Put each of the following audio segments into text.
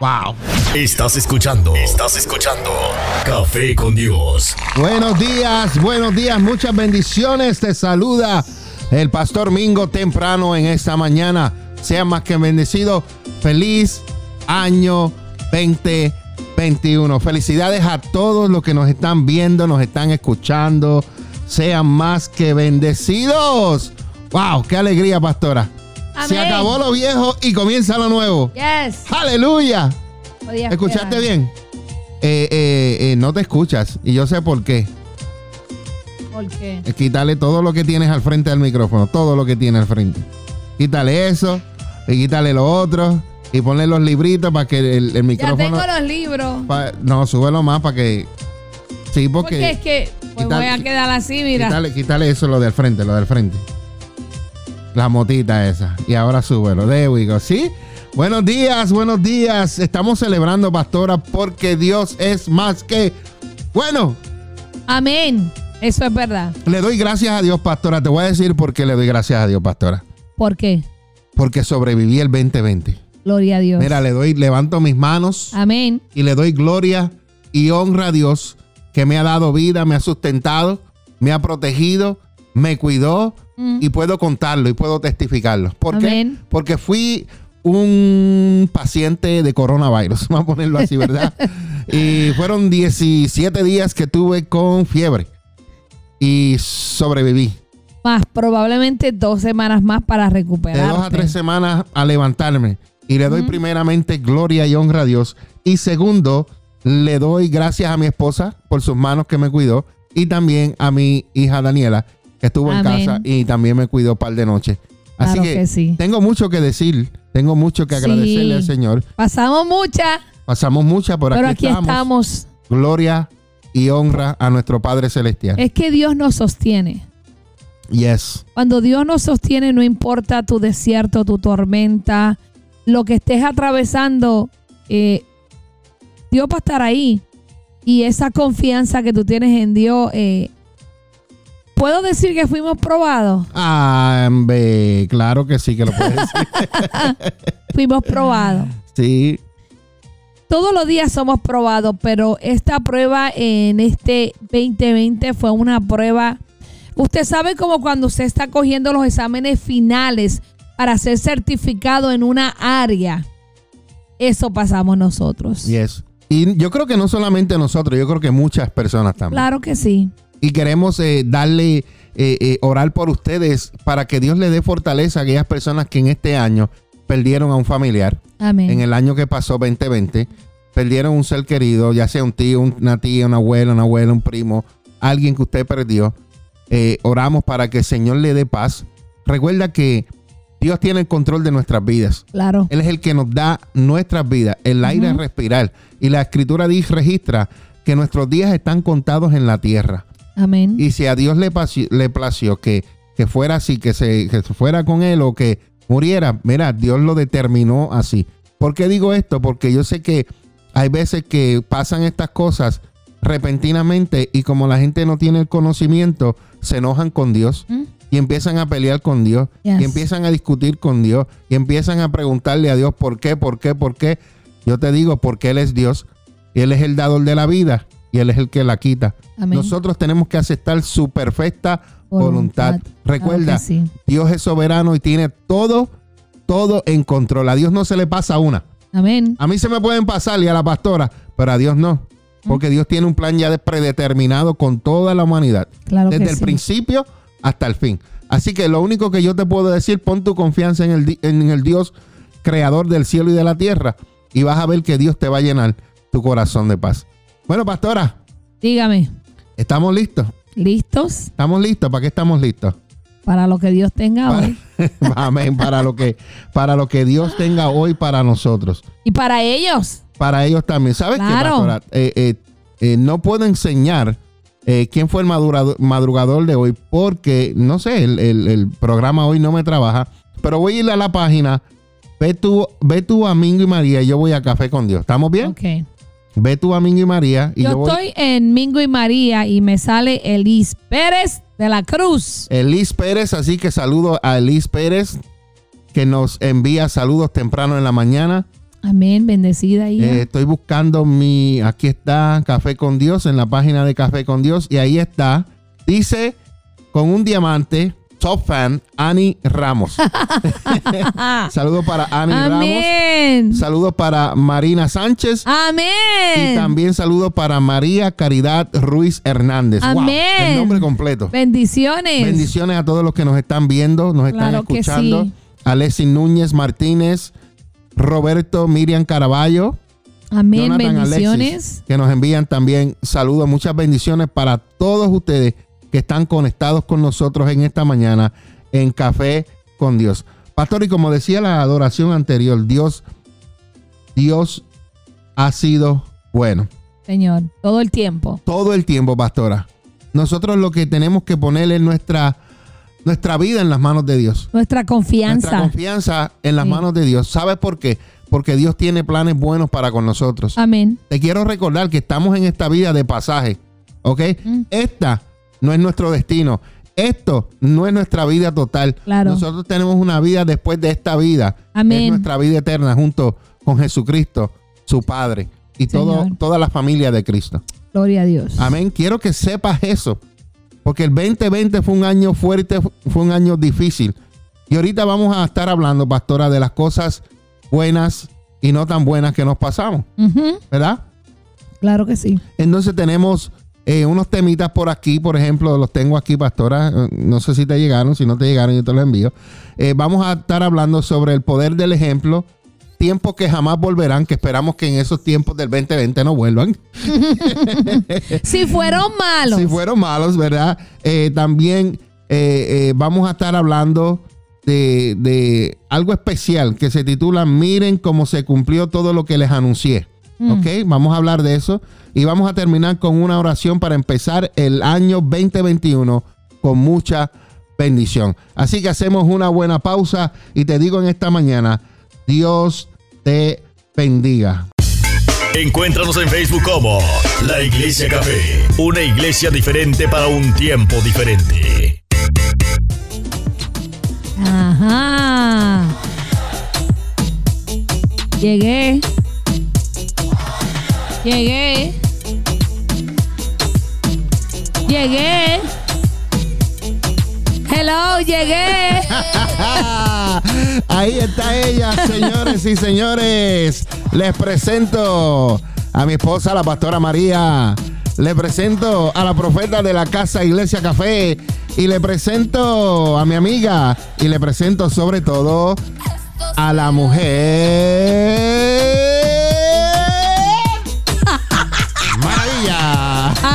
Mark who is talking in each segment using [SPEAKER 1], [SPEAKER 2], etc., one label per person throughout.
[SPEAKER 1] Wow.
[SPEAKER 2] Estás escuchando. Estás escuchando. Café con Dios.
[SPEAKER 1] Buenos días, buenos días, muchas bendiciones. Te saluda el pastor Mingo temprano en esta mañana. Sea más que bendecido. Feliz año 2021. Felicidades a todos los que nos están viendo, nos están escuchando. Sean más que bendecidos. Wow, qué alegría, pastora. Se acabó lo viejo y comienza lo nuevo.
[SPEAKER 3] Yes.
[SPEAKER 1] Aleluya.
[SPEAKER 3] Podía
[SPEAKER 1] ¿Escuchaste
[SPEAKER 3] esperar.
[SPEAKER 1] bien? Eh, eh, eh, no te escuchas y yo sé por qué.
[SPEAKER 3] ¿Por qué?
[SPEAKER 1] Es quitarle todo lo que tienes al frente del micrófono, todo lo que tiene al frente. Quítale eso y quítale lo otro y ponle los libritos para que el, el
[SPEAKER 3] Ya
[SPEAKER 1] micrófono...
[SPEAKER 3] tengo los libros.
[SPEAKER 1] pa- no, súbelo más para que... Sí, porque...
[SPEAKER 3] Porque es que pues voy a quedar así, mira.
[SPEAKER 1] Quítale, quítale eso, lo del frente, lo del frente. La motita esa. Y ahora súbelo. There we go. ¿Sí? Buenos días, buenos días. Estamos celebrando, pastora, porque Dios es más que... Bueno,
[SPEAKER 3] Amén. Eso es verdad.
[SPEAKER 1] le doy gracias a Dios, pastora. Te voy a decir por qué le doy gracias a Dios, pastora.
[SPEAKER 3] ¿Por qué?
[SPEAKER 1] Porque sobreviví el 2020.
[SPEAKER 3] Gloria a Dios.
[SPEAKER 1] Mira, le doy, levanto mis manos
[SPEAKER 3] Amén.
[SPEAKER 1] y le doy gloria y honra a Dios que me ha dado vida, me ha sustentado, me ha protegido, me cuidó
[SPEAKER 3] Mm.
[SPEAKER 1] y puedo contarlo y puedo testificarlo. ¿Por
[SPEAKER 3] Amén.
[SPEAKER 1] qué? Porque fui un paciente de coronavirus, vamos a ponerlo así, ¿verdad? y fueron 17 días que tuve con fiebre y sobreviví.
[SPEAKER 3] Más probablemente dos semanas más para
[SPEAKER 1] De
[SPEAKER 3] recuperar.
[SPEAKER 1] dos a tres semanas a levantarme. Y le doy primeramente gloria y honra a Dios. Y segundo, le doy gracias a mi esposa por sus manos que me cuidó. Y también a mi hija Daniela, que estuvo en casa y también me cuidó par de noche. Así
[SPEAKER 3] Claro
[SPEAKER 1] que,
[SPEAKER 3] que sí.
[SPEAKER 1] tengo mucho que decir, tengo mucho que
[SPEAKER 3] Sí.
[SPEAKER 1] agradecerle al Señor.
[SPEAKER 3] Pasamos muchas,
[SPEAKER 1] Pasamos mucha por
[SPEAKER 3] pero
[SPEAKER 1] aquí,
[SPEAKER 3] aquí
[SPEAKER 1] estamos.
[SPEAKER 3] estamos.
[SPEAKER 1] Gloria y honra a nuestro Padre Celestial.
[SPEAKER 3] Es que Dios nos sostiene.
[SPEAKER 1] Yes.
[SPEAKER 3] Cuando Dios nos sostiene, no importa tu desierto, tu tormenta, lo que estés atravesando, eh, Dios va a estar ahí. Y esa confianza que tú tienes en Dios, eh, puedo decir que fuimos probados.
[SPEAKER 1] Ah, hombre, claro que sí que lo puedes decir.
[SPEAKER 3] Fuimos probados.
[SPEAKER 1] sí.
[SPEAKER 3] Todos los días somos probados, pero esta prueba en este 2020 fue una prueba. Usted sabe como cuando usted está cogiendo los exámenes finales para ser certificado en una área. Eso pasamos nosotros.
[SPEAKER 1] Yes. Y yo creo que no solamente nosotros, yo creo que muchas personas también.
[SPEAKER 3] Claro que sí.
[SPEAKER 1] Y queremos eh, darle, eh, eh, orar por ustedes para que Dios le dé fortaleza a aquellas personas que en este año perdieron a un familiar.
[SPEAKER 3] Amén.
[SPEAKER 1] En el año que pasó, 2020, perdieron un ser querido, ya sea un tío, una tía, una abuela, una abuela, un primo, alguien que usted perdió. Eh, oramos para que el Señor le dé paz. Recuerda que Dios tiene el control de nuestras vidas.
[SPEAKER 3] Claro.
[SPEAKER 1] Él es el que nos da nuestras vidas, el aire a respirar. Y la escritura dice, registra que nuestros días están contados en la tierra.
[SPEAKER 3] Amén.
[SPEAKER 1] Y si a Dios le, plació que, que fuera así, que se, que se fuera con él o que muriera, mira, Dios lo determinó así. ¿Por qué digo esto? Porque yo sé que hay veces que pasan estas cosas repentinamente y como la gente no tiene el conocimiento, se enojan con Dios
[SPEAKER 3] Mm.
[SPEAKER 1] y empiezan a pelear con Dios y empiezan a discutir con Dios y empiezan a preguntarle a Dios por qué, por qué, por qué. Yo te digo, porque Él es Dios Él es el dador de la vida y Él es el que la quita.
[SPEAKER 3] Amén.
[SPEAKER 1] Nosotros tenemos que aceptar su perfecta voluntad.
[SPEAKER 3] Voluntad.
[SPEAKER 1] Recuerda,
[SPEAKER 3] Claro que sí.
[SPEAKER 1] Dios es soberano y tiene todo, todo en control. A Dios no se le pasa una.
[SPEAKER 3] Amén.
[SPEAKER 1] A mí se me pueden pasar y a la pastora, pero a Dios no. Porque Dios tiene un plan ya de- predeterminado con toda la humanidad.
[SPEAKER 3] Claro
[SPEAKER 1] desde el
[SPEAKER 3] sí.
[SPEAKER 1] principio hasta el fin. Así que lo único que yo te puedo decir, pon tu confianza en el, en el Dios creador del cielo y de la tierra y vas a ver que Dios te va a llenar tu corazón de paz. Bueno, pastora,
[SPEAKER 3] Dígame,
[SPEAKER 1] ¿estamos listos?
[SPEAKER 3] ¿listos
[SPEAKER 1] ¿Estamos listos? ¿Para qué estamos listos?
[SPEAKER 3] Para lo que Dios tenga
[SPEAKER 1] Para-
[SPEAKER 3] hoy.
[SPEAKER 1] Amén. Para lo que, para lo que Dios tenga hoy para nosotros.
[SPEAKER 3] Y para ellos.
[SPEAKER 1] Para ellos también. ¿Sabes qué, pastora? Eh, eh, eh, no puedo enseñar eh, quién fue el madrugador de hoy porque, no sé, el, el- el programa hoy no me trabaja. Pero voy a ir a la página. Ve tú, ve tú a Mingo y María y yo voy a Café con Dios. ¿Estamos bien?
[SPEAKER 3] Ok.
[SPEAKER 1] Ve tú a Mingo y María y yo,
[SPEAKER 3] Yo
[SPEAKER 1] voy.
[SPEAKER 3] estoy en Mingo y María y me sale Elis Pérez de la Cruz.
[SPEAKER 1] Elis Pérez, así que saludo a Elis Pérez que nos envía saludos temprano en la mañana.
[SPEAKER 3] Amén, bendecida hija.
[SPEAKER 1] Eh, estoy buscando mi, aquí está Café con Dios en la página de Café con Dios y ahí está. Dice con un diamante, top fan, Ani Ramos. Saludos para Ani Ramos.
[SPEAKER 3] Amén.
[SPEAKER 1] Saludos para Marina Sánchez. Y
[SPEAKER 3] Amén.
[SPEAKER 1] también saludos para María Caridad Ruiz Hernández. Wow,
[SPEAKER 3] Amén.
[SPEAKER 1] el nombre completo.
[SPEAKER 3] Bendiciones.
[SPEAKER 1] Bendiciones a todos los que nos están viendo, nos están
[SPEAKER 3] Claro
[SPEAKER 1] escuchando.
[SPEAKER 3] sí.
[SPEAKER 1] Alessi Núñez Martínez, Roberto Miriam Caraballo,
[SPEAKER 3] Amén,
[SPEAKER 1] Jonathan
[SPEAKER 3] bendiciones.
[SPEAKER 1] Alexis, que nos envían también saludos, muchas bendiciones para todos ustedes que están conectados con nosotros en esta mañana en Café con Dios. Pastor, y como decía la adoración anterior, Dios, Dios ha sido bueno.
[SPEAKER 3] Señor, todo el tiempo.
[SPEAKER 1] Todo el tiempo, pastora. Nosotros lo que tenemos que poner es nuestra, nuestra vida en las manos de Dios.
[SPEAKER 3] Nuestra confianza.
[SPEAKER 1] Nuestra confianza en las
[SPEAKER 3] Sí.
[SPEAKER 1] manos de Dios. ¿Sabes por qué? Porque Dios tiene planes buenos para con nosotros.
[SPEAKER 3] Amén.
[SPEAKER 1] Te quiero recordar que estamos en esta vida de pasaje. ¿Ok?
[SPEAKER 3] Mm.
[SPEAKER 1] Esta no es nuestro destino. Esto no es nuestra vida total.
[SPEAKER 3] Claro.
[SPEAKER 1] Nosotros tenemos una vida después de esta vida.
[SPEAKER 3] Amén.
[SPEAKER 1] Es nuestra vida eterna junto con Jesucristo, su Padre, y todo, toda la familia de Cristo.
[SPEAKER 3] Gloria a Dios.
[SPEAKER 1] Amén. Quiero que sepas eso. Porque el 2020 fue un año fuerte, fue un año difícil. Y ahorita vamos a estar hablando, pastora, de las cosas buenas y no tan buenas que nos pasamos. ¿Verdad?
[SPEAKER 3] Claro que sí.
[SPEAKER 1] Entonces tenemos eh, unos temitas por aquí, por ejemplo, los tengo aquí, pastora. No sé si te llegaron, si no te llegaron, yo te los envío. Eh, vamos a estar hablando sobre el poder del ejemplo, tiempos que jamás volverán, que esperamos que en esos tiempos del 2020 no vuelvan.
[SPEAKER 3] Si fueron malos.
[SPEAKER 1] Si fueron malos, ¿verdad? Eh, también vamos a estar hablando de, de algo especial que se titula Miren cómo se cumplió todo lo que les anuncié.
[SPEAKER 3] Mm.
[SPEAKER 1] ¿Ok? Vamos a hablar de eso y vamos a terminar con una oración para empezar el año 2021 con mucha bendición. Así que hacemos una buena pausa y te digo en esta mañana, Dios te bendiga.
[SPEAKER 2] Encuéntranos en Facebook como La Iglesia Café, una iglesia diferente para un tiempo diferente.
[SPEAKER 3] Ajá. Llegué. Llegué. Llegué. Hello, llegué.
[SPEAKER 1] Ahí está ella, señores y señores. Les presento a mi esposa, la pastora María. Le presento a la profeta de la casa Iglesia Café. Y le presento a mi amiga. Y le presento sobre todo a la mujer.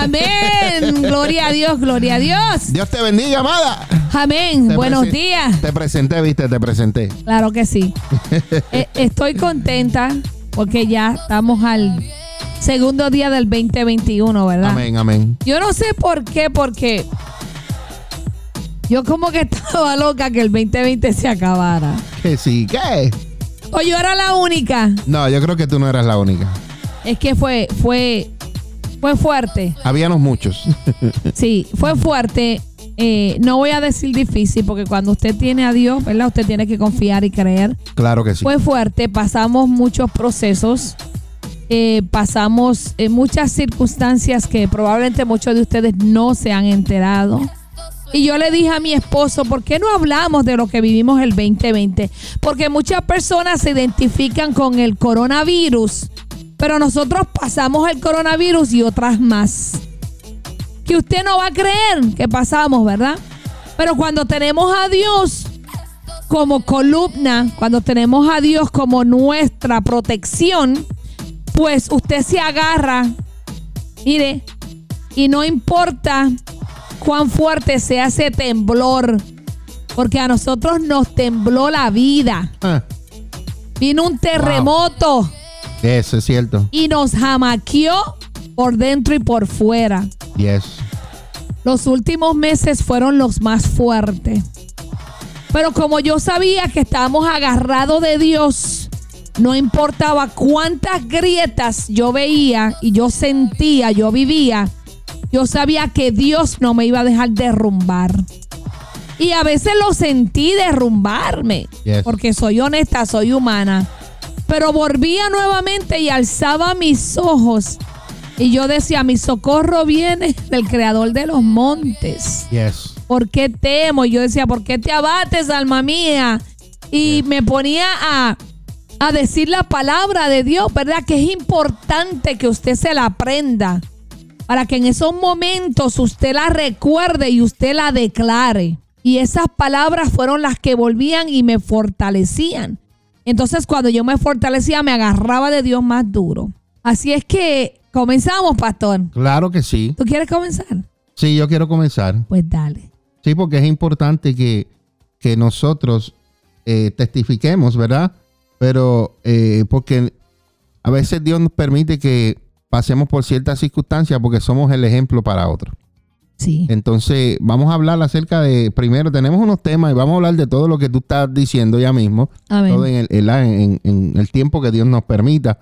[SPEAKER 3] Amén. Gloria a Dios, gloria a Dios.
[SPEAKER 1] Dios te bendiga, amada.
[SPEAKER 3] Amén.
[SPEAKER 1] Te
[SPEAKER 3] Buenos días.
[SPEAKER 1] Te presenté, viste, te presenté.
[SPEAKER 3] Claro que sí. Eh, estoy contenta porque ya estamos al segundo día del 2021, ¿verdad?
[SPEAKER 1] Amén, amén.
[SPEAKER 3] Yo no sé por qué, porque yo como que estaba loca que el 2020 se acabara.
[SPEAKER 1] Que sí, ¿qué?
[SPEAKER 3] O yo era la única.
[SPEAKER 1] No, yo creo que tú no eras la única.
[SPEAKER 3] Es que fue, fue, fue fuerte.
[SPEAKER 1] Habíamos muchos.
[SPEAKER 3] Sí, fue fuerte. Eh, no voy a decir difícil, porque cuando usted tiene a Dios, ¿verdad? Usted tiene que confiar y creer.
[SPEAKER 1] claro que sí.
[SPEAKER 3] Fue fuerte, pasamos muchos procesos, eh, pasamos eh, muchas circunstancias que probablemente muchos de ustedes no se han enterado. Y yo le dije a mi esposo, ¿por qué no hablamos de lo que vivimos el 2020? Porque muchas personas se identifican con el coronavirus, pero nosotros pasamos el coronavirus y otras más. Que usted no va a creer que pasamos, ¿verdad? Pero cuando tenemos a Dios, como columna, cuando tenemos a Dios como nuestra protección, pues usted se agarra, mire, y no importa cuán fuerte sea ese temblor, Porque a nosotros nos tembló la vida.
[SPEAKER 1] Ah,
[SPEAKER 3] Vino un terremoto
[SPEAKER 1] eso es cierto.
[SPEAKER 3] y nos jamaqueó por dentro y por fuera.
[SPEAKER 1] Yes.
[SPEAKER 3] Los últimos meses fueron los más fuertes. Pero como yo sabía que estábamos agarrados de Dios, no importaba cuántas grietas yo veía y yo sentía, yo vivía, yo sabía que Dios no me iba a dejar derrumbar. Y a veces lo sentí derrumbarme,
[SPEAKER 1] Yes.
[SPEAKER 3] porque soy honesta, soy humana. Pero volvía nuevamente y alzaba mis ojos. Y yo decía, mi socorro viene del creador de los montes.
[SPEAKER 1] Yes.
[SPEAKER 3] ¿Por qué temo? Y yo decía, ¿por qué te abates, alma mía? Y me ponía a, a decir la palabra de Dios, ¿verdad? Que es importante que usted se la aprenda. Para que en esos momentos usted la recuerde y usted la declare. Y esas palabras fueron las que volvían y me fortalecían. Entonces cuando yo me fortalecía me agarraba de Dios más duro. Así es que comenzamos, pastor.
[SPEAKER 1] Claro que sí.
[SPEAKER 3] ¿Tú quieres comenzar?
[SPEAKER 1] Sí, yo quiero comenzar.
[SPEAKER 3] Pues dale.
[SPEAKER 1] Sí, porque es importante que, que nosotros eh, testifiquemos, ¿verdad? Pero eh, porque a veces Dios nos permite que pasemos por ciertas circunstancias porque somos el ejemplo para otros.
[SPEAKER 3] Sí.
[SPEAKER 1] Entonces, vamos a hablar acerca de, primero tenemos unos temas y vamos a hablar de todo lo que tú estás diciendo ya mismo,
[SPEAKER 3] Amén.
[SPEAKER 1] todo en el, en en- el tiempo que Dios nos permita.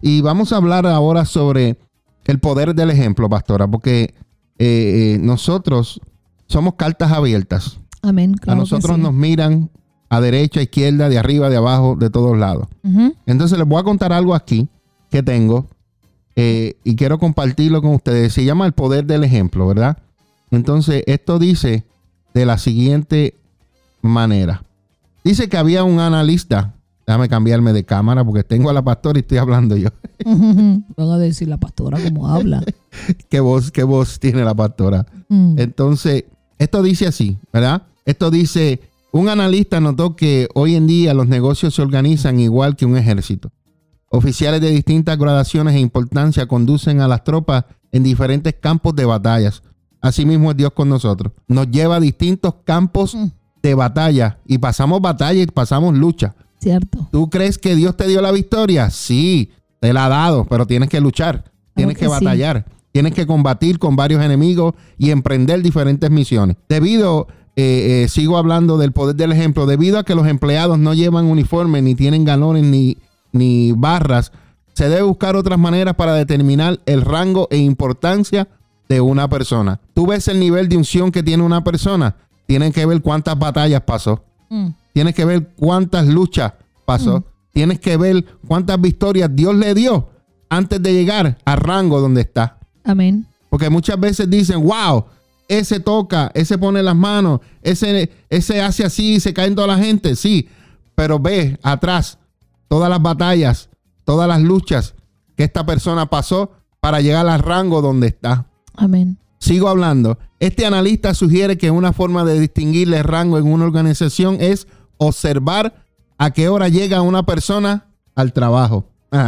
[SPEAKER 1] Y vamos a hablar ahora sobre el poder del ejemplo, pastora, porque eh, eh, nosotros somos cartas abiertas.
[SPEAKER 3] Amén.
[SPEAKER 1] a
[SPEAKER 3] claro
[SPEAKER 1] nosotros
[SPEAKER 3] sí.
[SPEAKER 1] nos miran a derecha, a izquierda, de arriba, de abajo, de todos lados. Entonces les voy a contar algo aquí que tengo eh, y quiero compartirlo con ustedes. Se llama el poder del ejemplo, ¿verdad? Entonces esto dice de la siguiente manera. Dice que había un analista. Déjame cambiarme de cámara porque tengo a la pastora y estoy hablando yo.
[SPEAKER 3] Van a decir la pastora cómo habla.
[SPEAKER 1] ¿Qué voz, qué voz tiene la pastora?
[SPEAKER 3] Mm.
[SPEAKER 1] Entonces, esto dice así, ¿verdad? Esto dice, un analista notó que hoy en día los negocios se organizan igual que un ejército. Oficiales de distintas gradaciones e importancia conducen a las tropas en diferentes campos de batallas. Asimismo es Dios con nosotros. Nos lleva a distintos campos
[SPEAKER 3] Mm.
[SPEAKER 1] de batalla y pasamos batalla y pasamos lucha.
[SPEAKER 3] Cierto.
[SPEAKER 1] ¿Tú crees que Dios te dio la victoria? Sí, te la ha dado, pero tienes que luchar, tienes
[SPEAKER 3] que
[SPEAKER 1] que,
[SPEAKER 3] sí.
[SPEAKER 1] batallar, tienes que combatir con varios enemigos y emprender diferentes misiones. Debido, eh, eh, sigo hablando del poder del ejemplo, debido a que los empleados no llevan uniforme, ni tienen galones, ni, ni barras, se debe buscar otras maneras para determinar el rango e importancia de una persona. Tú ves el nivel de unción que tiene una persona, tienen que ver cuántas batallas pasó.
[SPEAKER 3] Mm.
[SPEAKER 1] Tienes que ver cuántas luchas pasó. Tienes que ver cuántas victorias Dios le dio antes de llegar al rango donde está.
[SPEAKER 3] Amén.
[SPEAKER 1] Porque muchas veces dicen, wow, ese toca, ese pone las manos, ese, ese hace así y se cae en toda la gente. Sí, pero ve atrás todas las batallas, todas las luchas que esta persona pasó para llegar al rango donde está.
[SPEAKER 3] Amén.
[SPEAKER 1] Sigo hablando. Este analista sugiere que una forma de distinguirle el rango en una organización es observar a qué hora llega una persona al trabajo.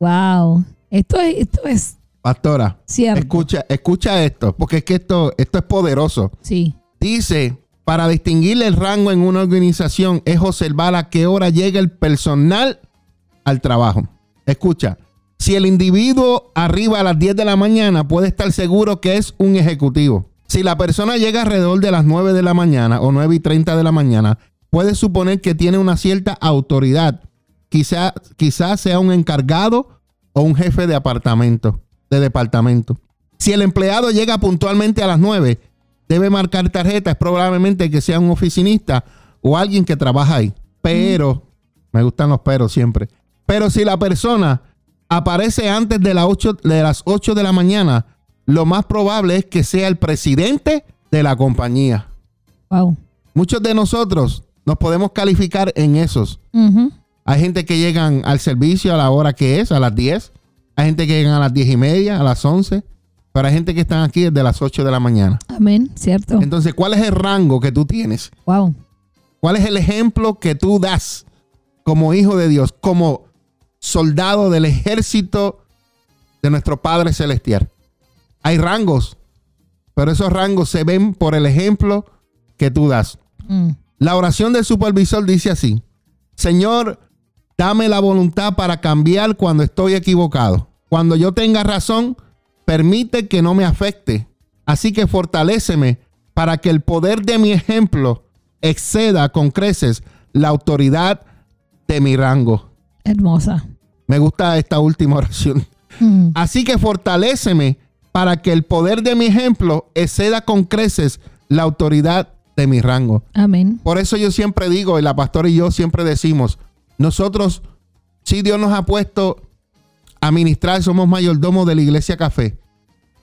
[SPEAKER 3] Wow. Esto es, esto es
[SPEAKER 1] Pastora,
[SPEAKER 3] cierto.
[SPEAKER 1] escucha, escucha esto, porque es que esto, esto es poderoso.
[SPEAKER 3] Sí.
[SPEAKER 1] Dice, para distinguirle el rango en una organización es observar a qué hora llega el personal al trabajo. Escucha, si el individuo arriba a las 10 de la mañana puede estar seguro que es un ejecutivo. Si la persona llega alrededor de las 9 de la mañana o 9 y 30 de la mañana, puede suponer que tiene una cierta autoridad. Quizá, quizá sea un encargado o un jefe de apartamento, de departamento. Si el empleado llega puntualmente a las 9, debe marcar tarjeta, es probablemente que sea un oficinista o alguien que trabaja ahí. Pero, me gustan los peros siempre. Pero si la persona aparece antes de, las 8, de las 8 de la mañana, lo más probable es que sea el presidente de la compañía.
[SPEAKER 3] Wow.
[SPEAKER 1] Muchos de nosotros nos podemos calificar en esos. Hay gente que llegan al servicio a la hora que es, a las 10. Hay gente que llegan a las 10 y media, a las 11. Pero hay gente que están aquí desde las 8 de la mañana.
[SPEAKER 3] Amén. Cierto.
[SPEAKER 1] Entonces, ¿cuál es el rango que tú tienes?
[SPEAKER 3] Wow.
[SPEAKER 1] ¿Cuál es el ejemplo que tú das como hijo de Dios, como soldado del ejército de nuestro Padre Celestial? Hay rangos, pero esos rangos se ven por el ejemplo que tú das.
[SPEAKER 3] Mm.
[SPEAKER 1] La oración del supervisor dice así, Señor, dame la voluntad para cambiar cuando estoy equivocado. Cuando yo tenga razón, permite que no me afecte. Así que fortaléceme para que el poder de mi ejemplo exceda con creces la autoridad de mi rango.
[SPEAKER 3] Hermosa.
[SPEAKER 1] Me gusta esta última oración.
[SPEAKER 3] Mm.
[SPEAKER 1] Así que fortaléceme para que el poder de mi ejemplo exceda con creces la autoridad de mi rango.
[SPEAKER 3] Amén.
[SPEAKER 1] Por eso yo siempre digo, y la pastora y yo siempre decimos, nosotros, si Dios nos ha puesto a ministrar, somos mayordomos de la iglesia café.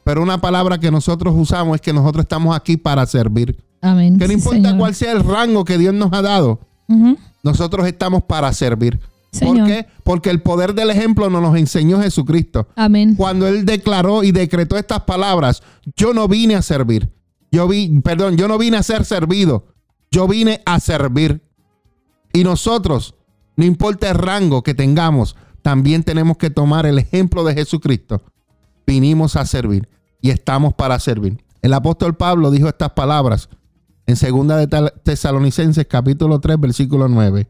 [SPEAKER 1] Pero una palabra que nosotros usamos es que nosotros estamos aquí para servir.
[SPEAKER 3] Amén.
[SPEAKER 1] Que no
[SPEAKER 3] Sí,
[SPEAKER 1] importa
[SPEAKER 3] Señor.
[SPEAKER 1] cuál sea el rango que Dios nos ha dado, nosotros estamos para servir.
[SPEAKER 3] Señor.
[SPEAKER 1] ¿Por qué? Porque el poder del ejemplo nos enseñó Jesucristo.
[SPEAKER 3] Amén.
[SPEAKER 1] Cuando Él declaró y decretó estas palabras, yo no vine a servir. Yo vi, perdón, yo no vine a ser servido. Yo vine a servir. Y nosotros, no importa el rango que tengamos, también tenemos que tomar el ejemplo de Jesucristo. Vinimos a servir y estamos para servir. El apóstol Pablo dijo estas palabras en segunda de Tal- Tesalonicenses capítulo 3 versículo 9.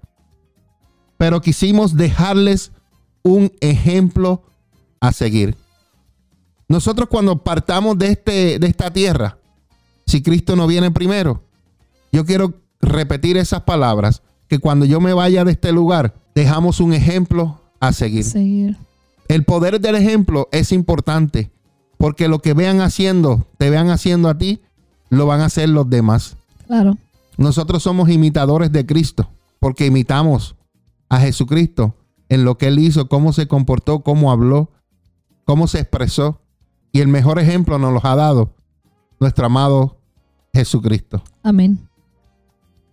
[SPEAKER 1] Pero quisimos dejarles un ejemplo a seguir. Nosotros cuando partamos de, este, de esta tierra, si Cristo no viene primero, yo quiero repetir esas palabras, que cuando yo me vaya de este lugar, dejamos un ejemplo a seguir.
[SPEAKER 3] Seguir.
[SPEAKER 1] El poder del ejemplo es importante, porque lo que vean haciendo, te vean haciendo a ti, lo van a hacer los demás.
[SPEAKER 3] Claro.
[SPEAKER 1] Nosotros somos imitadores de Cristo, porque imitamos a Jesucristo en lo que Él hizo, cómo se comportó, cómo habló, cómo se expresó. Y el mejor ejemplo nos los ha dado nuestro amado Jesucristo.
[SPEAKER 3] Amén.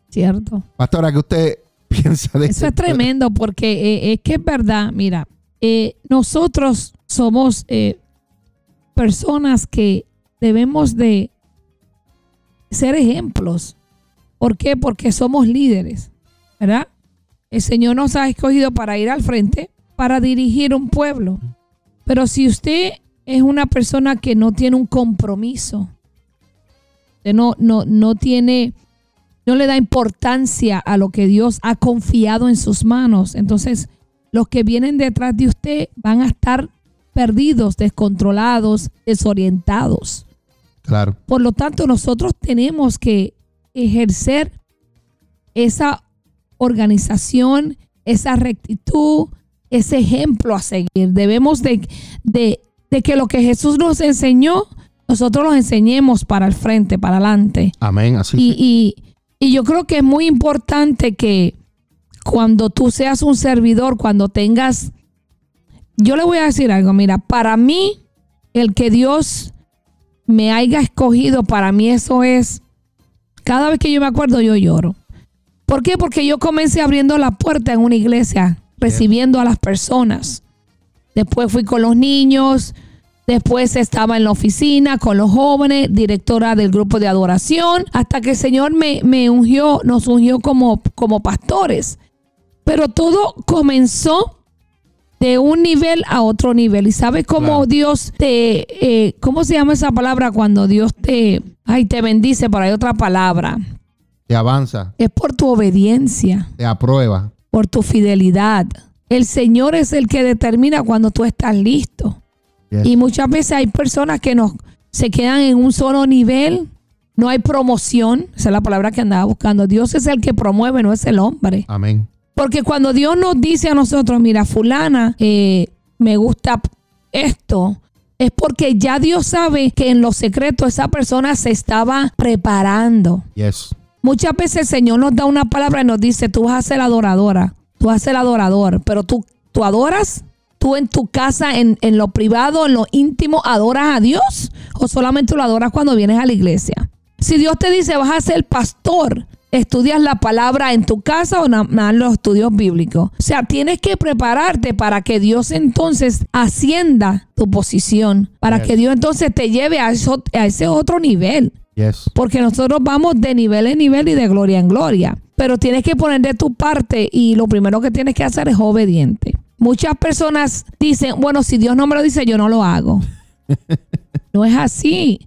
[SPEAKER 3] Cierto.
[SPEAKER 1] Pastora, ¿qué usted piensa de
[SPEAKER 3] Eso es tremendo porque eh, es que es verdad, mira, eh, nosotros somos eh, personas que debemos de ser ejemplos. ¿Por qué? Porque somos líderes, ¿verdad? El Señor nos ha escogido para ir al frente, para dirigir un pueblo. Pero si usted es una persona que no tiene un compromiso, no, no, no tiene no le da importancia a lo que Dios ha confiado en sus manos. Entonces, los que vienen detrás de usted van a estar perdidos, descontrolados, desorientados.
[SPEAKER 1] Claro,
[SPEAKER 3] Por lo tanto, nosotros tenemos que ejercer esa organización, esa rectitud, ese ejemplo a seguir. Debemos de, de- de que lo que Jesús nos enseñó, nosotros lo enseñemos para el frente, para adelante.
[SPEAKER 1] amén, así.
[SPEAKER 3] Y, y- y yo creo que es muy importante que cuando tú seas un servidor, cuando tengas, yo le voy a decir algo, mira, para mí, el que Dios me haya escogido, para mí eso es, cada vez que yo me acuerdo, yo lloro. ¿Por qué? Porque yo comencé abriendo la puerta en una iglesia, recibiendo a las personas. Después fui con los niños, Después estaba en la oficina con los jóvenes, directora del grupo de adoración, hasta que el Señor me, me ungió, nos ungió como, como pastores. Pero todo comenzó de un nivel a otro nivel. ¿Y sabes cómo
[SPEAKER 1] Claro.
[SPEAKER 3] Dios te, eh, cómo se llama esa palabra cuando Dios te, ay, te bendice, pero hay otra palabra?
[SPEAKER 1] Te avanza,
[SPEAKER 3] Es por tu obediencia
[SPEAKER 1] te aprueba.
[SPEAKER 3] por tu fidelidad. El Señor es el que determina cuando tú estás listo. Y muchas veces hay personas que nos, se quedan en un solo nivel. No hay promoción. Esa es la palabra que andaba buscando. Dios es el que promueve, no es el hombre.
[SPEAKER 1] Amén.
[SPEAKER 3] Porque cuando Dios nos dice a nosotros, mira, fulana, eh, me gusta esto, es porque ya Dios sabe que en lo secreto esa persona se estaba preparando.
[SPEAKER 1] Yes.
[SPEAKER 3] Muchas veces el Señor nos da una palabra y nos dice, tú vas a ser adoradora, tú vas a ser adorador, pero tú, tú adoras, tú en tu casa, en, en lo privado, en lo íntimo, adoras a Dios o solamente lo adoras cuando vienes a la iglesia. Si Dios te dice, vas a ser pastor, estudias la palabra en tu casa o nada más los estudios bíblicos. O sea, tienes que prepararte para que Dios entonces ascienda tu posición, para
[SPEAKER 1] Yes.
[SPEAKER 3] que Dios entonces te lleve a, eso- a ese otro nivel.
[SPEAKER 1] Yes.
[SPEAKER 3] Porque nosotros vamos de nivel en nivel y de gloria en gloria. Pero tienes que poner de tu parte y lo primero que tienes que hacer es obediente. Muchas personas dicen, bueno, si Dios no me lo dice, yo no lo hago. no es así.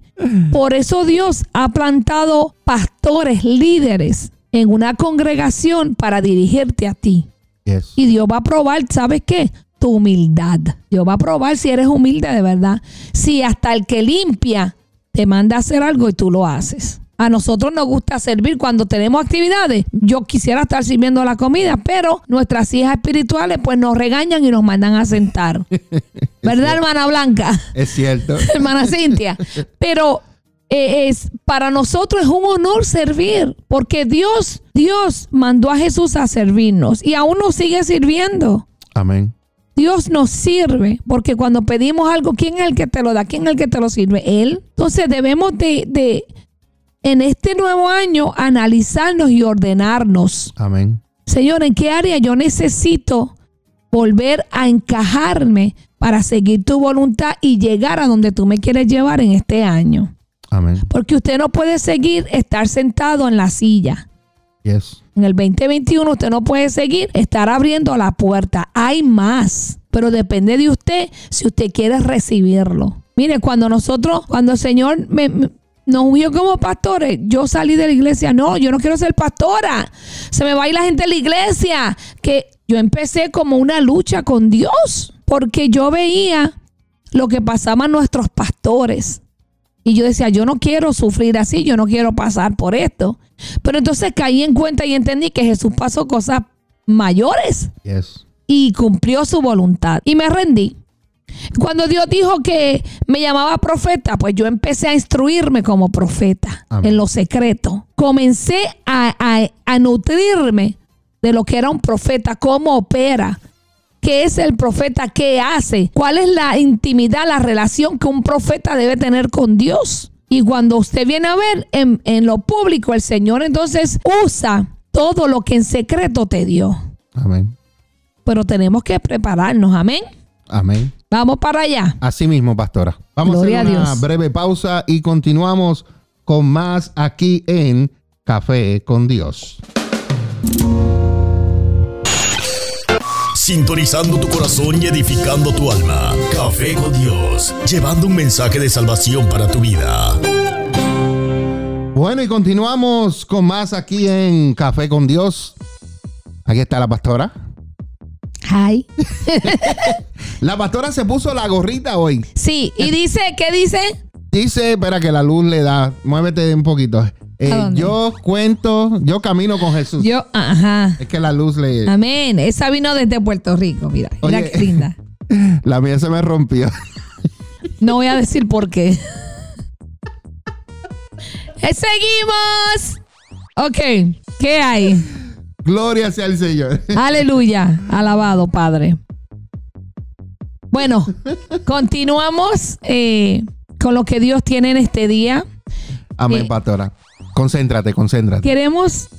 [SPEAKER 3] Por eso Dios ha plantado pastores, líderes en una congregación para dirigirte a ti.
[SPEAKER 1] Yes.
[SPEAKER 3] Y Dios va a probar, ¿sabes qué? Tu humildad. Dios va a probar si eres humilde de verdad. Si hasta el que limpia te manda a hacer algo y tú lo haces. A nosotros nos gusta servir cuando tenemos actividades. Yo quisiera estar sirviendo la comida, pero nuestras hijas espirituales pues nos regañan y nos mandan a sentar. ¿Verdad, hermana Blanca?
[SPEAKER 1] Es cierto.
[SPEAKER 3] hermana Cintia. Pero eh, es para nosotros es un honor servir, porque Dios, Dios mandó a Jesús a servirnos y aún nos sigue sirviendo.
[SPEAKER 1] Amén.
[SPEAKER 3] Dios nos sirve, porque cuando pedimos algo, ¿quién es el que te lo da? ¿Quién es el que te lo sirve? Él. Entonces debemos de, de en este nuevo año, analizarnos y ordenarnos.
[SPEAKER 1] Amén.
[SPEAKER 3] Señor, ¿en qué área yo necesito volver a encajarme para seguir tu voluntad y llegar a donde tú me quieres llevar en este año?
[SPEAKER 1] Amén.
[SPEAKER 3] Porque usted no puede seguir estar sentado en la silla.
[SPEAKER 1] Yes.
[SPEAKER 3] En el 2021 usted no puede seguir estar abriendo la puerta. Hay más, pero depende de usted si usted quiere recibirlo. Mire, cuando nosotros, cuando el Señor me, me- nos unió como pastores, yo salí de la iglesia. No, yo no quiero ser pastora. Se me va a ir la gente de la iglesia. Que yo empecé como una lucha con Dios, porque yo veía lo que pasaban nuestros pastores. Y yo decía, yo no quiero sufrir así, yo no quiero pasar por esto. Pero entonces caí en cuenta y entendí que Jesús pasó cosas mayores
[SPEAKER 1] Yes.
[SPEAKER 3] y cumplió su voluntad. Y me rendí. Cuando Dios dijo que me llamaba profeta, pues yo empecé a instruirme como profeta
[SPEAKER 1] Amén.
[SPEAKER 3] en lo secreto. Comencé a, a- a nutrirme de lo que era un profeta, cómo opera, qué es el profeta, qué hace, cuál es la intimidad, la relación que un profeta debe tener con Dios. Y cuando usted viene a ver en, en lo público, el Señor entonces usa todo lo que en secreto te dio.
[SPEAKER 1] Amén.
[SPEAKER 3] Pero tenemos que prepararnos, amén.
[SPEAKER 1] Amén.
[SPEAKER 3] Vamos para allá.
[SPEAKER 1] Así mismo, pastora. Vamos
[SPEAKER 3] Gloria
[SPEAKER 1] a
[SPEAKER 3] a
[SPEAKER 1] hacer una
[SPEAKER 3] Dios.
[SPEAKER 1] breve pausa y continuamos con más aquí en Café con Dios.
[SPEAKER 2] Sintonizando tu corazón y edificando tu alma. Café con Dios. Llevando un mensaje de salvación para tu vida.
[SPEAKER 1] Bueno, y continuamos con más aquí en Café con Dios. Aquí está la pastora.
[SPEAKER 3] Hi.
[SPEAKER 1] La pastora se puso la gorrita hoy.
[SPEAKER 3] Sí, y dice, ¿qué dice?
[SPEAKER 1] Dice, espera que la luz le da. Muévete un poquito. Eh, yo cuento, yo camino con Jesús.
[SPEAKER 3] Yo, ajá.
[SPEAKER 1] Es que la luz le...
[SPEAKER 3] Amén. Esa vino desde Puerto Rico. Mira, mira qué linda.
[SPEAKER 1] La mía se me rompió.
[SPEAKER 3] No voy a decir por qué. Eh, Seguimos. Ok, ¿qué hay?
[SPEAKER 1] Gloria sea el Señor.
[SPEAKER 3] Aleluya. Alabado, Padre. Bueno, continuamos eh, con lo que Dios tiene en este día.
[SPEAKER 1] Amén,
[SPEAKER 3] Eh.
[SPEAKER 1] pastora. Concéntrate, concéntrate.
[SPEAKER 3] Queremos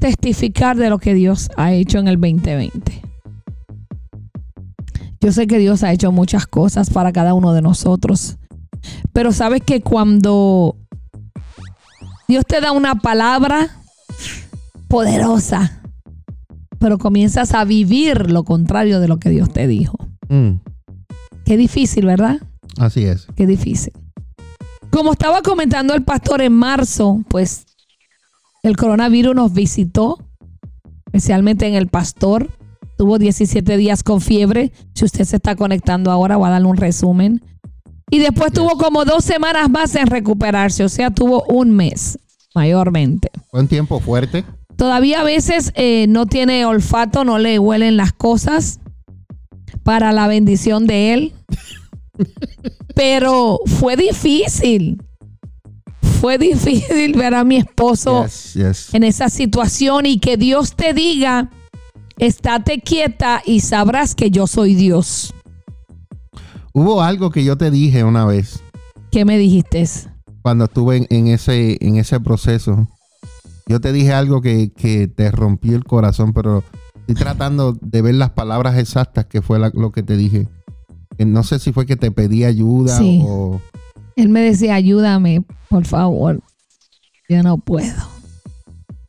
[SPEAKER 3] testificar de lo que Dios ha hecho en el 2020. Yo sé que Dios ha hecho muchas cosas para cada uno de nosotros, pero sabes que cuando Dios te da una palabra poderosa, pero comienzas a vivir lo contrario de lo que Dios te dijo.
[SPEAKER 1] Mm,
[SPEAKER 3] Qué difícil, ¿verdad?
[SPEAKER 1] así es.
[SPEAKER 3] Qué difícil. Como estaba comentando el pastor en marzo, pues el coronavirus nos visitó, especialmente en el pastor. Tuvo 17 días con fiebre. Si usted se está conectando ahora, voy a darle un resumen. Y después tuvo como dos semanas más en recuperarse, o sea, tuvo un mes mayormente.
[SPEAKER 1] Fue un tiempo fuerte.
[SPEAKER 3] Todavía a veces eh, no tiene olfato, no le huelen las cosas para la bendición de él. Pero fue difícil. Fue difícil ver a mi esposo
[SPEAKER 1] Yes, yes.
[SPEAKER 3] en esa situación y que Dios te diga, estate quieta y sabrás que yo soy Dios.
[SPEAKER 1] Hubo algo que yo te dije una vez
[SPEAKER 3] ¿Qué me dijiste?
[SPEAKER 1] cuando estuve en, en ese, en ese proceso. Yo te dije algo que, que te rompió el corazón, pero estoy tratando de ver las palabras exactas que fue la- lo que te dije. No sé si fue que te pedí ayuda
[SPEAKER 3] Sí.
[SPEAKER 1] o...
[SPEAKER 3] Él me decía, ayúdame, por favor. Yo no puedo.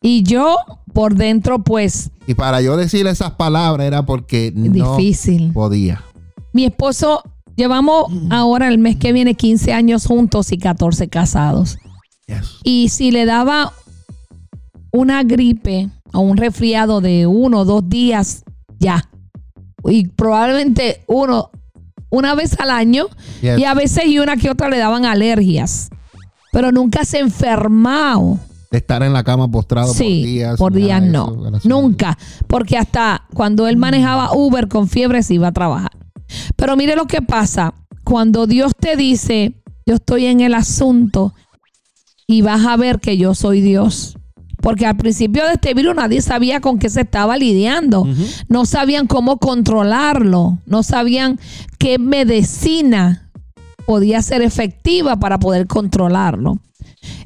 [SPEAKER 3] Y yo por dentro, pues,
[SPEAKER 1] Y para yo decir esas palabras era porque no
[SPEAKER 3] difícil.
[SPEAKER 1] podía.
[SPEAKER 3] Mi esposo, Llevamos ahora el mes que viene 15 años juntos y 14 casados.
[SPEAKER 1] Yes.
[SPEAKER 3] Y si le daba una gripe o un resfriado de uno o dos días, ya. Y probablemente uno, una vez al año,
[SPEAKER 1] Yes.
[SPEAKER 3] y a veces y una que otra le daban alergias. Pero nunca se enfermado.
[SPEAKER 1] De estar en la cama postrado
[SPEAKER 3] Sí,
[SPEAKER 1] por días.
[SPEAKER 3] por días no.
[SPEAKER 1] eso.
[SPEAKER 3] Nunca. Porque hasta cuando él manejaba Uber con fiebre se iba a trabajar. Pero mire lo que pasa. Cuando Dios te dice, yo estoy en el asunto y vas a ver que yo soy Dios. Porque al principio de este virus nadie sabía con qué se estaba lidiando. No sabían cómo controlarlo. No sabían qué medicina podía ser efectiva para poder controlarlo.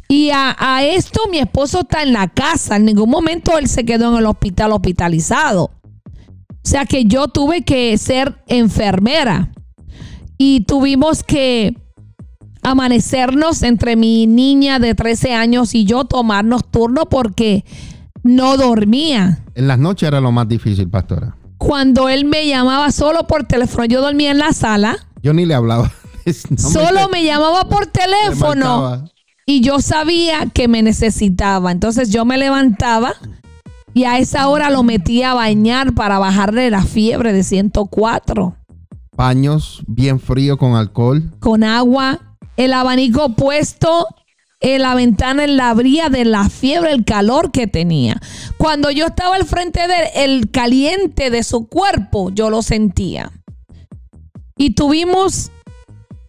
[SPEAKER 3] Y a, a esto mi esposo está en la casa. En ningún momento él se quedó en el hospital hospitalizado. O sea que yo tuve que ser enfermera. Y tuvimos que amanecernos entre mi niña de 13 años y yo tomarnos turno porque no dormía.
[SPEAKER 1] En las noches era lo más difícil, pastora.
[SPEAKER 3] Cuando él me llamaba solo por teléfono, yo dormía en la sala.
[SPEAKER 1] Yo ni le hablaba. No
[SPEAKER 3] solo me llamaba por
[SPEAKER 1] me
[SPEAKER 3] teléfono. y yo sabía que me necesitaba. Entonces yo me levantaba y a esa hora lo metía a bañar para bajarle la fiebre de 104
[SPEAKER 1] Paños bien frío con alcohol.
[SPEAKER 3] con agua, el abanico puesto en la ventana en la abría de la fiebre, el calor que tenía. Cuando yo estaba al frente de él, el caliente de su cuerpo, yo lo sentía. Y tuvimos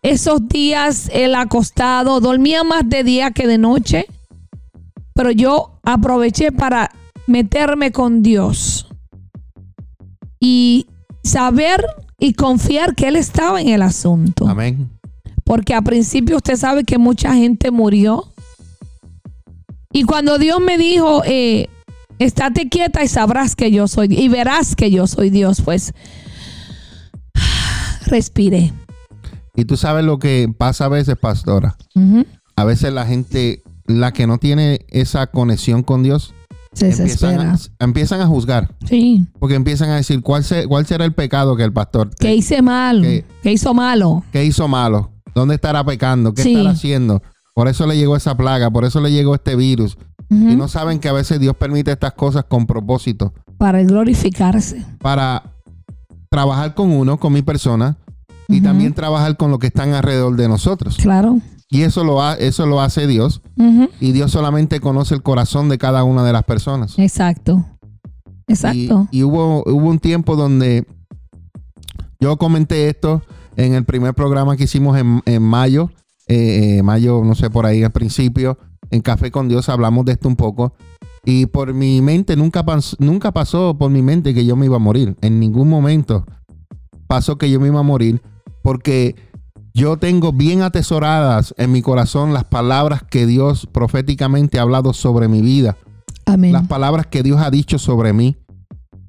[SPEAKER 3] esos días él acostado, dormía más de día que de noche, pero yo aproveché para meterme con Dios y saber y confiar que Él estaba en el asunto.
[SPEAKER 1] Amén.
[SPEAKER 3] Porque a principio usted sabe que mucha gente murió. Y cuando Dios me dijo, eh, estate quieta y sabrás que yo soy, y verás que yo soy Dios, pues respiré.
[SPEAKER 1] Y tú sabes lo que pasa a veces, pastora. A veces la gente, la que no tiene esa conexión con Dios,
[SPEAKER 3] Se
[SPEAKER 1] empiezan
[SPEAKER 3] desespera.
[SPEAKER 1] a, empiezan a juzgar.
[SPEAKER 3] Sí.
[SPEAKER 1] Porque empiezan a decir, ¿cuál, se- cuál será el pecado que el pastor
[SPEAKER 3] ¿Qué hice mal?
[SPEAKER 1] que-
[SPEAKER 3] ¿Qué hizo malo?
[SPEAKER 1] ¿Qué hizo malo? ¿Dónde estará pecando? ¿Qué
[SPEAKER 3] Sí.
[SPEAKER 1] estará haciendo? Por eso le llegó esa plaga, por eso le llegó este virus. Y no saben que a veces Dios permite estas cosas con propósito.
[SPEAKER 3] Para glorificarse.
[SPEAKER 1] Para trabajar con uno, con mi persona, y también trabajar con lo que están alrededor de nosotros.
[SPEAKER 3] Claro.
[SPEAKER 1] Y eso lo, ha- eso lo hace Dios. Y Dios solamente conoce el corazón de cada una de las personas.
[SPEAKER 3] Exacto.
[SPEAKER 1] Y,
[SPEAKER 3] Exacto.
[SPEAKER 1] y hubo, hubo un tiempo donde yo comenté esto en el primer programa que hicimos en, en mayo, eh, eh, mayo, no sé, por ahí al principio, en Café con Dios hablamos de esto un poco. Y por mi mente nunca, pas- nunca pasó por mi mente que yo me iba a morir. En ningún momento pasó que yo me iba a morir porque yo tengo bien atesoradas en mi corazón las palabras que Dios proféticamente ha hablado sobre mi vida
[SPEAKER 3] Amén.
[SPEAKER 1] las palabras que Dios ha dicho sobre mí.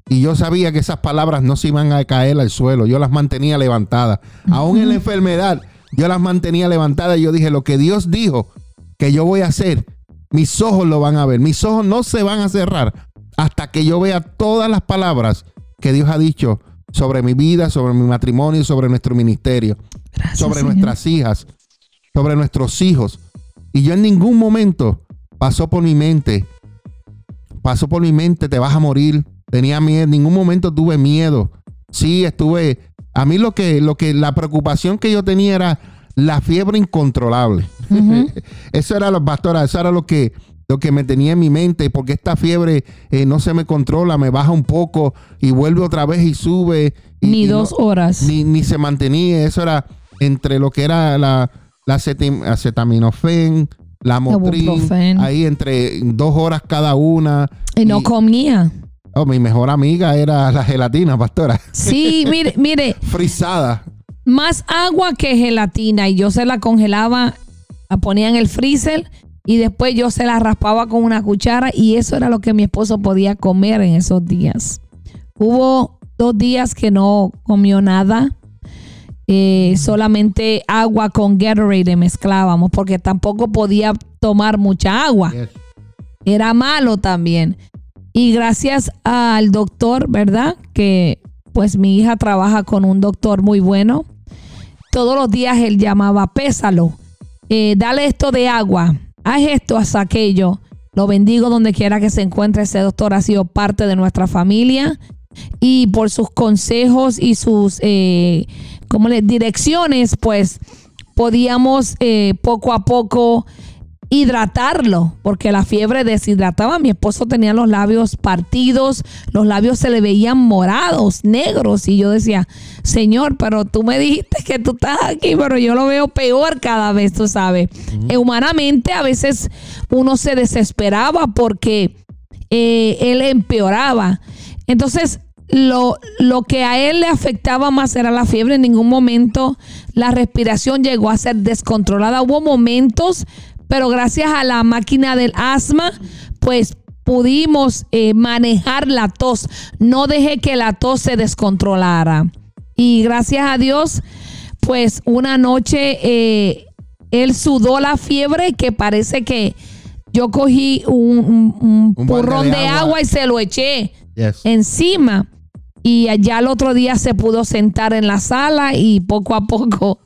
[SPEAKER 1] Y yo sabía que esas palabras no se iban a caer al suelo. Yo las mantenía levantadas. Aún en la enfermedad, yo las mantenía levantadas. Y yo dije, lo que Dios dijo que yo voy a hacer, mis ojos lo van a ver. Mis ojos no se van a cerrar hasta que yo vea todas las palabras que Dios ha dicho sobre mi vida, sobre mi matrimonio, sobre nuestro ministerio
[SPEAKER 3] Gracias,
[SPEAKER 1] sobre
[SPEAKER 3] Señor.
[SPEAKER 1] nuestras hijas, sobre nuestros hijos. Y yo en ningún momento pasó por mi mente, pasó por mi mente, te vas a morir. Tenía miedo, en ningún momento tuve miedo. Sí, estuve. A mí lo que, lo que, la preocupación que yo tenía era la fiebre incontrolable. Eso era lo, pastora, eso era lo que, lo que me tenía en mi mente, porque esta fiebre eh, no se me controla, me baja un poco y vuelve otra vez y sube. y-
[SPEAKER 3] Ni
[SPEAKER 1] y no-
[SPEAKER 3] dos horas.
[SPEAKER 1] ni, ni se mantenía. Eso era entre lo que era la, la acetaminofén, la motrin, ahí entre dos horas cada una.
[SPEAKER 3] y no comía.
[SPEAKER 1] Oh, mi mejor amiga era la gelatina, pastora,
[SPEAKER 3] Sí, mire, mire,
[SPEAKER 1] frisada.
[SPEAKER 3] más agua que gelatina y yo se la congelaba, la ponía en el freezer y después yo se la raspaba con una cuchara y eso era lo que mi esposo podía comer en esos días. Hubo dos días que no comió nada, eh, solamente agua con Gatorade mezclábamos porque tampoco podía tomar mucha agua era malo también. Y gracias al doctor, ¿verdad? Que pues mi hija trabaja con un doctor muy bueno. todos los días él llamaba, pésalo, eh, dale esto de agua, haz esto, haz aquello. Lo bendigo donde quiera que se encuentre. Ese doctor ha sido parte de nuestra familia y por sus consejos y sus eh, como le, direcciones, pues podíamos eh, poco a poco hidratarlo, porque la fiebre deshidrataba. Mi esposo tenía los labios partidos, los labios se le veían morados, negros, y yo decía, Señor, pero tú me dijiste que tú estás aquí, pero yo lo veo peor cada vez, tú sabes. Eh, humanamente a veces uno se desesperaba porque eh, él empeoraba. Entonces, lo, lo, que a él le afectaba más era la fiebre. En ningún momento la respiración llegó a ser descontrolada. Hubo momentos pero gracias a la máquina del asma, pues pudimos eh, manejar la tos. No dejé que la tos se descontrolara. Y gracias a Dios, pues una noche eh, él sudó la fiebre que parece que yo cogí un, un, porrón de, agua. y se lo eché encima. Y allá el otro día se pudo sentar en la sala y poco a poco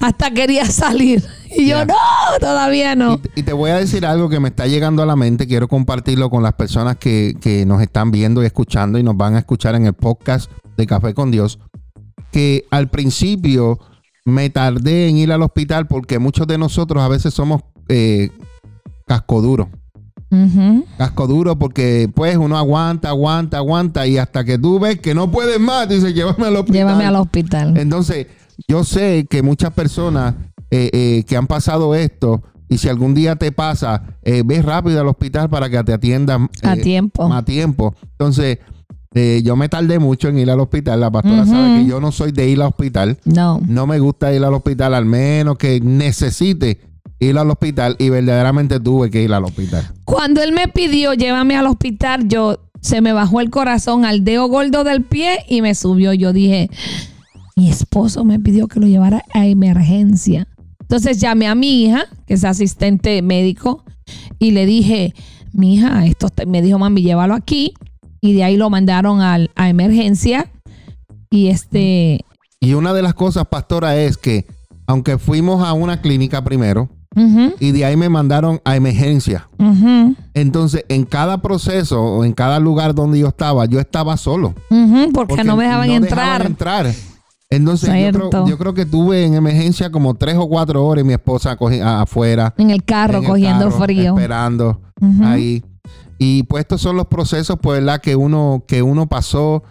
[SPEAKER 3] hasta quería salir. Y yo, no, todavía no.
[SPEAKER 1] Y, te voy a decir algo que me está llegando a la mente. Quiero compartirlo con las personas que, que nos están viendo y escuchando y nos van a escuchar en el podcast de Café con Dios. Que al principio me tardé en ir al hospital porque muchos de nosotros a veces somos eh, casco duro. Casco duro porque pues uno aguanta, aguanta, aguanta y hasta que tú ves que no puedes más, dice llévame al hospital.
[SPEAKER 3] Llévame al hospital.
[SPEAKER 1] Entonces, yo sé que muchas personas eh, eh, que han pasado esto, y si algún día te pasa, eh, ves rápido al hospital para que te atiendan
[SPEAKER 3] a tiempo.
[SPEAKER 1] A tiempo. Entonces, yo me tardé mucho en ir al hospital. La pastora sabe que yo no soy de ir al hospital.
[SPEAKER 3] No.
[SPEAKER 1] No me gusta ir al hospital, al menos que necesite ir al hospital y verdaderamente tuve que ir al hospital.
[SPEAKER 3] Cuando él me pidió llévame al hospital, yo se me bajó el corazón al dedo gordo del pie y me subió. Yo dije, mi esposo me pidió que lo llevara a emergencia. Entonces llamé a mi hija, que es asistente médico, y le dije, mi hija, esto me dijo, mami, llévalo aquí. Y de ahí lo mandaron al, a emergencia. Y este...
[SPEAKER 1] Y una de las cosas, pastora, es que aunque fuimos a una clínica primero, y de ahí me mandaron a emergencia. Entonces, en cada proceso o en cada lugar donde yo estaba, yo estaba solo.
[SPEAKER 3] porque, no me dejaban entrar.
[SPEAKER 1] entrar. Entonces yo creo, que tuve en emergencia como tres o cuatro horas y mi esposa afuera.
[SPEAKER 3] En el carro, cogiendo frío.
[SPEAKER 1] Esperando ahí. Y pues estos son los procesos, pues, ¿verdad? Que uno, que uno pasó,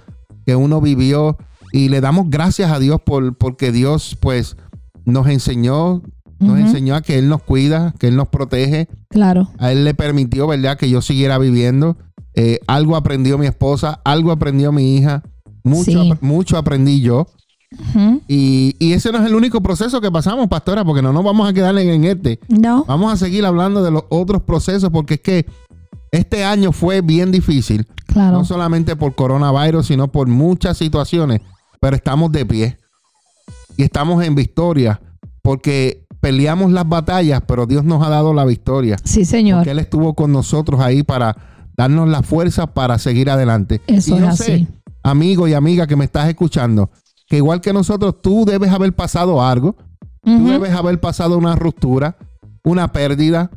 [SPEAKER 1] que uno vivió. Y le damos gracias a Dios por, porque Dios, pues, nos enseñó, nos enseñó a que Él nos cuida, que Él nos protege.
[SPEAKER 3] Claro.
[SPEAKER 1] A Él le permitió, ¿verdad? Que yo siguiera viviendo. Eh, algo aprendió mi esposa, algo aprendió mi hija. Mucho, mucho aprendí yo y, ese no es el único proceso que pasamos, pastora, porque no nos vamos a quedar en, este.
[SPEAKER 3] No.
[SPEAKER 1] Vamos a seguir hablando de los otros procesos, porque es que este año fue bien difícil.
[SPEAKER 3] Claro.
[SPEAKER 1] No solamente por coronavirus, sino por muchas situaciones. Pero estamos de pie. Y estamos en victoria. Porque peleamos las batallas, pero Dios nos ha dado la victoria.
[SPEAKER 3] Sí, Señor.
[SPEAKER 1] Porque Él estuvo con nosotros ahí para darnos la fuerza para seguir adelante.
[SPEAKER 3] Eso y yo sé,
[SPEAKER 1] amigo y amiga que me estás escuchando, que igual que nosotros, tú debes haber pasado algo. Tú debes haber pasado una ruptura, una pérdida.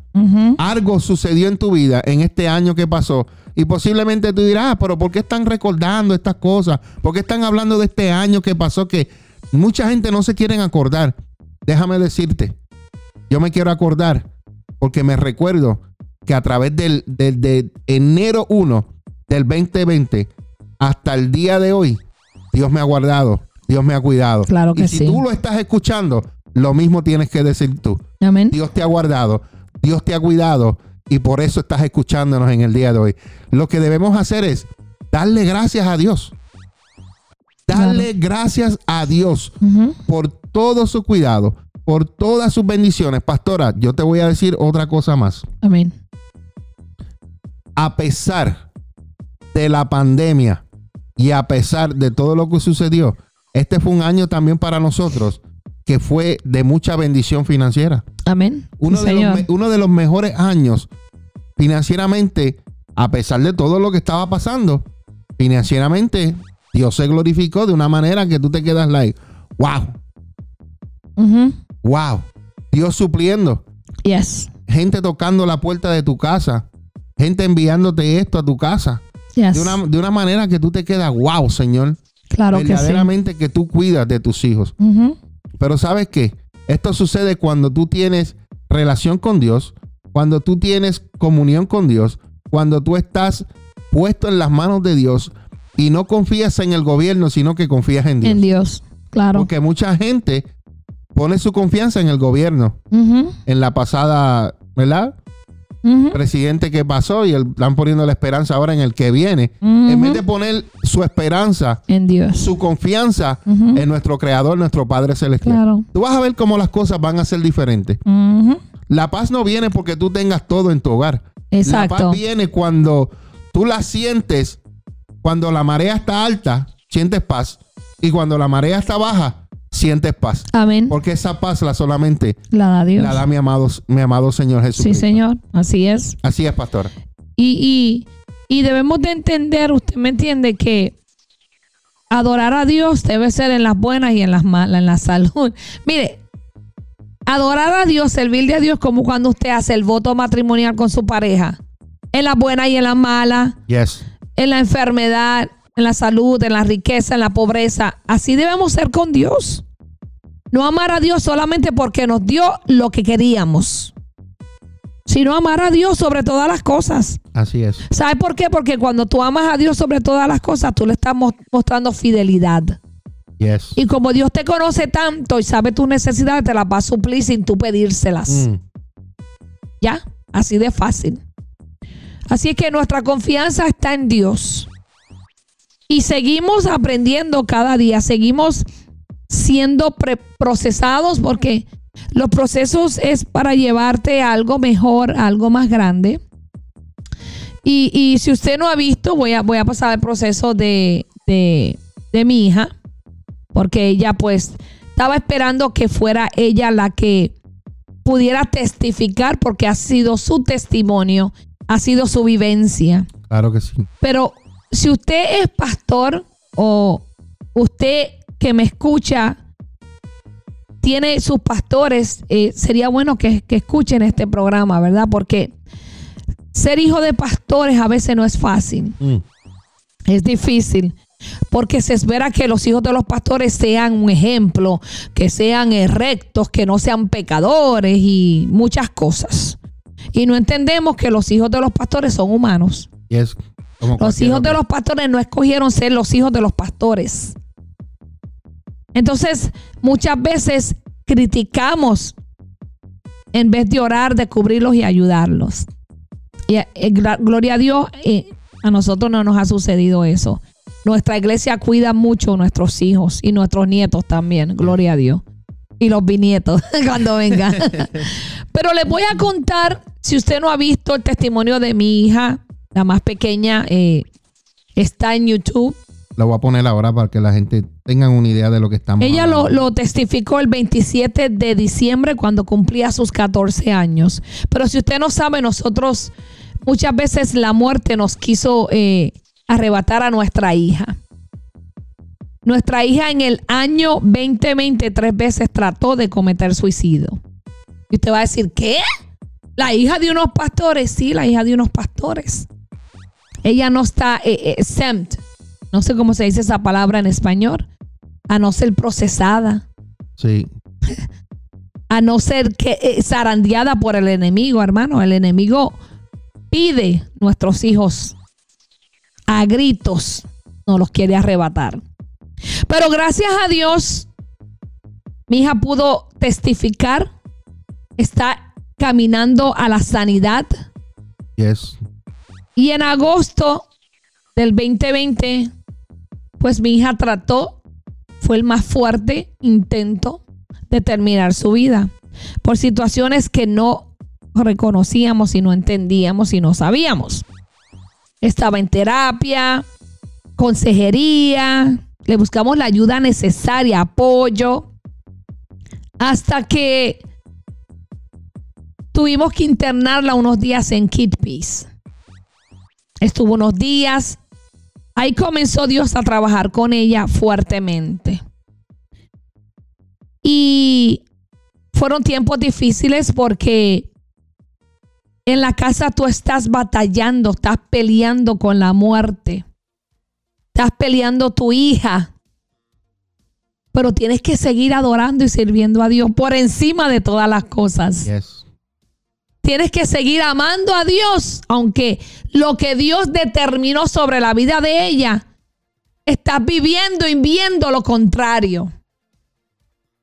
[SPEAKER 1] Algo sucedió en tu vida en este año que pasó. Y posiblemente tú dirás, ah, pero ¿por qué están recordando estas cosas? ¿Por qué están hablando de este año que pasó que mucha gente no se quieren acordar? Déjame decirte, yo me quiero acordar porque me recuerdo que a través del, del de enero 1 del 2020 hasta el día de hoy, Dios me ha guardado Dios me ha cuidado.
[SPEAKER 3] Claro que
[SPEAKER 1] y
[SPEAKER 3] si
[SPEAKER 1] tú lo estás escuchando, lo mismo tienes que decir tú.
[SPEAKER 3] Amén.
[SPEAKER 1] Dios te ha guardado, Dios te ha cuidado y por eso estás escuchándonos en el día de hoy. Lo que debemos hacer es darle gracias a Dios. Darle gracias a Dios por todo su cuidado, por todas sus bendiciones. Pastora, yo te voy a decir otra cosa más.
[SPEAKER 3] Amén.
[SPEAKER 1] A pesar de la pandemia y a pesar de todo lo que sucedió, este fue un año también para nosotros que fue de mucha bendición financiera.
[SPEAKER 3] Amén.
[SPEAKER 1] Uno, de, los, uno de los mejores años financieramente, a pesar de todo lo que estaba pasando, financieramente Dios se glorificó de una manera que tú te quedas like, wow. Wow. Dios supliendo.
[SPEAKER 3] Yes.
[SPEAKER 1] Gente tocando la puerta de tu casa. Gente enviándote esto a tu casa.
[SPEAKER 3] Yes.
[SPEAKER 1] De una, de una manera que tú te quedas, wow, Señor.
[SPEAKER 3] Claro que sí.
[SPEAKER 1] verdaderamente que, tú cuidas de tus hijos. Pero sabes qué? Esto sucede cuando tú tienes relación con Dios, cuando tú tienes comunión con Dios, cuando tú estás puesto en las manos de Dios y no confías en el gobierno, sino que confías en Dios.
[SPEAKER 3] En Dios. Claro.
[SPEAKER 1] Porque mucha gente pone su confianza en el gobierno, en la pasada, ¿verdad? Presidente que pasó y el- están poniendo la esperanza ahora en el que viene. En vez de poner su esperanza,
[SPEAKER 3] En Dios.
[SPEAKER 1] su confianza en nuestro Creador, nuestro Padre Celestial.
[SPEAKER 3] Claro.
[SPEAKER 1] Tú vas a ver cómo las cosas van a ser diferentes. La paz no viene porque tú tengas todo en tu hogar. La
[SPEAKER 3] Exacto.
[SPEAKER 1] paz viene cuando tú la sientes, cuando la marea está alta, sientes paz. Y cuando la marea está baja, sientes paz.
[SPEAKER 3] Amén.
[SPEAKER 1] Porque esa paz la solamente
[SPEAKER 3] La da Dios.
[SPEAKER 1] la da mi amado, mi amado Señor Jesús.
[SPEAKER 3] sí, Señor. Así es.
[SPEAKER 1] Así es, pastora.
[SPEAKER 3] Y, y, y debemos de entender, usted me entiende, que adorar a Dios debe ser en las buenas y en las malas, en la salud. Mire, adorar a Dios, servirle a Dios como cuando usted hace el voto matrimonial con su pareja. En las buenas y en las malas,
[SPEAKER 1] Yes.
[SPEAKER 3] en la enfermedad, en la salud, en la riqueza, en la pobreza. Así debemos ser con Dios. No amar a Dios solamente porque nos dio lo que queríamos, sino amar a Dios sobre todas las cosas.
[SPEAKER 1] Así es.
[SPEAKER 3] ¿Sabes por qué? Porque cuando tú amas a Dios sobre todas las cosas, tú le estás mo- mostrando fidelidad.
[SPEAKER 1] Yes.
[SPEAKER 3] Y como Dios te conoce tanto y sabe tus necesidades, te las va a suplir sin tú pedírselas.
[SPEAKER 1] Mm.
[SPEAKER 3] ¿Ya? Así de fácil. Así es que nuestra confianza está en Dios. Y seguimos aprendiendo cada día, seguimos siendo procesados porque los procesos es para llevarte a algo mejor, a algo más grande. Y, y si usted no ha visto, voy a, voy a pasar el proceso de, de, de mi hija, porque ella pues estaba esperando que fuera ella la que pudiera testificar, porque ha sido su testimonio, ha sido su vivencia.
[SPEAKER 1] Claro que sí.
[SPEAKER 3] Pero si usted es pastor o usted que me escucha tiene sus pastores, eh, sería bueno que, que escuchen este programa, ¿verdad? Porque ser hijo de pastores a veces no es fácil,
[SPEAKER 1] Mm.
[SPEAKER 3] es difícil. Porque se espera que los hijos de los pastores sean un ejemplo, que sean rectos, que no sean pecadores y muchas cosas. Y no entendemos que los hijos de los pastores son humanos.
[SPEAKER 1] Yes.
[SPEAKER 3] Los hijos de los pastores no escogieron ser los hijos de los pastores. Entonces, muchas veces criticamos en vez de orar, de cubrirlos y ayudarlos. Y eh, gra- gloria a Dios, eh, a nosotros no nos ha sucedido eso. Nuestra iglesia cuida mucho a nuestros hijos y nuestros nietos también, gloria a Dios. Y los bisnietos cuando vengan. Pero les voy a contar, si usted no ha visto el testimonio de mi hija, la más pequeña, eh, está en YouTube.
[SPEAKER 1] Lo voy a poner ahora para que la gente tenga una idea de lo que estamos
[SPEAKER 3] Ella lo testificó el 27 de diciembre cuando cumplía sus 14 años. Pero si usted no sabe, nosotros muchas veces la muerte nos quiso eh, arrebatar a nuestra hija. Nuestra hija en el año 2020 tres veces trató de cometer suicidio. Y usted va a decir, ¿qué? ¿La hija de unos pastores? Sí, la hija de unos pastores. Ella no está eh, eh, exempt. No sé cómo se dice esa palabra en español. A no ser procesada.
[SPEAKER 1] Sí.
[SPEAKER 3] A no ser que eh, zarandeada por el enemigo, hermano. El enemigo pide nuestros hijos a gritos. No los quiere arrebatar. Pero gracias a Dios, mi hija pudo testificar. Está caminando a la sanidad.
[SPEAKER 1] Yes.
[SPEAKER 3] Y en agosto del 2020, pues mi hija trató, fue el más fuerte intento de terminar su vida por situaciones que no reconocíamos y no entendíamos y no sabíamos. Estaba en terapia, consejería, le buscamos la ayuda necesaria, apoyo, hasta que tuvimos que internarla unos días en Kid Peace. Estuvo unos días. Ahí comenzó Dios a trabajar con ella fuertemente. Y fueron tiempos difíciles porque en la casa tú estás batallando, estás peleando con la muerte. Estás peleando tu hija. Pero tienes que seguir adorando y sirviendo a Dios por encima de todas las cosas. Tienes que seguir amando a Dios, aunque lo que Dios determinó sobre la vida de ella, estás viviendo y viendo lo contrario.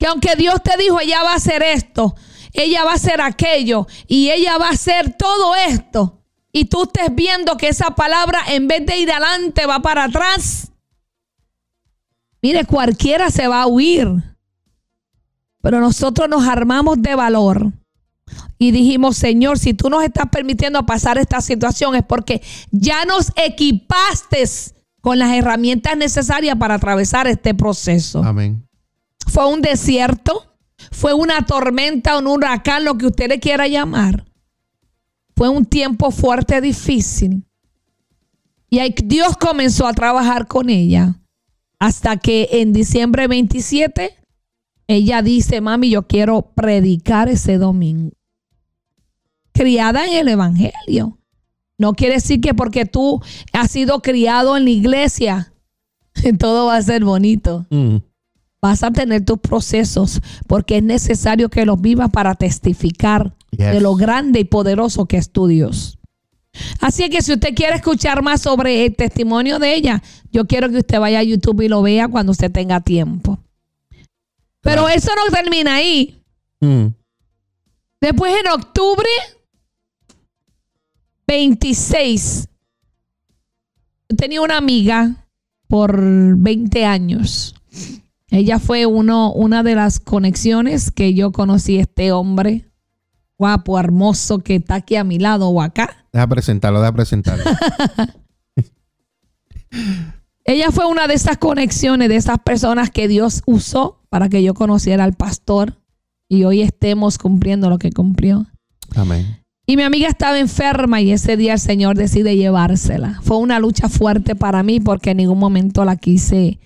[SPEAKER 3] Que aunque Dios te dijo, ella va a hacer esto, ella va a hacer aquello y ella va a hacer todo esto, y tú estés viendo que esa palabra en vez de ir adelante va para atrás. Mire, cualquiera se va a huir. Pero nosotros nos armamos de valor y dijimos, Señor, si tú nos estás permitiendo pasar esta situación es porque ya nos equipaste con las herramientas necesarias para atravesar este proceso.
[SPEAKER 1] Amén.
[SPEAKER 3] Fue un desierto, fue una tormenta, un huracán, lo que usted le quiera llamar. Fue un tiempo fuerte, difícil. Y Dios comenzó a trabajar con ella. Hasta que en diciembre 27, ella dice, mami, yo quiero predicar ese domingo. Criada en el Evangelio. No quiere decir que porque tú has sido criado en la iglesia, todo va a ser bonito.
[SPEAKER 1] Mm.
[SPEAKER 3] Vas a tener tus procesos porque es necesario que los vivas para testificar
[SPEAKER 1] Yes.
[SPEAKER 3] de lo grande y poderoso que es tu Dios. Así que si usted quiere escuchar más sobre el testimonio de ella, yo quiero que usted vaya a YouTube y lo vea cuando usted tenga tiempo. Pero eso no termina ahí.
[SPEAKER 1] Mm.
[SPEAKER 3] Después en octubre 26, yo tenía una amiga por 20 años. Ella fue uno, una de las conexiones que yo conocí a este hombre guapo, hermoso, que está aquí a mi lado o acá.
[SPEAKER 1] Deja presentarlo, deja presentarlo.
[SPEAKER 3] Ella fue una de esas conexiones, de esas personas que Dios usó para que yo conociera al pastor y hoy estemos cumpliendo lo que cumplió.
[SPEAKER 1] Amén.
[SPEAKER 3] Y mi amiga estaba enferma y ese día el Señor decide llevársela. Fue una lucha fuerte para mí porque en ningún momento la quise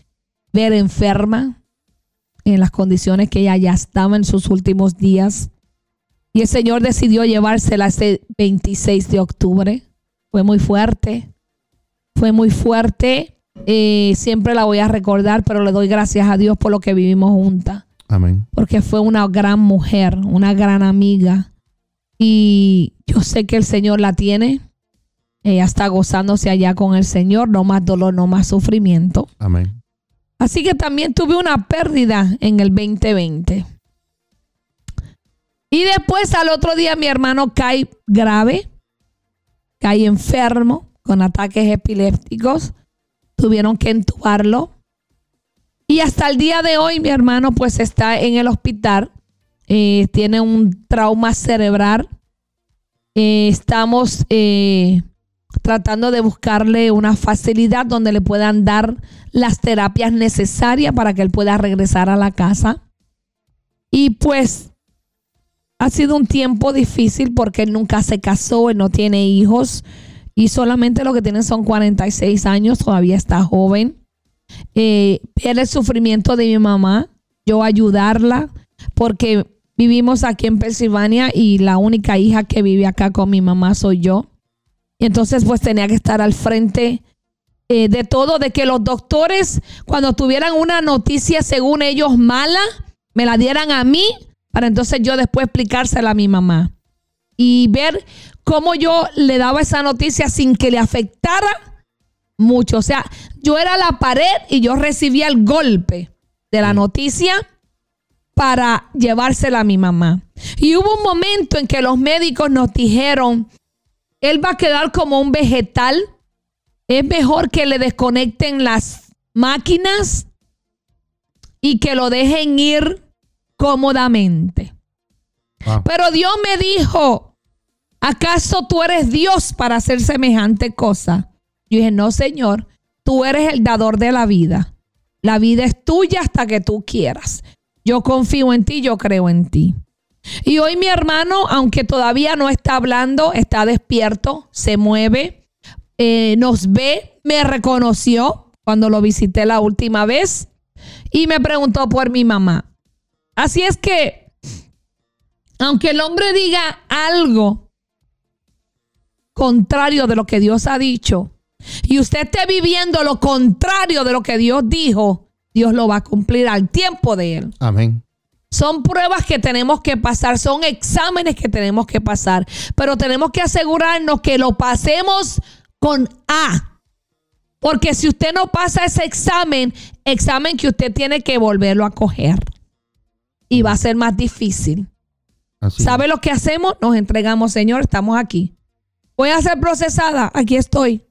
[SPEAKER 3] ver enferma en las condiciones que ella ya estaba en sus últimos días. Y el Señor decidió llevársela ese 26 de octubre. Fue muy fuerte. Fue muy fuerte. Eh, siempre la voy a recordar, pero le doy gracias a Dios por lo que vivimos juntas
[SPEAKER 1] Amén.
[SPEAKER 3] porque fue una gran mujer, una gran amiga. Y yo sé que el Señor la tiene. Ella está gozándose allá con el Señor, no más dolor, no más sufrimiento.
[SPEAKER 1] Amén.
[SPEAKER 3] Así que también tuve una pérdida en el 2020. Y después al otro día mi hermano cae grave, cae enfermo con ataques epilépticos. Tuvieron que entubarlo. Y hasta el día de hoy mi hermano pues está en el hospital. Eh, tiene un trauma cerebral. Eh, estamos eh, tratando de buscarle una facilidad donde le puedan dar las terapias necesarias para que él pueda regresar a la casa. Y pues ha sido un tiempo difícil porque él nunca se casó, él no tiene hijos y solamente lo que tiene son 46 años, todavía está joven. Eh, el sufrimiento de mi mamá, yo ayudarla porque vivimos aquí en Pensilvania y la única hija que vive acá con mi mamá soy yo. Y entonces pues tenía que estar al frente eh, de todo, de que los doctores cuando tuvieran una noticia según ellos mala, me la dieran a mí para entonces yo después explicársela a mi mamá. Y ver cómo yo le daba esa noticia sin que le afectara mucho. O sea, yo era la pared y yo recibía el golpe de la noticia para llevársela a mi mamá. Y hubo un momento en que los médicos nos dijeron, él va a quedar como un vegetal. Es mejor que le desconecten las máquinas y que lo dejen ir cómodamente. Pero Dios me dijo, ¿acaso tú eres Dios para hacer semejante cosa? Yo dije, no, Señor, tú eres el dador de la vida. La vida es tuya hasta que tú quieras. Yo confío en ti, yo creo en ti. Y hoy mi hermano, aunque todavía no está hablando, está despierto, se mueve, eh, nos ve, me reconoció cuando lo visité la última vez y me preguntó por mi mamá. Así es que Aunque el hombre diga algo contrario de lo que Dios ha dicho y usted esté viviendo lo contrario de lo que Dios dijo, Dios lo va a cumplir al tiempo de él.
[SPEAKER 1] Amén.
[SPEAKER 3] Son pruebas que tenemos que pasar, son exámenes que tenemos que pasar, pero tenemos que asegurarnos que lo pasemos con A. Porque si usted no pasa ese examen, examen que usted tiene que volverlo a coger. Y va a ser más difícil.
[SPEAKER 1] Así
[SPEAKER 3] ¿Sabe lo que hacemos? Nos entregamos, Señor, estamos aquí. Voy a ser procesada, aquí estoy.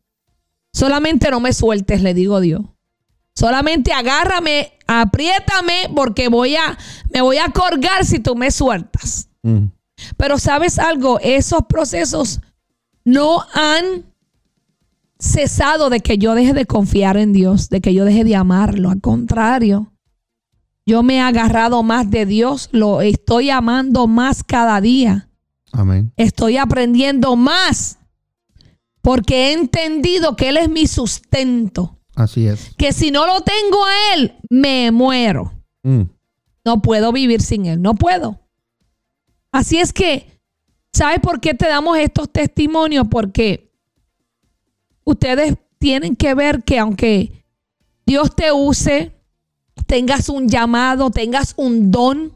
[SPEAKER 3] Solamente no me sueltes, le digo Dios. Solamente agárrame, apriétame, porque voy a, me voy a colgar si tú me sueltas.
[SPEAKER 1] Mm.
[SPEAKER 3] Pero sabes algo, esos procesos no han cesado de que yo deje de confiar en Dios, de que yo deje de amarlo. Al contrario, yo me he agarrado más de Dios, lo estoy amando más cada día.
[SPEAKER 1] Amén.
[SPEAKER 3] Estoy aprendiendo más porque he entendido que Él es mi sustento.
[SPEAKER 1] Así es.
[SPEAKER 3] Que si no lo tengo a Él, me muero.
[SPEAKER 1] Mm.
[SPEAKER 3] No puedo vivir sin Él, no puedo. Así es que, ¿sabes por qué te damos estos testimonios? Porque ustedes tienen que ver que aunque Dios te use, tengas un llamado, tengas un don,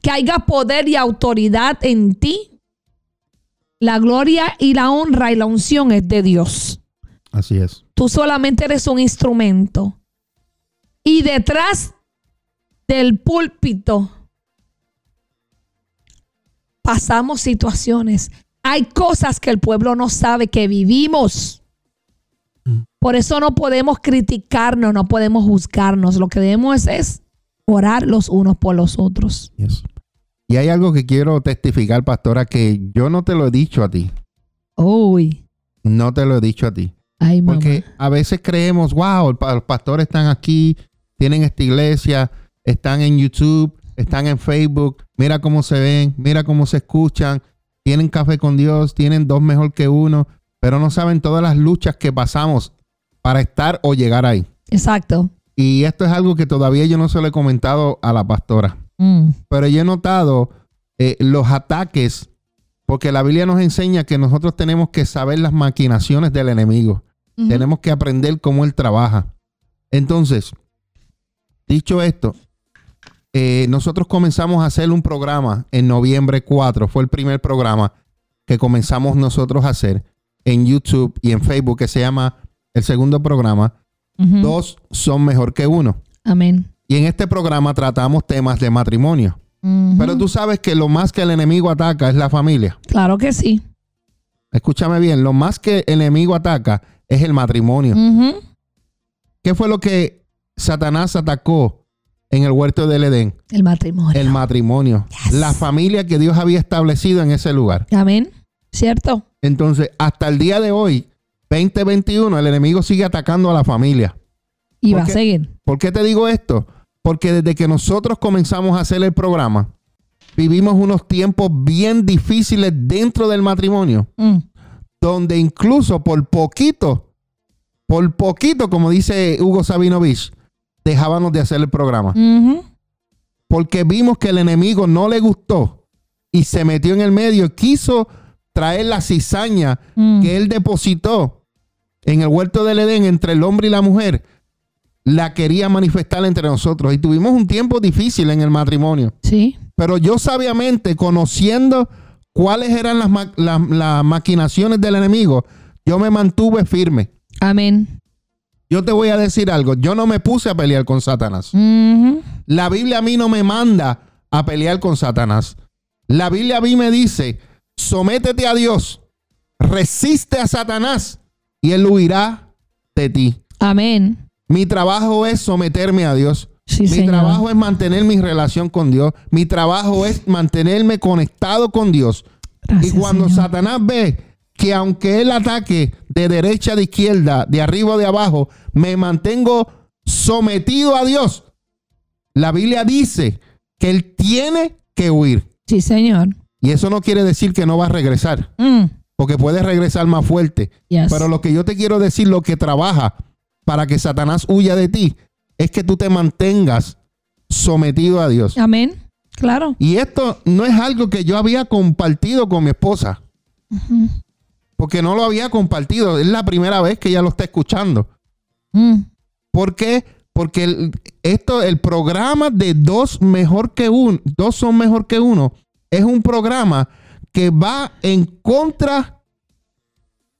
[SPEAKER 3] que haya poder y autoridad en ti, la gloria y la honra y la unción es de Dios.
[SPEAKER 1] Así es.
[SPEAKER 3] Tú solamente eres un instrumento. Y detrás del púlpito pasamos situaciones. Hay cosas que el pueblo no sabe que vivimos. Por eso no podemos criticarnos, no podemos juzgarnos. Lo que debemos es orar los unos por los otros.
[SPEAKER 1] Yes. Y hay algo que quiero testificar, pastora, que yo no te lo he dicho a ti.
[SPEAKER 3] Uy,
[SPEAKER 1] No te lo he dicho a ti.
[SPEAKER 3] Ay, mamá.
[SPEAKER 1] Porque a veces creemos, wow, los pastores están aquí, tienen esta iglesia, están en YouTube, están en Facebook, mira cómo se ven, mira cómo se escuchan, tienen café con Dios, tienen dos mejor que uno, pero no saben todas las luchas que pasamos para estar o llegar ahí.
[SPEAKER 3] Exacto.
[SPEAKER 1] Y esto es algo que todavía yo no se lo he comentado a la pastora,
[SPEAKER 3] Mm,
[SPEAKER 1] pero yo he notado eh, los ataques, porque la Biblia nos enseña que nosotros tenemos que saber las maquinaciones del enemigo. Tenemos que aprender cómo él trabaja. Entonces, dicho esto, eh, nosotros comenzamos a hacer un programa en noviembre 4. Fue el primer programa que comenzamos nosotros a hacer en YouTube y en Facebook, que se llama el segundo programa. Dos son mejor que uno.
[SPEAKER 3] Amén.
[SPEAKER 1] Y en este programa tratamos temas de matrimonio. Pero tú sabes que lo más que el enemigo ataca es la familia.
[SPEAKER 3] Claro que sí.
[SPEAKER 1] Escúchame bien, lo más que el enemigo ataca es el matrimonio. ¿Qué fue lo que Satanás atacó en el huerto del Edén?
[SPEAKER 3] El matrimonio.
[SPEAKER 1] El matrimonio.
[SPEAKER 3] Yes.
[SPEAKER 1] La familia que Dios había establecido en ese lugar.
[SPEAKER 3] Amén. ¿Cierto?
[SPEAKER 1] Entonces, hasta el día de hoy, 2021, el enemigo sigue atacando a la familia.
[SPEAKER 3] Y
[SPEAKER 1] ¿Por
[SPEAKER 3] va a seguir.
[SPEAKER 1] ¿Por qué te digo esto? Porque desde que nosotros comenzamos a hacer el programa, vivimos unos tiempos bien difíciles dentro del matrimonio,
[SPEAKER 3] Mm.
[SPEAKER 1] Donde incluso por poquito, por poquito, como dice Hugo Sabinovich, dejábamos de hacer el programa. Porque vimos que el enemigo no le gustó y se metió en el medio y quiso traer la cizaña
[SPEAKER 3] Mm.
[SPEAKER 1] que él depositó en el huerto del Edén entre el hombre y la mujer, la quería manifestar entre nosotros. Y tuvimos un tiempo difícil en el matrimonio.
[SPEAKER 3] Sí.
[SPEAKER 1] Pero yo sabiamente, conociendo cuáles eran las, ma- las- las maquinaciones del enemigo, yo me mantuve firme.
[SPEAKER 3] Amén.
[SPEAKER 1] Yo te voy a decir algo, yo no me puse a pelear con Satanás. La Biblia a mí no me manda a pelear con Satanás. La Biblia a mí me dice, sométete a Dios, resiste a Satanás y él huirá de ti.
[SPEAKER 3] Amén.
[SPEAKER 1] Mi trabajo es someterme a Dios.
[SPEAKER 3] Sí,
[SPEAKER 1] mi
[SPEAKER 3] señor.
[SPEAKER 1] trabajo es mantener mi relación con Dios. Mi trabajo es mantenerme conectado con Dios.
[SPEAKER 3] Gracias,
[SPEAKER 1] y cuando
[SPEAKER 3] Señor.
[SPEAKER 1] Satanás ve que aunque él ataque de derecha, de izquierda, de arriba o de abajo, me mantengo sometido a Dios. La Biblia dice que él tiene que huir.
[SPEAKER 3] Sí, señor.
[SPEAKER 1] Y eso no quiere decir que no va a regresar,
[SPEAKER 3] Mm.
[SPEAKER 1] porque puede regresar más fuerte.
[SPEAKER 3] Yes.
[SPEAKER 1] Pero lo que yo te quiero decir, lo que trabaja para que Satanás huya de ti, es que tú te mantengas sometido a Dios.
[SPEAKER 3] Amén. Claro.
[SPEAKER 1] Y esto no es algo que yo había compartido con mi esposa. Porque no lo había compartido. Es la primera vez que ella lo está escuchando.
[SPEAKER 3] Mm.
[SPEAKER 1] ¿Por qué? Porque el, esto, el programa de dos mejor que uno, dos son mejor que uno, es un programa que va en contra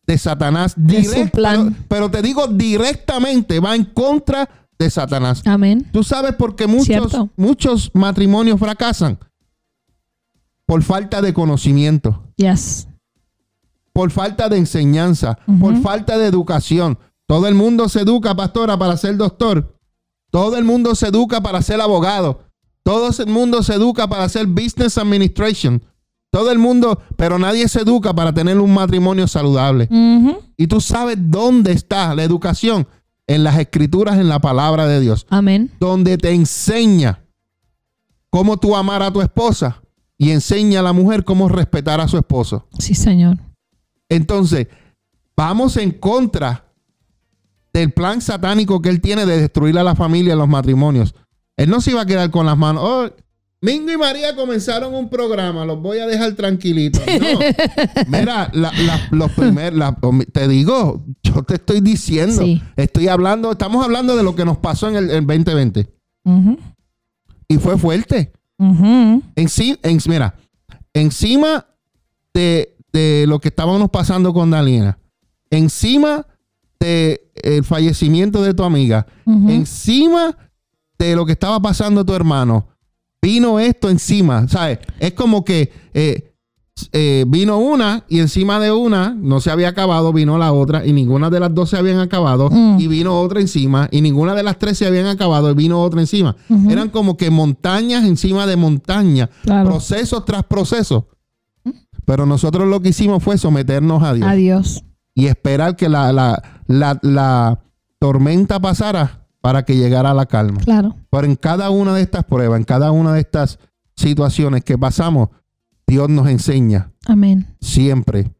[SPEAKER 1] de Satanás.
[SPEAKER 3] De su
[SPEAKER 1] Direct-
[SPEAKER 3] plan.
[SPEAKER 1] Pero, pero te digo directamente, va en contra de Satanás.
[SPEAKER 3] Amén.
[SPEAKER 1] Tú sabes por qué muchos,
[SPEAKER 3] Cierto.
[SPEAKER 1] muchos matrimonios fracasan. Por falta de conocimiento,
[SPEAKER 3] Yes.
[SPEAKER 1] por falta de enseñanza, por falta de educación. Todo el mundo se educa, pastora, para ser doctor. Todo el mundo se educa para ser abogado. Todo el mundo se educa para hacer business administration. Todo el mundo, pero nadie se educa para tener un matrimonio saludable. Y tú sabes dónde está la educación. En las escrituras, en la palabra de Dios.
[SPEAKER 3] Amén.
[SPEAKER 1] donde te enseña cómo tú amar a tu esposa y enseña a la mujer cómo respetar a su esposo.
[SPEAKER 3] Sí, Señor.
[SPEAKER 1] Entonces, vamos en contra del plan satánico que él tiene de destruir a la familia y los matrimonios. Él no se iba a quedar con las manos. Oh, Mingo y María comenzaron un programa, los voy a dejar tranquilitos. No. Mira, la- la- los primer, la- te digo, yo te estoy diciendo,
[SPEAKER 3] Sí.
[SPEAKER 1] estoy hablando, estamos hablando de lo que nos pasó en el, el 2020
[SPEAKER 3] Ujú.
[SPEAKER 1] y fue fuerte. En- mira, encima de, de lo que estábamos pasando con Dalina, encima de el fallecimiento de tu amiga, encima de lo que estaba pasando tu hermano, vino esto encima, ¿sabes? Es como que eh, eh, vino una y encima de una no se había acabado, vino la otra y ninguna de las dos se habían acabado
[SPEAKER 3] Mm.
[SPEAKER 1] y vino otra encima y ninguna de las tres se habían acabado y vino otra encima. Eran como que montañas encima de montañas,
[SPEAKER 3] Claro.
[SPEAKER 1] procesos tras procesos. Pero nosotros lo que hicimos fue someternos a Dios
[SPEAKER 3] Adiós.
[SPEAKER 1] y esperar que la, la, la, la tormenta pasara para que llegara la calma.
[SPEAKER 3] Claro.
[SPEAKER 1] Pero en cada una de estas pruebas, en cada una de estas situaciones que pasamos, Dios nos enseña
[SPEAKER 3] Amén.
[SPEAKER 1] siempre.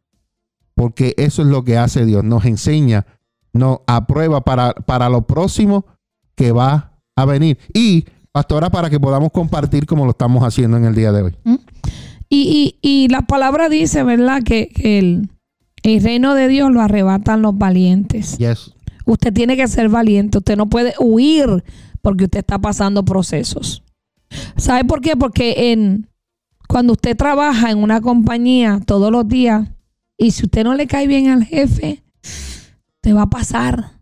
[SPEAKER 1] Porque eso es lo que hace Dios. Nos enseña, nos aprueba para, para lo próximo que va a venir. Y, pastora, para que podamos compartir como lo estamos haciendo en el día de hoy.
[SPEAKER 3] Y, y, y la palabra dice, ¿verdad? Que, que el, el reino de Dios lo arrebatan los valientes.
[SPEAKER 1] Yes.
[SPEAKER 3] Usted tiene que ser valiente. Usted no puede huir porque usted está pasando procesos. ¿Sabe por qué? Porque en, cuando usted trabaja en una compañía todos los días y si usted no le cae bien al jefe, te va a pasar.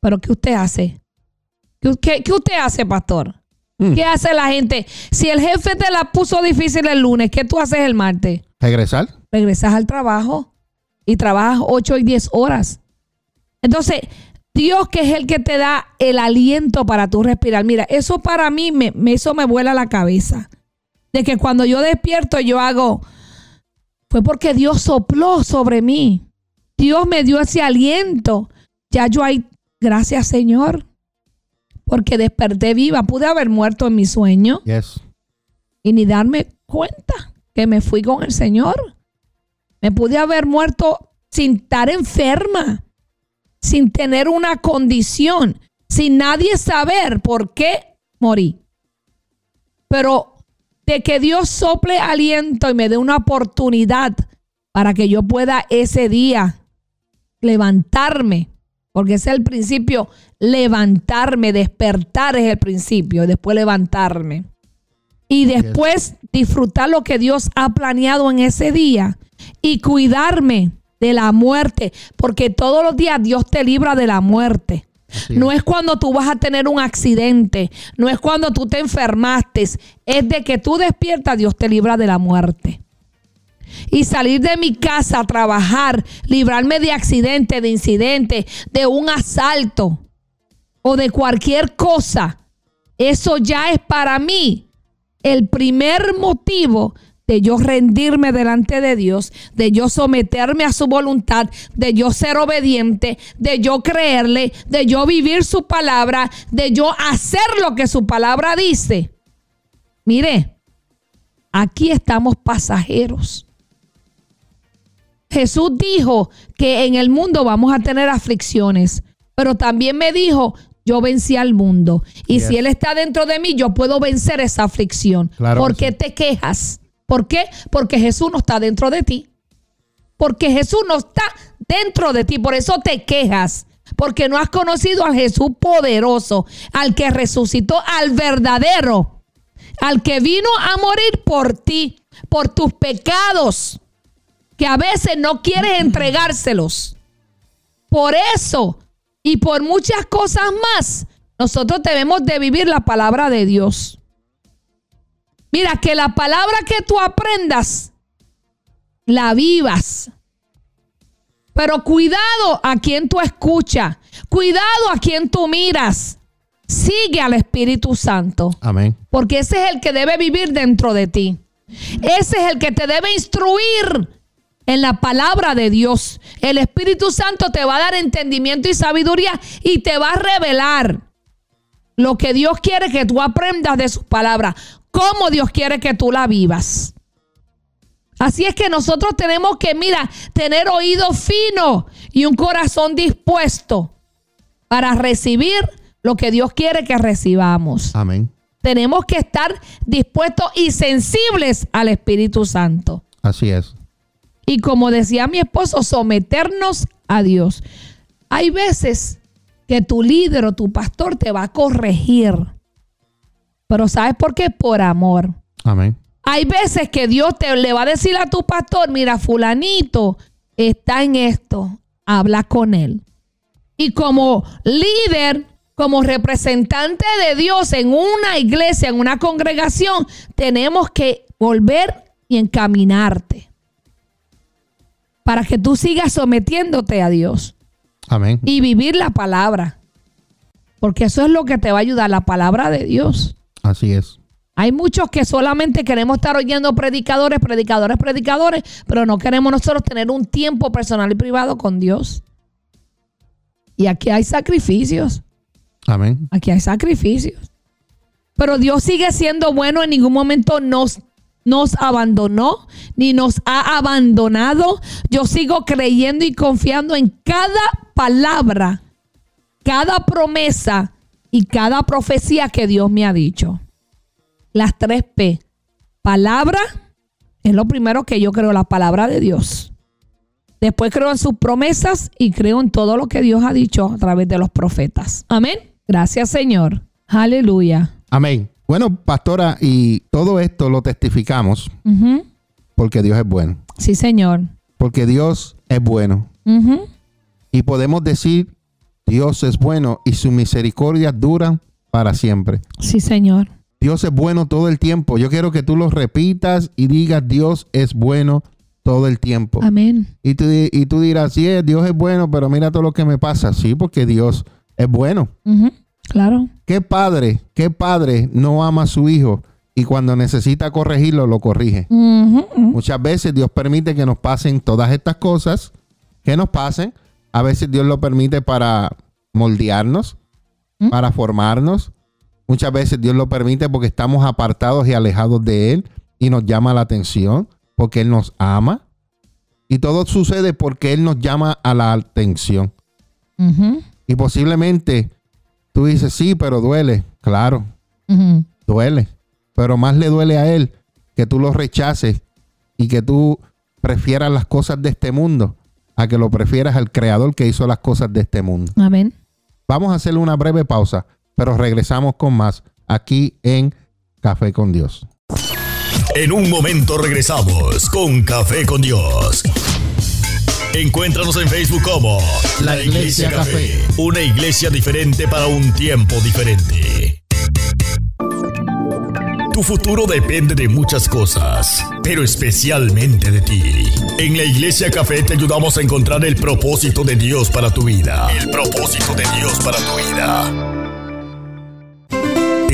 [SPEAKER 3] Pero ¿qué usted hace? ¿Qué, qué- qué usted hace, pastor?
[SPEAKER 1] Mm.
[SPEAKER 3] ¿Qué hace la gente? Si el jefe te la puso difícil el lunes, ¿qué tú haces el martes?
[SPEAKER 1] Regresar.
[SPEAKER 3] regresas al trabajo y trabajas 8 y 10 horas. Entonces, Dios que es el que te da el aliento para tú respirar. Mira, eso para mí, me, eso me vuela la cabeza. De que cuando yo despierto yo hago, fue porque Dios sopló sobre mí. Dios me dio ese aliento. Ya yo hay, gracias Señor, porque desperté viva. Pude haber muerto en mi sueño
[SPEAKER 1] Yes.
[SPEAKER 3] y ni darme cuenta que me fui con el Señor. Me pude haber muerto sin estar enferma, sin tener una condición, sin nadie saber por qué morí. Pero de que Dios sople aliento y me dé una oportunidad para que yo pueda ese día levantarme, porque ese es el principio, levantarme, despertar es el principio, después levantarme. Y después disfrutar lo que Dios ha planeado en ese día y cuidarme de la muerte, porque todos los días Dios te libra de la muerte.
[SPEAKER 1] Así
[SPEAKER 3] No
[SPEAKER 1] es.
[SPEAKER 3] es cuando tú vas a tener un accidente, no es cuando tú te enfermaste, es de que tú despiertas, Dios te libra de la muerte. Y salir de mi casa a trabajar, librarme de accidente, de incidente, de un asalto o de cualquier cosa, eso ya es para mí el primer motivo de yo rendirme delante de Dios, de yo someterme a su voluntad, de yo ser obediente, de yo creerle, de yo vivir su palabra, de yo hacer lo que su palabra dice. Mire, aquí estamos pasajeros. Jesús dijo que en el mundo vamos a tener aflicciones, pero también me dijo, yo vencí al mundo. Y si Él está dentro de mí, yo puedo vencer esa aflicción.
[SPEAKER 1] Claro
[SPEAKER 3] ¿Por qué
[SPEAKER 1] sí.
[SPEAKER 3] te quejas? ¿Por qué? Porque Jesús no está dentro de ti. Porque Jesús no está dentro de ti. Por eso te quejas. Porque no has conocido al Jesús poderoso, al que resucitó, al verdadero, al que vino a morir por ti, por tus pecados, que a veces no quieres entregárselos. Por eso y por muchas cosas más, nosotros debemos de vivir la palabra de Dios. Mira, que la palabra que tú aprendas, la vivas. Pero cuidado a quien tú escuchas, cuidado a quien tú miras. Sigue al Espíritu Santo,
[SPEAKER 1] Amén.
[SPEAKER 3] porque ese es el que debe vivir dentro de ti. Ese es el que te debe instruir en la palabra de Dios. El Espíritu Santo te va a dar entendimiento y sabiduría y te va a revelar lo que Dios quiere que tú aprendas de sus palabras, cómo Dios quiere que tú la vivas. Así es que nosotros tenemos que, mira, tener oído fino y un corazón dispuesto para recibir lo que Dios quiere que recibamos.
[SPEAKER 1] Amén.
[SPEAKER 3] Tenemos que estar dispuestos y sensibles al Espíritu Santo.
[SPEAKER 1] Así es.
[SPEAKER 3] Y como decía mi esposo, someternos a Dios. Hay veces que tu líder o tu pastor te va a corregir. Pero ¿sabes por qué? Por amor.
[SPEAKER 1] Amén.
[SPEAKER 3] Hay veces que Dios te le va a decir a tu pastor, mira, fulanito está en esto, habla con él. Y como líder, como representante de Dios en una iglesia, en una congregación, tenemos que volver y encaminarte para que tú sigas sometiéndote a Dios
[SPEAKER 1] Amén.
[SPEAKER 3] y vivir la palabra. Porque eso es lo que te va a ayudar, la palabra de Dios.
[SPEAKER 1] Así es.
[SPEAKER 3] Hay muchos que solamente queremos estar oyendo predicadores, predicadores, predicadores, pero no queremos nosotros tener un tiempo personal y privado con Dios. Y aquí hay sacrificios,
[SPEAKER 1] Amén.
[SPEAKER 3] aquí hay sacrificios. Pero Dios sigue siendo bueno, en ningún momento nos, nos abandonó, ni nos ha abandonado. Yo sigo creyendo y confiando en cada palabra, cada promesa y cada profecía que Dios me ha dicho las tres P. Palabra es lo primero que yo creo, la palabra de Dios. Después creo en sus promesas y creo en todo lo que Dios ha dicho a través de los profetas. Amén. Gracias, Señor. Aleluya.
[SPEAKER 1] Amén. Bueno, pastora, y todo esto lo testificamos porque Dios es bueno.
[SPEAKER 3] Sí, Señor.
[SPEAKER 1] Porque Dios es bueno. Y podemos decir, Dios es bueno y su misericordia dura para siempre.
[SPEAKER 3] Sí, Señor.
[SPEAKER 1] Dios es bueno todo el tiempo. Yo quiero que tú lo repitas y digas, Dios es bueno todo el tiempo.
[SPEAKER 3] Amén.
[SPEAKER 1] Y tú, y tú dirás, sí, Dios es bueno, pero mira todo lo que me pasa. Sí, porque Dios es bueno.
[SPEAKER 3] Claro.
[SPEAKER 1] ¿Qué padre, qué padre no ama a su hijo y cuando necesita corregirlo, lo corrige? Muchas veces Dios permite que nos pasen todas estas cosas, que nos pasen. A veces Dios lo permite para moldearnos,
[SPEAKER 3] ¿Mm?
[SPEAKER 1] para formarnos. Muchas veces Dios lo permite porque estamos apartados y alejados de Él y nos llama la atención, porque Él nos ama. Y todo sucede porque Él nos llama a la atención. Y posiblemente tú dices, sí, pero duele. Claro, duele. Pero más le duele a Él que tú lo rechaces y que tú prefieras las cosas de este mundo a que lo prefieras al Creador que hizo las cosas de este mundo.
[SPEAKER 3] Amén.
[SPEAKER 1] Vamos a hacer una breve pausa, pero regresamos con más aquí en Café con Dios.
[SPEAKER 2] En un momento regresamos con Café con Dios. Encuéntranos en Facebook como La Iglesia Café, una iglesia diferente para un tiempo diferente. Tu futuro depende de muchas cosas, pero especialmente de ti. En la Iglesia Café te ayudamos a encontrar el propósito de Dios para tu vida. El propósito de Dios para tu vida.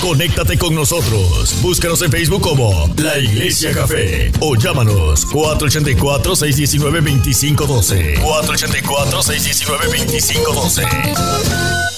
[SPEAKER 2] Conéctate con nosotros. Búscanos en Facebook como La Iglesia Café o llámanos 484-619-2512. 484-619-2512.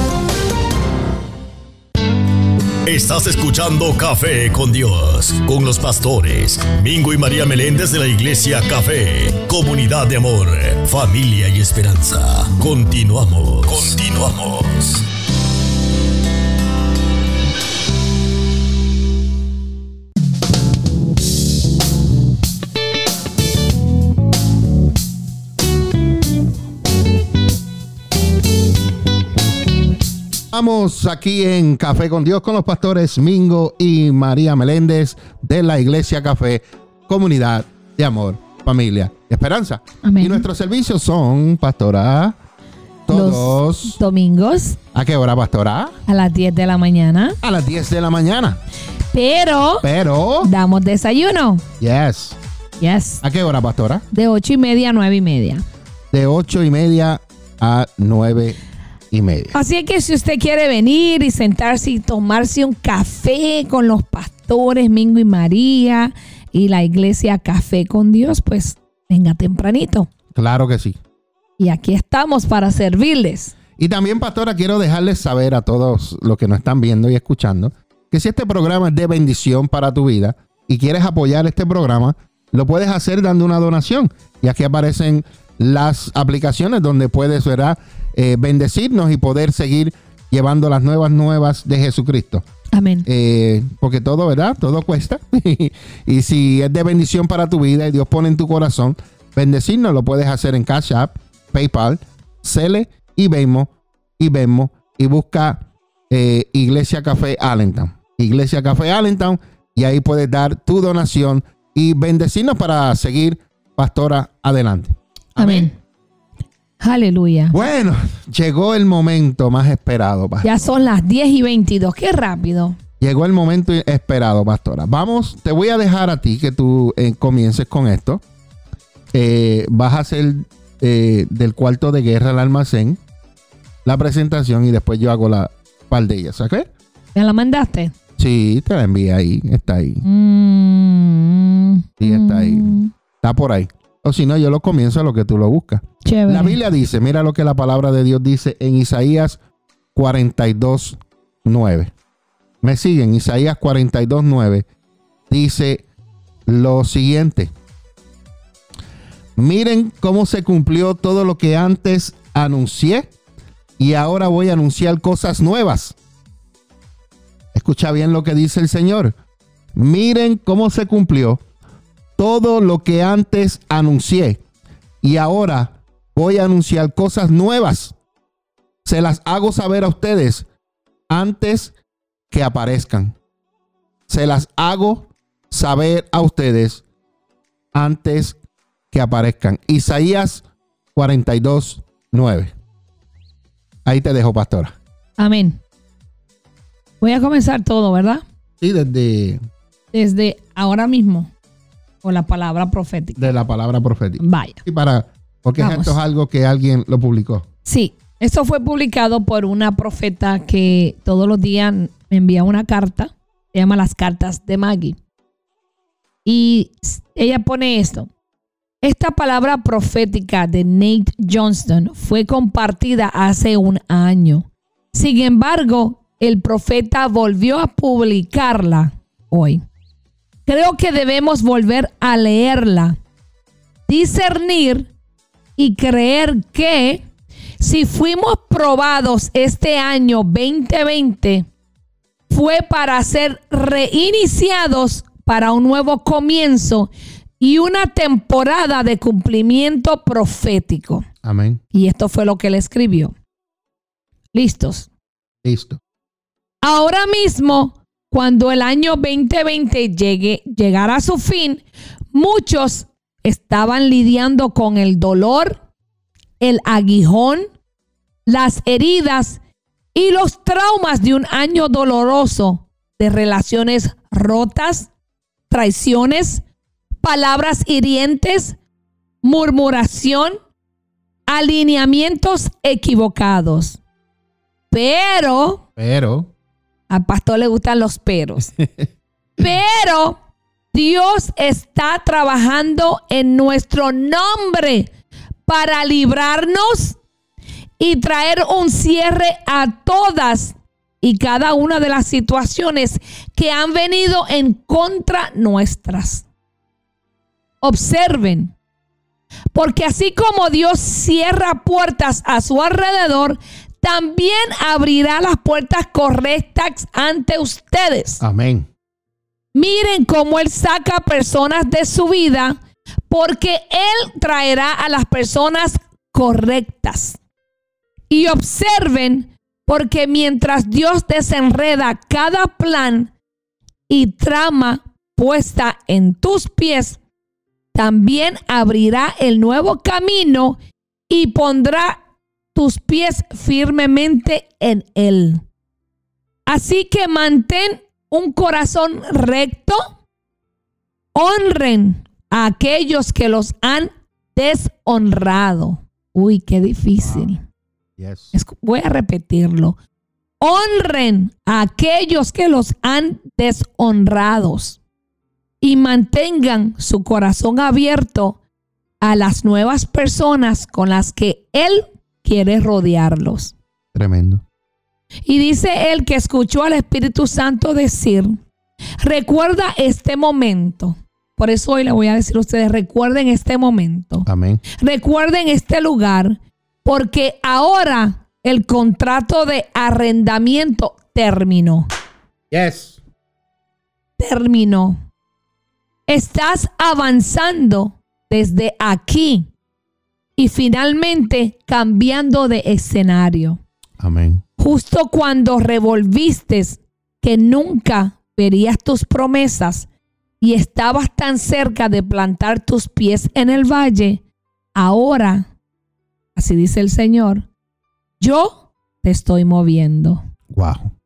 [SPEAKER 2] Estás escuchando Café con Dios, con los pastores Mingo y María Meléndez de la Iglesia Café, comunidad de amor, familia y esperanza. Continuamos, continuamos.
[SPEAKER 1] Estamos aquí en Café con Dios con los pastores Mingo y María Meléndez de la Iglesia Café, comunidad de amor, familia y esperanza.
[SPEAKER 3] Amén.
[SPEAKER 1] Y nuestros servicios son, pastora, todos.
[SPEAKER 3] Los domingos
[SPEAKER 1] ¿A qué hora, pastora?
[SPEAKER 3] a las 10 de la mañana.
[SPEAKER 1] A las 10 de la mañana.
[SPEAKER 3] Pero
[SPEAKER 1] Pero,
[SPEAKER 3] damos desayuno.
[SPEAKER 1] yes.
[SPEAKER 3] Yes.
[SPEAKER 1] ¿A qué hora, pastora?
[SPEAKER 3] De 8 y media a 9 y media.
[SPEAKER 1] De 8 y media a 9 y media.
[SPEAKER 3] Así que si usted quiere venir y sentarse y tomarse un café con los pastores Mingo y María y la iglesia Café con Dios, pues venga tempranito.
[SPEAKER 1] Claro que sí.
[SPEAKER 3] Y aquí estamos para servirles.
[SPEAKER 1] Y también, pastora, quiero dejarles saber a todos los que nos están viendo y escuchando que si este programa es de bendición para tu vida y quieres apoyar este programa, lo puedes hacer dando una donación. Y aquí aparecen las aplicaciones donde puedes ¿verdad? Eh, bendecirnos y poder seguir llevando las nuevas nuevas de Jesucristo.
[SPEAKER 3] Amén.
[SPEAKER 1] Eh, porque todo, ¿verdad? Todo cuesta. y si es de bendición para tu vida y Dios pone en tu corazón, bendecirnos lo puedes hacer en Cash App, PayPal, Cele y Venmo. Y Venmo. Y busca eh, Iglesia Café Allentown. Iglesia Café Allentown. Y ahí puedes dar tu donación y bendecirnos para seguir, pastora, adelante.
[SPEAKER 3] Amén. Aleluya.
[SPEAKER 1] Bueno, llegó el momento más esperado, pastor.
[SPEAKER 3] Ya son las 10 y 22. Qué rápido.
[SPEAKER 1] Llegó el momento esperado, pastora. Vamos, te voy a dejar a ti que tú eh, comiences con esto. Eh, vas a hacer eh, del cuarto de guerra al almacén la presentación y después yo hago la par de ellas, ¿ok?
[SPEAKER 3] ¿Me la mandaste?
[SPEAKER 1] Sí, te la envié ahí, está ahí,
[SPEAKER 3] Mm,
[SPEAKER 1] Sí, está ahí.
[SPEAKER 3] mm,
[SPEAKER 1] está por ahí. O si no, yo lo comienzo a lo que tú lo buscas.
[SPEAKER 3] Chévere.
[SPEAKER 1] La Biblia dice, mira lo que la palabra de Dios dice en Isaías 42, 9. Me siguen, Isaías 42, 9. Dice lo siguiente. Miren cómo se cumplió todo lo que antes anuncié y ahora voy a anunciar cosas nuevas. Escucha bien lo que dice el Señor. Miren cómo se cumplió todo lo que antes anuncié y ahora voy a anunciar cosas nuevas. Se las hago saber a ustedes antes que aparezcan. Se las hago saber a ustedes antes que aparezcan. Isaías 42, 9. Ahí te dejo, pastora.
[SPEAKER 3] Amén. Voy a comenzar todo, ¿verdad?
[SPEAKER 1] Sí, desde
[SPEAKER 3] Desde ahora mismo. Con la palabra profética.
[SPEAKER 1] de la palabra profética.
[SPEAKER 3] Vaya.
[SPEAKER 1] Y para, porque
[SPEAKER 3] Vamos.
[SPEAKER 1] esto es algo que alguien lo publicó.
[SPEAKER 3] Sí, esto fue publicado por una profeta que todos los días me envía una carta. Se llama Las Cartas de Maggie. Y ella pone esto. Esta palabra profética de Nate Johnston fue compartida hace un año. Sin embargo, el profeta volvió a publicarla hoy. Creo que debemos volver a leerla discernir y creer que si fuimos probados este año 2020, fue para ser reiniciados para un nuevo comienzo y una temporada de cumplimiento profético.
[SPEAKER 1] Amén.
[SPEAKER 3] Y esto fue lo que él escribió. Listos.
[SPEAKER 1] Listo.
[SPEAKER 3] Ahora mismo, cuando el año 2020 llegue, llegara a su fin, muchos estaban lidiando con el dolor, el aguijón, las heridas y los traumas de un año doloroso de relaciones rotas, traiciones, palabras hirientes, murmuración, alineamientos equivocados. Pero
[SPEAKER 1] Pero,
[SPEAKER 3] al pastor le gustan los peros. Pero Dios está trabajando en nuestro nombre para librarnos y traer un cierre a todas y cada una de las situaciones que han venido en contra nuestras. Observen, porque así como Dios cierra puertas a su alrededor, también abrirá las puertas correctas ante ustedes.
[SPEAKER 1] amén.
[SPEAKER 3] Miren cómo Él saca personas de su vida porque Él traerá a las personas correctas. Y observen porque mientras Dios desenreda cada plan y trama puesta en tus pies, también abrirá el nuevo camino y pondrá tus pies firmemente en él. Así que mantén un corazón recto. Honren a aquellos que los han deshonrado. Uy, qué difícil.
[SPEAKER 1] Yes.
[SPEAKER 3] Es- Voy a repetirlo. Honren a aquellos que los han deshonrados y mantengan su corazón abierto a las nuevas personas con las que Él quiere rodearlos.
[SPEAKER 1] Tremendo.
[SPEAKER 3] Y dice él que escuchó al Espíritu Santo decir, recuerda este momento. Por eso hoy le voy a decir a ustedes, recuerden este momento.
[SPEAKER 1] Amén.
[SPEAKER 3] Recuerden este lugar, porque ahora el contrato de arrendamiento terminó.
[SPEAKER 1] Yes.
[SPEAKER 3] Terminó. Estás avanzando desde aquí y finalmente cambiando de escenario.
[SPEAKER 1] Amén.
[SPEAKER 3] Justo cuando revolviste que nunca verías tus promesas y estabas tan cerca de plantar tus pies en el valle, ahora, así dice el Señor, yo te estoy moviendo.
[SPEAKER 1] Wow.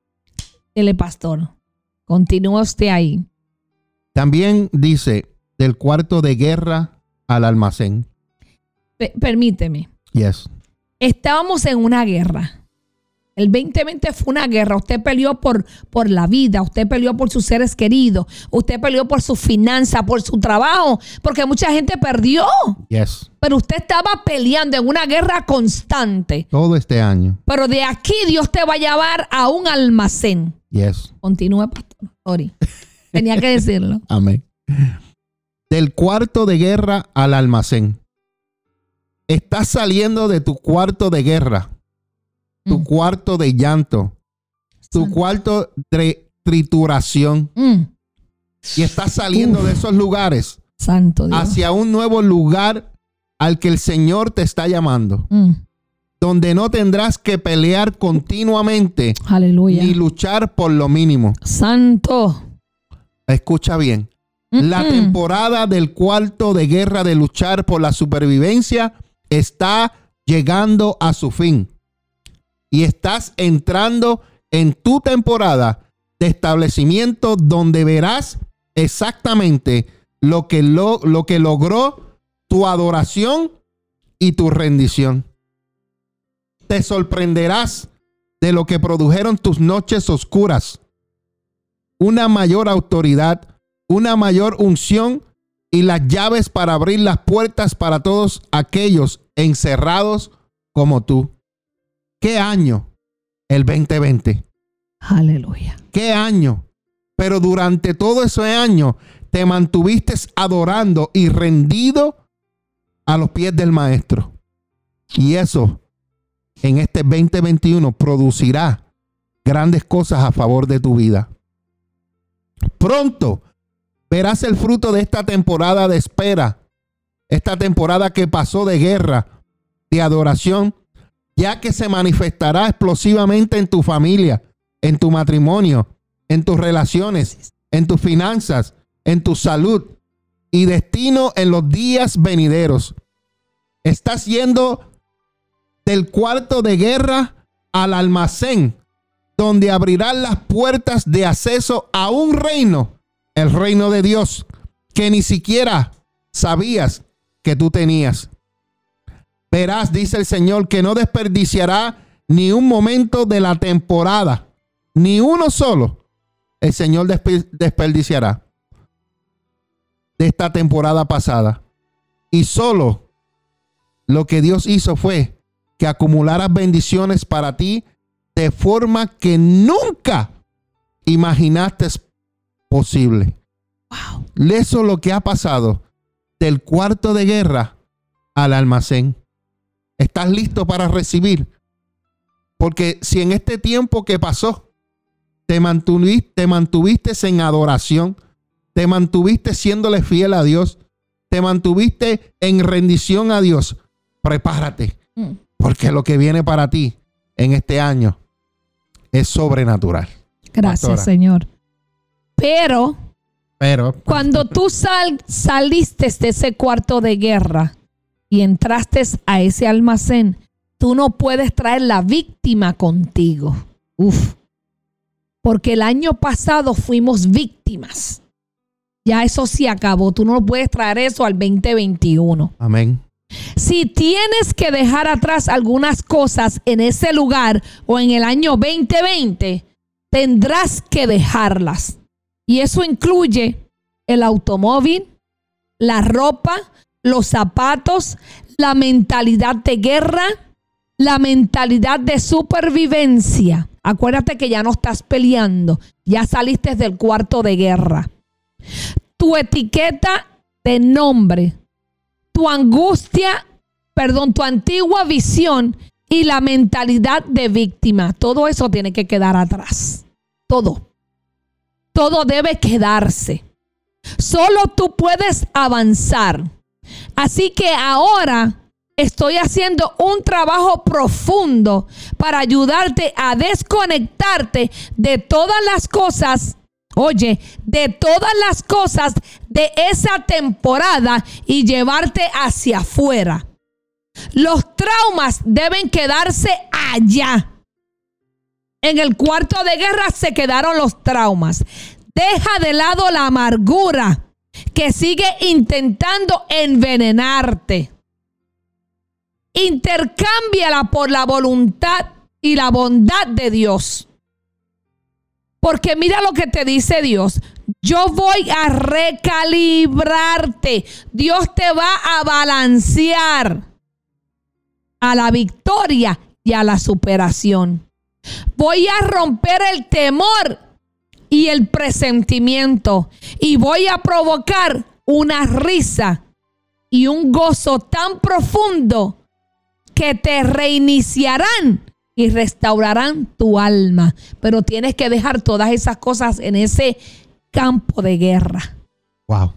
[SPEAKER 3] Dile, pastor, continúa usted ahí.
[SPEAKER 1] También dice del cuarto de guerra al almacén.
[SPEAKER 3] Pe- permíteme,
[SPEAKER 1] Yes.
[SPEAKER 3] estábamos en una guerra. El 2020 fue una guerra. Usted peleó por, por la vida, usted peleó por sus seres queridos, usted peleó por su finanza, por su trabajo, porque mucha gente perdió.
[SPEAKER 1] Yes.
[SPEAKER 3] Pero usted estaba peleando en una guerra constante.
[SPEAKER 1] Todo este año.
[SPEAKER 3] Pero de aquí Dios te va a llevar a un almacén.
[SPEAKER 1] Yes.
[SPEAKER 3] Continúe, pastor. Sorry. Tenía que decirlo.
[SPEAKER 1] Amén. Del cuarto de guerra al almacén. Estás saliendo de tu cuarto de guerra, tu
[SPEAKER 3] Mm.
[SPEAKER 1] cuarto de llanto, tu cuarto de trituración.
[SPEAKER 3] Mm.
[SPEAKER 1] Y estás saliendo de esos lugares
[SPEAKER 3] Santo Dios.
[SPEAKER 1] hacia un nuevo lugar al que el Señor te está llamando,
[SPEAKER 3] Mm.
[SPEAKER 1] donde no tendrás que pelear continuamente
[SPEAKER 3] Aleluya.
[SPEAKER 1] ni luchar por lo mínimo.
[SPEAKER 3] Santo.
[SPEAKER 1] Escucha bien. La temporada del cuarto de guerra de luchar por la supervivencia está llegando a su fin. Y estás entrando en tu temporada de establecimiento donde verás exactamente lo que, lo, lo que logró tu adoración y tu rendición. Te sorprenderás de lo que produjeron tus noches oscuras. Una mayor autoridad, una mayor unción y las llaves para abrir las puertas para todos aquellos encerrados como tú. ¿Qué año? El 2020.
[SPEAKER 3] Aleluya.
[SPEAKER 1] ¿Qué año? Pero durante todo ese año te mantuviste adorando y rendido a los pies del maestro. Y eso en este 2021 producirá grandes cosas a favor de tu vida. Pronto verás el fruto de esta temporada de espera, esta temporada que pasó de guerra, de adoración, ya que se manifestará explosivamente en tu familia, en tu matrimonio, en tus relaciones, en tus finanzas, en tu salud y destino en los días venideros. Estás yendo del cuarto de guerra al almacén, donde abrirán las puertas de acceso a un reino, el reino de Dios, que ni siquiera sabías que tú tenías. Verás, dice el Señor, que no desperdiciará ni un momento de la temporada, ni uno solo. El Señor desperdiciará de esta temporada pasada. Y solo lo que Dios hizo fue que acumularas bendiciones para ti de forma que nunca imaginaste posible. Wow. Eso es lo que ha pasado del cuarto de guerra al almacén. ¿Estás listo para recibir? Porque si en este tiempo que pasó te mantuviste, te mantuviste en adoración, te mantuviste siéndole fiel a Dios, te mantuviste en rendición a Dios, prepárate, mm. porque lo que viene para ti en este año es sobrenatural.
[SPEAKER 3] Gracias, Señor. Pero,
[SPEAKER 1] pero
[SPEAKER 3] cuando tú sal, saliste de ese cuarto de guerra y entraste a ese almacén, tú no puedes traer la víctima contigo. Uf. Porque el año pasado fuimos víctimas. Ya eso se acabó. Tú no puedes traer eso al 2021.
[SPEAKER 1] Amén.
[SPEAKER 3] Si tienes que dejar atrás algunas cosas en ese lugar o en el año 2020, tendrás que dejarlas. Y eso incluye el automóvil, la ropa, los zapatos, la mentalidad de guerra, la mentalidad de supervivencia. Acuérdate que ya no estás peleando, ya saliste del cuarto de guerra. Tu etiqueta de nombre, tu angustia, perdón, tu antigua visión y la mentalidad de víctima. Todo eso tiene que quedar atrás. Todo. Todo debe quedarse. Solo tú puedes avanzar. Así que ahora estoy haciendo un trabajo profundo para ayudarte a desconectarte de todas las cosas, oye, de todas las cosas de esa temporada y llevarte hacia afuera. Los traumas deben quedarse allá. En el cuarto de guerra se quedaron los traumas. Deja de lado la amargura que sigue intentando envenenarte. Intercámbiala por la voluntad y la bondad de Dios. Porque mira lo que te dice Dios. Yo voy a recalibrarte. Dios te va a balancear a la victoria y a la superación. Voy a romper el temor y el presentimiento. Y voy a provocar una risa y un gozo tan profundo que te reiniciarán y restaurarán tu alma. Pero tienes que dejar todas esas cosas en ese campo de guerra.
[SPEAKER 1] Wow.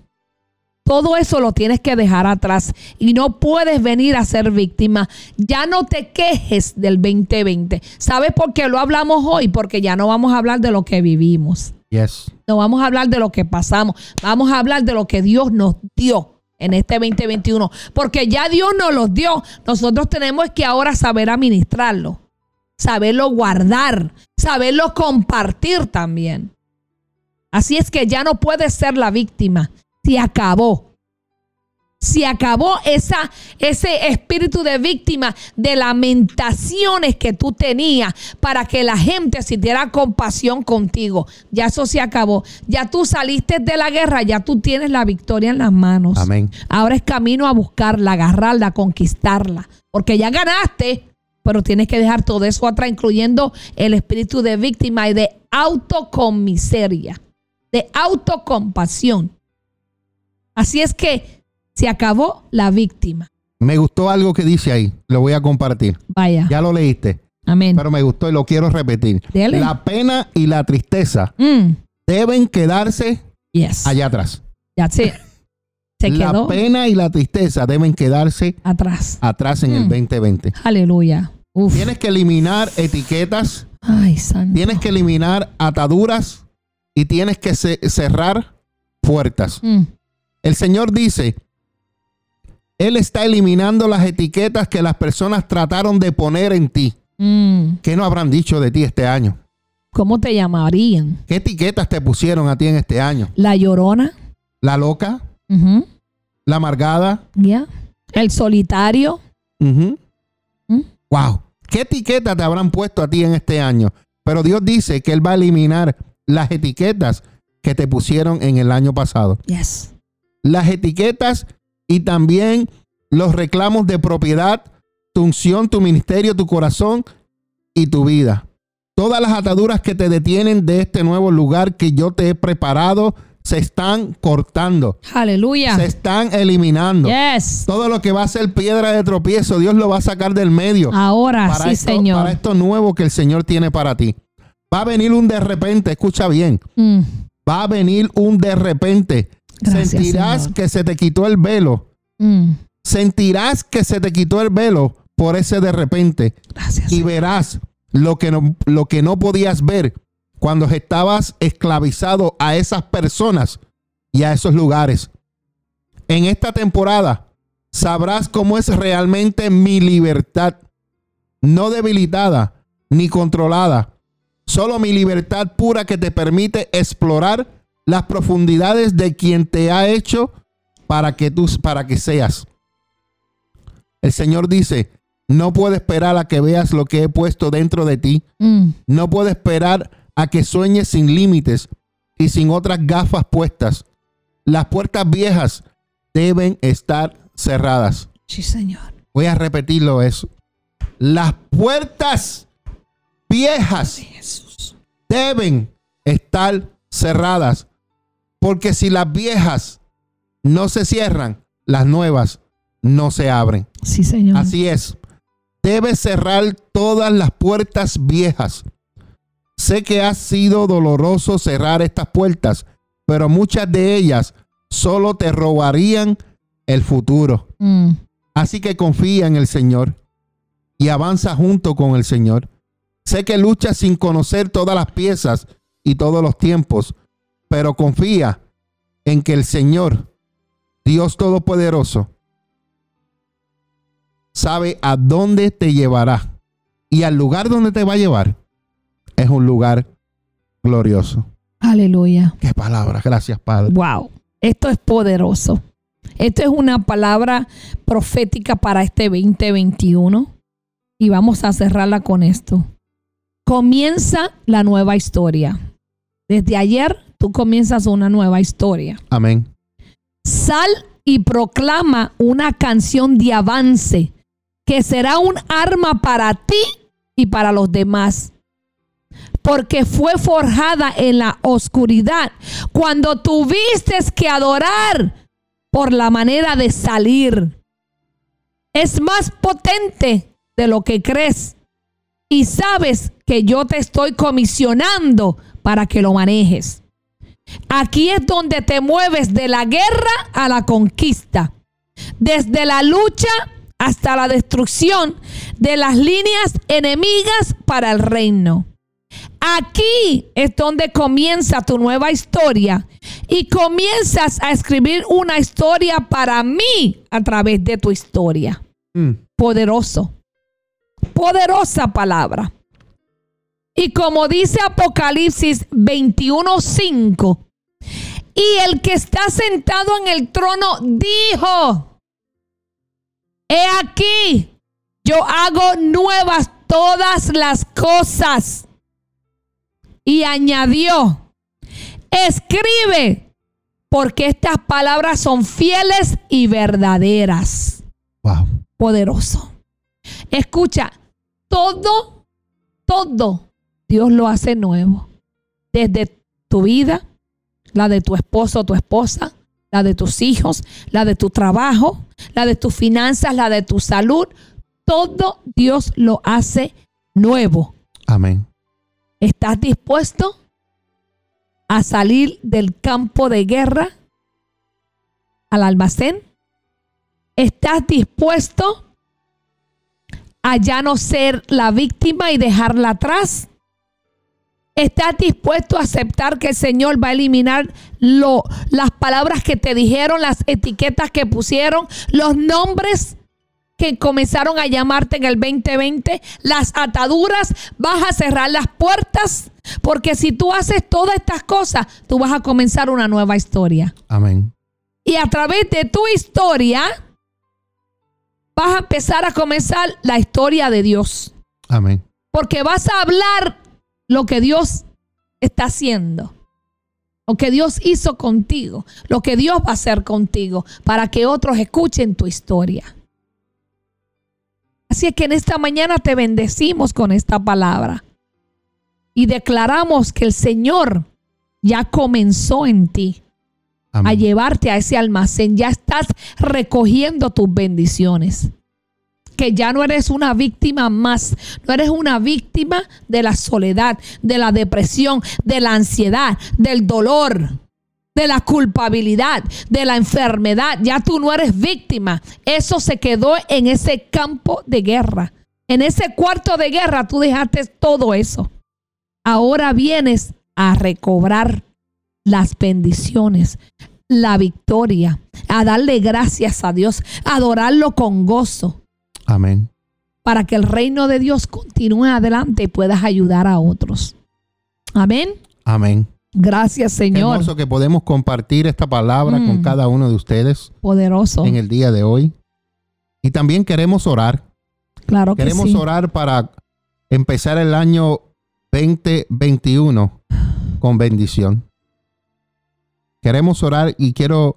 [SPEAKER 3] Todo eso lo tienes que dejar atrás y no puedes venir a ser víctima. Ya no te quejes del 2020. ¿Sabes por qué lo hablamos hoy? Porque ya no vamos a hablar de lo que vivimos.
[SPEAKER 1] Yes.
[SPEAKER 3] No vamos a hablar de lo que pasamos. Vamos a hablar de lo que Dios nos dio en este 2021. Porque ya Dios nos los dio. Nosotros tenemos que ahora saber administrarlo, saberlo guardar, saberlo compartir también. Así es que ya no puedes ser la víctima se acabó. Se acabó esa, ese espíritu de víctima de lamentaciones que tú tenías para que la gente sintiera compasión contigo. Ya eso se acabó. Ya tú saliste de la guerra, ya tú tienes la victoria en las manos.
[SPEAKER 1] Amén.
[SPEAKER 3] Ahora es camino a buscarla, agarrarla, conquistarla. Porque ya ganaste, pero tienes que dejar todo eso atrás, incluyendo el espíritu de víctima y de autocomiseria, de autocompasión. Así es que se acabó la víctima.
[SPEAKER 1] Me gustó algo que dice ahí. Lo voy a compartir.
[SPEAKER 3] Vaya.
[SPEAKER 1] Ya lo leíste,
[SPEAKER 3] Amén.
[SPEAKER 1] pero me gustó y lo quiero repetir.
[SPEAKER 3] Dele.
[SPEAKER 1] La pena y la tristeza
[SPEAKER 3] Mm,
[SPEAKER 1] deben quedarse
[SPEAKER 3] yes.
[SPEAKER 1] allá atrás.
[SPEAKER 3] Ya se, se
[SPEAKER 1] La
[SPEAKER 3] quedó
[SPEAKER 1] pena y la tristeza deben quedarse
[SPEAKER 3] atrás.
[SPEAKER 1] atrás en el
[SPEAKER 3] Mm.
[SPEAKER 1] 2020.
[SPEAKER 3] Aleluya. Uf.
[SPEAKER 1] Tienes que eliminar etiquetas,
[SPEAKER 3] Ay, santo.
[SPEAKER 1] tienes que eliminar ataduras y tienes que ce- cerrar puertas.
[SPEAKER 3] Mm,
[SPEAKER 1] El Señor dice, Él está eliminando las etiquetas que las personas trataron de poner en ti.
[SPEAKER 3] mm.
[SPEAKER 1] ¿Qué no habrán dicho de ti este año?
[SPEAKER 3] ¿Cómo te llamarían?
[SPEAKER 1] ¿Qué etiquetas te pusieron a ti en este año?
[SPEAKER 3] La llorona.
[SPEAKER 1] ¿La loca? ¿La amargada?
[SPEAKER 3] Ya. El solitario.
[SPEAKER 1] Ujú.
[SPEAKER 3] ¿Mm?
[SPEAKER 1] Wow. ¿Qué etiqueta te habrán puesto a ti en este año? Pero Dios dice que Él va a eliminar las etiquetas que te pusieron en el año pasado.
[SPEAKER 3] Yes.
[SPEAKER 1] Las etiquetas y también los reclamos de propiedad, tu unción, tu ministerio, tu corazón y tu vida. Todas las ataduras que te detienen de este nuevo lugar que yo te he preparado se están cortando,
[SPEAKER 3] Aleluya.
[SPEAKER 1] se están eliminando.
[SPEAKER 3] Yes.
[SPEAKER 1] Todo lo que va a ser piedra de tropiezo, Dios lo va a sacar del medio.
[SPEAKER 3] Ahora
[SPEAKER 1] para,
[SPEAKER 3] sí,
[SPEAKER 1] esto,
[SPEAKER 3] Señor.
[SPEAKER 1] para esto nuevo que el Señor tiene para ti. Va a venir un de repente, escucha bien,
[SPEAKER 3] Mm,
[SPEAKER 1] va a venir un de repente.
[SPEAKER 3] Gracias,
[SPEAKER 1] Sentirás
[SPEAKER 3] Señor.
[SPEAKER 1] que se te quitó el velo.
[SPEAKER 3] mm.
[SPEAKER 1] Sentirás que se te quitó el velo por ese de repente.
[SPEAKER 3] Gracias.
[SPEAKER 1] Y
[SPEAKER 3] Señor.
[SPEAKER 1] verás lo que no, lo que no podías ver cuando estabas esclavizado a esas personas y a esos lugares. En esta temporada sabrás cómo es realmente mi libertad, no debilitada ni controlada, solo mi libertad pura que te permite explorar las profundidades de quien te ha hecho para que tú para que seas. El Señor dice, no puedo esperar a que veas lo que he puesto dentro de ti.
[SPEAKER 3] Mm,
[SPEAKER 1] No puedo esperar a que sueñes sin límites y sin otras gafas puestas. Las puertas viejas deben estar cerradas.
[SPEAKER 3] sí, Señor.
[SPEAKER 1] Voy a repetirlo eso. Las puertas viejas
[SPEAKER 3] Jesús.
[SPEAKER 1] deben estar cerradas. Porque si las viejas no se cierran, las nuevas no se abren.
[SPEAKER 3] Sí, Señor.
[SPEAKER 1] Así es. Debes cerrar todas las puertas viejas. Sé que ha sido doloroso cerrar estas puertas, pero muchas de ellas solo te robarían el futuro.
[SPEAKER 3] Mm,
[SPEAKER 1] Así que confía en el Señor y avanza junto con el Señor. Sé que luchas sin conocer todas las piezas y todos los tiempos, pero confía en que el Señor, Dios Todopoderoso, sabe a dónde te llevará. Y al lugar donde te va a llevar es un lugar glorioso.
[SPEAKER 3] Aleluya.
[SPEAKER 1] Qué palabra. Gracias, Padre.
[SPEAKER 3] Wow. Esto es poderoso. Esto es una palabra profética para este 2021. Y vamos a cerrarla con esto. Comienza la nueva historia. Desde ayer tú comienzas una nueva historia.
[SPEAKER 1] Amén.
[SPEAKER 3] Sal y proclama una canción de avance que será un arma para ti y para los demás. Porque fue forjada en la oscuridad cuando tuviste que adorar por la manera de salir. Es más potente de lo que crees. Y sabes que yo te estoy comisionando para que lo manejes. Aquí es donde te mueves de la guerra a la conquista. Desde la lucha hasta la destrucción de las líneas enemigas para el reino. Aquí es donde comienza tu nueva historia y comienzas a escribir una historia para mí a través de tu historia.
[SPEAKER 1] Mm.
[SPEAKER 3] Poderoso. Poderosa palabra. Y como dice Apocalipsis 21:5, y el que está sentado en el trono dijo, he aquí, yo hago nuevas todas las cosas. Y añadió, escribe, porque estas palabras son fieles y verdaderas.
[SPEAKER 1] Wow.
[SPEAKER 3] Poderoso. Escucha, todo, todo Dios lo hace nuevo. Desde tu vida, la de tu esposo o tu esposa, la de tus hijos, la de tu trabajo, la de tus finanzas, la de tu salud. Todo Dios lo hace nuevo.
[SPEAKER 1] Amén.
[SPEAKER 3] ¿Estás dispuesto a salir del campo de guerra al almacén? ¿Estás dispuesto a ya no ser la víctima y dejarla atrás? ¿Estás dispuesto a aceptar que el Señor va a eliminar lo, las palabras que te dijeron, las etiquetas que pusieron, los nombres que comenzaron a llamarte en el 2020, las ataduras, vas a cerrar las puertas, porque si tú haces todas estas cosas, tú vas a comenzar una nueva historia.
[SPEAKER 1] Amén.
[SPEAKER 3] Y a través de tu historia, vas a empezar a comenzar la historia de Dios.
[SPEAKER 1] Amén.
[SPEAKER 3] Porque vas a hablar lo que Dios está haciendo. Lo que Dios hizo contigo. Lo que Dios va a hacer contigo. Para que otros escuchen tu historia. Así es que en esta mañana te bendecimos con esta palabra. Y declaramos que el Señor ya comenzó en ti a llevarte a ese almacén. Ya estás recogiendo tus bendiciones. Que ya no eres una víctima más. No eres una víctima de la soledad, de la depresión, de la ansiedad, del dolor, de la culpabilidad, de la enfermedad. Ya tú no eres víctima. Eso se quedó en ese campo de guerra. En ese cuarto de guerra tú dejaste todo eso. Ahora vienes a recobrar las bendiciones, la victoria, a darle gracias a Dios, a adorarlo con gozo,
[SPEAKER 1] Amén.
[SPEAKER 3] para que el reino de Dios continúe adelante y puedas ayudar a otros. Amén.
[SPEAKER 1] Amén.
[SPEAKER 3] Gracias, Señor.
[SPEAKER 1] hermoso que podemos compartir esta palabra con
[SPEAKER 3] Mm.
[SPEAKER 1] cada uno de ustedes
[SPEAKER 3] Poderoso.
[SPEAKER 1] en el día de hoy. Y también queremos orar.
[SPEAKER 3] Claro que
[SPEAKER 1] Queremos
[SPEAKER 3] sí.
[SPEAKER 1] orar para empezar el año 2021 con bendición. Queremos orar y quiero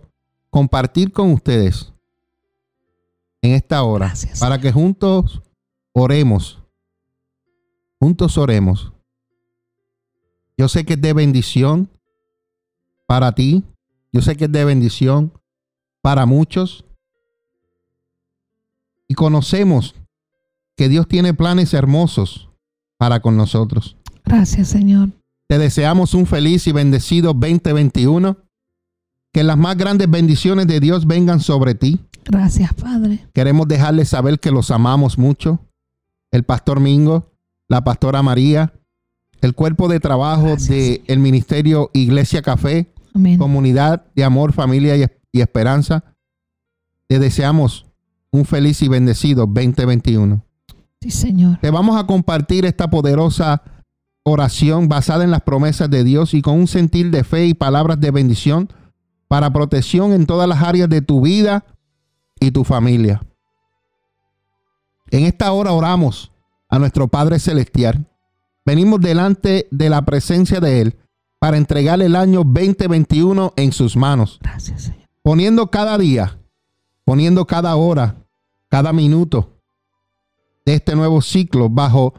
[SPEAKER 1] compartir con ustedes en esta hora
[SPEAKER 3] Gracias.
[SPEAKER 1] para que juntos oremos. Juntos oremos. Yo sé que es de bendición para ti. Yo sé que es de bendición para muchos. Y conocemos que Dios tiene planes hermosos para con nosotros.
[SPEAKER 3] Gracias, Señor.
[SPEAKER 1] Te deseamos un feliz y bendecido 2021. Que las más grandes bendiciones de Dios vengan sobre ti.
[SPEAKER 3] Gracias, Padre.
[SPEAKER 1] Queremos dejarles saber que los amamos mucho. El pastor Mingo, la pastora María, el cuerpo de trabajo del ministerio Iglesia Café,
[SPEAKER 3] Amén.
[SPEAKER 1] comunidad de amor, familia y, y esperanza. Te deseamos un feliz y bendecido 2021.
[SPEAKER 3] Sí, Señor.
[SPEAKER 1] Te vamos a compartir esta poderosa oración basada en las promesas de Dios y con un sentir de fe y palabras de bendición para protección en todas las áreas de tu vida y tu familia. En esta hora oramos a nuestro Padre Celestial. Venimos delante de la presencia de Él para entregar el año 2021 en sus manos
[SPEAKER 3] Gracias, Señor.
[SPEAKER 1] poniendo cada día, poniendo cada hora, cada minuto de este nuevo ciclo bajo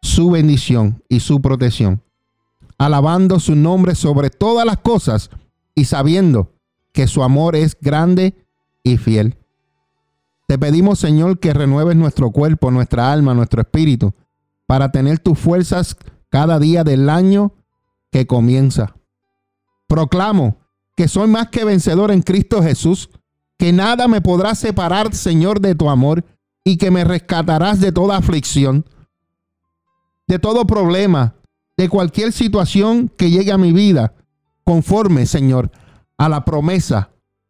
[SPEAKER 1] su bendición y su protección, alabando su nombre sobre todas las cosas y sabiendo que su amor es grande y fiel. Te pedimos, Señor, que renueves nuestro cuerpo, nuestra alma, nuestro espíritu, para tener tus fuerzas cada día del año que comienza. Proclamo que soy más que vencedor en Cristo Jesús, que nada me podrá separar, Señor, de tu amor, y que me rescatarás de toda aflicción, de todo problema, de cualquier situación que llegue a mi vida, conforme, Señor, a la promesa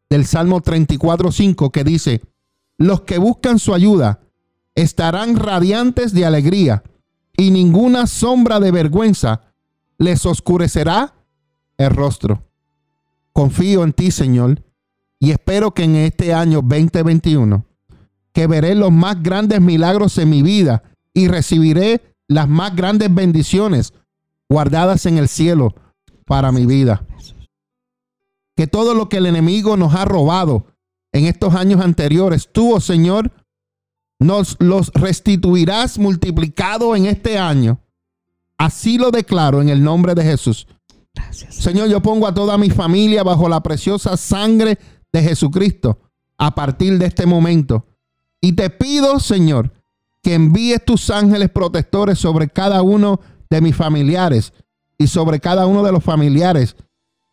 [SPEAKER 1] del Salmo 34.5 que dice, los que buscan su ayuda estarán radiantes de alegría, y ninguna sombra de vergüenza les oscurecerá el rostro. Confío en ti, Señor, y espero que en este año 2021, que veré los más grandes milagros en mi vida y recibiré las más grandes bendiciones guardadas en el cielo para mi vida. Que todo lo que el enemigo nos ha robado en estos años anteriores, tú, oh Señor, nos los restituirás multiplicado en este año. Así lo declaro en el nombre de Jesús.
[SPEAKER 3] Gracias.
[SPEAKER 1] Señor, yo pongo a toda mi familia bajo la preciosa sangre de Jesucristo a partir de este momento. Y te pido, Señor, que envíes tus ángeles protectores sobre cada uno de mis familiares y sobre cada uno de los familiares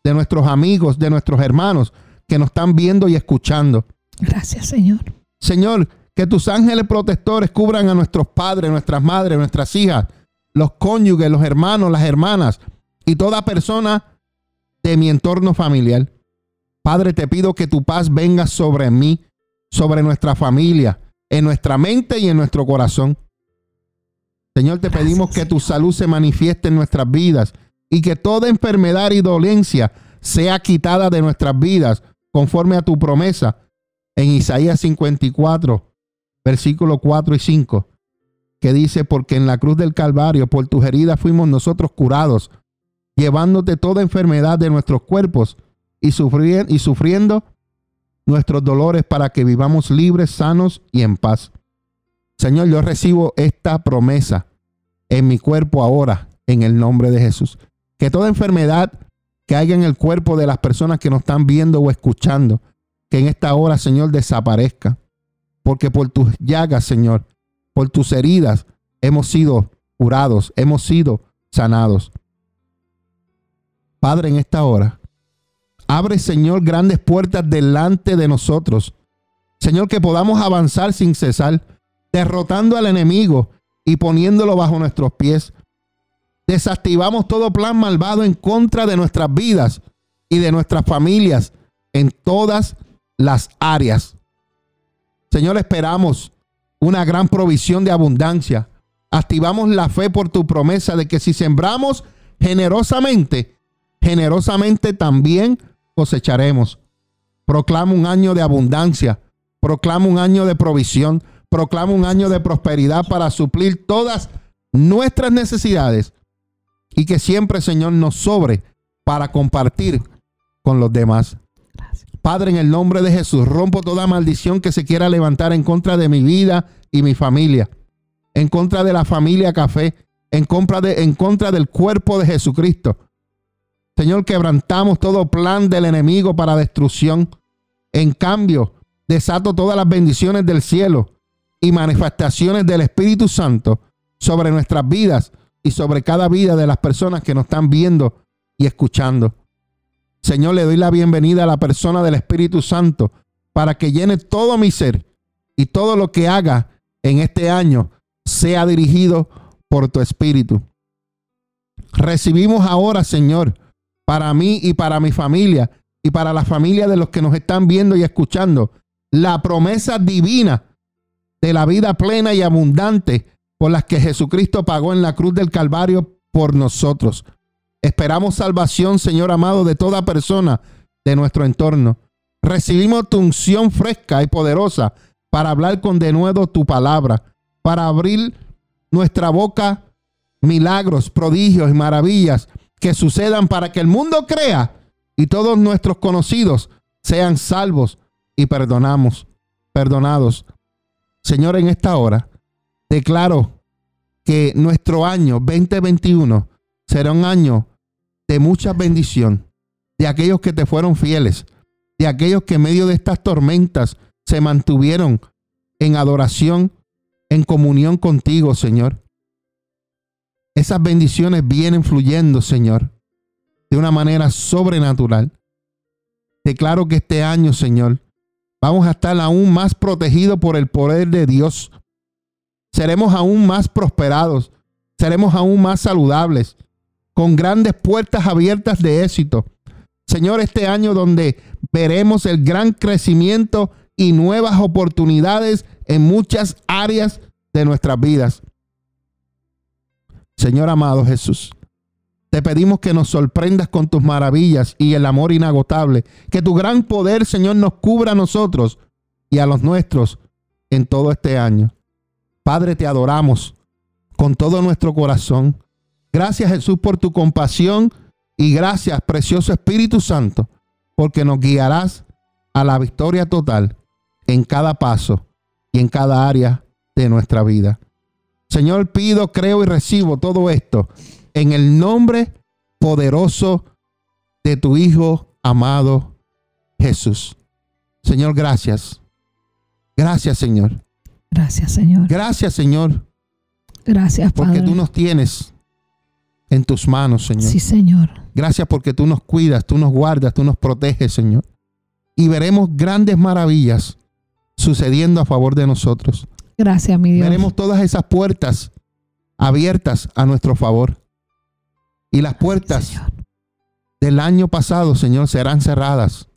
[SPEAKER 1] de nuestros amigos, de nuestros hermanos que nos están viendo y escuchando.
[SPEAKER 3] Gracias, Señor.
[SPEAKER 1] Señor, que tus ángeles protectores cubran a nuestros padres, nuestras madres, nuestras hijas, los cónyuges, los hermanos, las hermanas y toda persona de mi entorno familiar. Padre, te pido que tu paz venga sobre mí, sobre nuestra familia, en nuestra mente y en nuestro corazón. Señor, te pedimos que tu salud se manifieste en nuestras vidas y que toda enfermedad y dolencia sea quitada de nuestras vidas conforme a tu promesa en Isaías 54, versículos 4 y 5, que dice, porque en la cruz del Calvario, por tus heridas fuimos nosotros curados, llevándote toda enfermedad de nuestros cuerpos y, sufriendo, y sufriendo nuestros dolores para que vivamos libres, sanos y en paz. Señor, yo recibo esta promesa en mi cuerpo ahora, en el nombre de Jesús. Que toda enfermedad que haya en el cuerpo de las personas que nos están viendo o escuchando, que en esta hora, Señor, desaparezca. Porque por tus llagas, Señor, por tus heridas, hemos sido curados, hemos sido sanados. Padre, en esta hora, abre, Señor, grandes puertas delante de nosotros. Señor, que podamos avanzar sin cesar, derrotando al enemigo y poniéndolo bajo nuestros pies. Desactivamos todo plan malvado en contra de nuestras vidas y de nuestras familias en todas las áreas. Señor, esperamos una gran provisión de abundancia. Activamos la fe por tu promesa de que si sembramos generosamente, generosamente también cosecharemos. Proclama un año de abundancia. Proclama un año de provisión. Proclama un año de prosperidad para suplir todas nuestras necesidades y que siempre, Señor, nos sobre para compartir con los demás. Padre, en el nombre de Jesús, rompo toda maldición que se quiera levantar en contra de mi vida y mi familia, en contra de la familia Café, en contra, de, en contra del cuerpo de Jesucristo. Señor, quebrantamos todo plan del enemigo para destrucción. En cambio, desato todas las bendiciones del cielo y manifestaciones del Espíritu Santo sobre nuestras vidas y sobre cada vida de las personas que nos están viendo y escuchando. Señor, le doy la bienvenida a la persona del Espíritu Santo para que llene todo mi ser y todo lo que haga en este año sea dirigido por tu Espíritu. Recibimos ahora, Señor, para mí y para mi familia y para la familia de los que nos están viendo y escuchando, la promesa divina de la vida plena y abundante por las que Jesucristo pagó en la cruz del Calvario por nosotros. Esperamos salvación, Señor amado, de toda persona de nuestro entorno. Recibimos tu unción fresca y poderosa para hablar con denuedo tu palabra, para abrir nuestra boca milagros, prodigios y maravillas que sucedan para que el mundo crea y todos nuestros conocidos sean salvos y perdonamos, perdonados. Señor, en esta hora declaro que nuestro año 2021 será un año de mucha bendición, de aquellos que te fueron fieles, de aquellos que en medio de estas tormentas se mantuvieron en adoración, en comunión contigo, Señor. Esas bendiciones vienen fluyendo, Señor, de una manera sobrenatural. Declaro que este año, Señor, vamos a estar aún más protegidos por el poder de Dios seremos aún más prosperados, seremos aún más saludables, con grandes puertas abiertas de éxito. Señor, este año donde veremos el gran crecimiento y nuevas oportunidades en muchas áreas de nuestras vidas. Señor amado Jesús, te pedimos que nos sorprendas con tus maravillas y el amor inagotable, que tu gran poder, Señor, nos cubra a nosotros y a los nuestros en todo este año. Padre, te adoramos con todo nuestro corazón. Gracias Jesús por tu compasión y gracias, precioso Espíritu Santo, porque nos guiarás a la victoria total en cada paso y en cada área de nuestra vida. Señor, pido, creo y recibo todo esto en el nombre poderoso de tu Hijo amado Jesús. Señor, gracias. Gracias, Señor.
[SPEAKER 3] Gracias, Señor.
[SPEAKER 1] Gracias, Señor,
[SPEAKER 3] Gracias,
[SPEAKER 1] porque
[SPEAKER 3] Padre.
[SPEAKER 1] tú nos tienes en tus manos, Señor.
[SPEAKER 3] Sí, Señor.
[SPEAKER 1] Gracias porque tú nos cuidas, tú nos guardas, tú nos proteges, Señor. Y veremos grandes maravillas sucediendo a favor de nosotros.
[SPEAKER 3] Gracias, mi Dios.
[SPEAKER 1] Veremos todas esas puertas abiertas a nuestro favor. Y las puertas
[SPEAKER 3] Señor.
[SPEAKER 1] del año pasado, Señor, serán cerradas.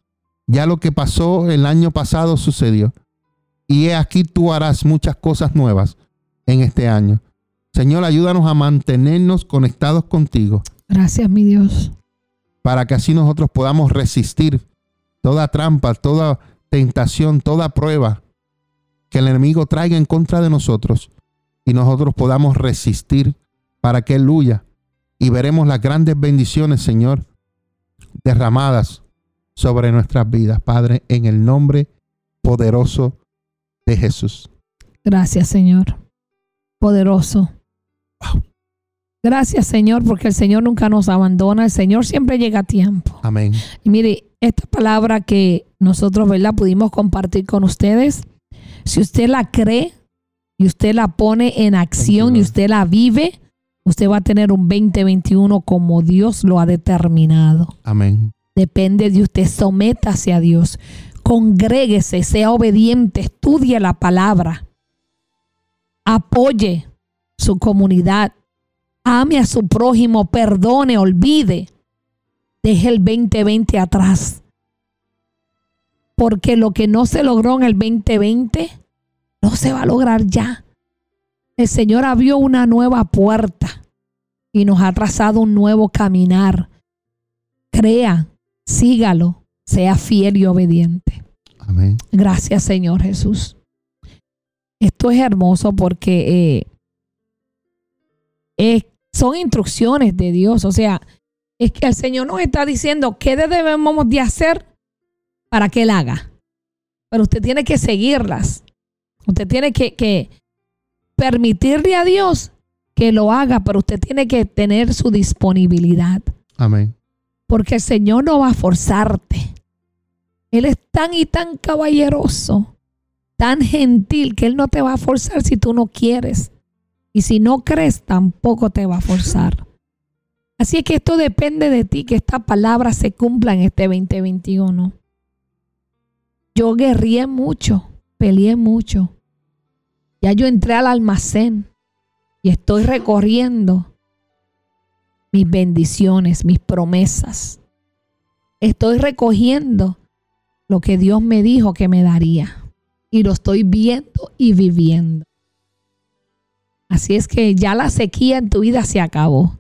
[SPEAKER 1] Ya lo que pasó el año pasado sucedió. Y he aquí tú harás muchas cosas nuevas en este año. Señor, ayúdanos a mantenernos conectados contigo
[SPEAKER 3] Gracias, mi Dios.
[SPEAKER 1] para que así nosotros podamos resistir toda trampa, toda tentación, toda prueba que el enemigo traiga en contra de nosotros y nosotros podamos resistir para que él huya y veremos las grandes bendiciones, Señor, derramadas sobre nuestras vidas, Padre, en el nombre poderoso de Jesús.
[SPEAKER 3] Gracias, Señor. Poderoso. Gracias, Señor, porque el Señor nunca nos abandona. El Señor siempre llega a tiempo.
[SPEAKER 1] Amén.
[SPEAKER 3] Y mire, esta palabra que nosotros, ¿verdad? Pudimos compartir con ustedes. Si usted la cree y usted la pone en acción y usted la vive, usted va a tener un 2021 como Dios lo ha determinado.
[SPEAKER 1] Amén.
[SPEAKER 3] Depende de usted, sométase a Dios, congréguese, sea obediente, estudie la palabra, apoye su comunidad, ame a su prójimo, perdone, olvide, deje el 2020 atrás. Porque lo que no se logró en el 2020 no se va a lograr ya. El Señor abrió una nueva puerta y nos ha trazado un nuevo caminar. Crea, sígalo, sea fiel y obediente.
[SPEAKER 1] Amén.
[SPEAKER 3] Gracias, Señor Jesús. Esto es hermoso porque eh, eh, son instrucciones de Dios. O sea, es que el Señor nos está diciendo qué debemos de hacer para que Él haga. Pero usted tiene que seguirlas. Usted tiene que, que permitirle a Dios que lo haga, pero usted tiene que tener su disponibilidad.
[SPEAKER 1] Amén.
[SPEAKER 3] Porque el Señor no va a forzarte. Él es tan y tan caballeroso, tan gentil, que Él no te va a forzar si tú no quieres. Y si no crees, tampoco te va a forzar. Así es que esto depende de ti, que esta palabra se cumpla en este 2021. Yo guerrié mucho, peleé mucho. Ya yo entré al almacén y estoy recorriendo mis bendiciones, mis promesas. Estoy recogiendo lo que Dios me dijo que me daría. Y lo estoy viendo y viviendo. Así es que ya la sequía en tu vida se acabó.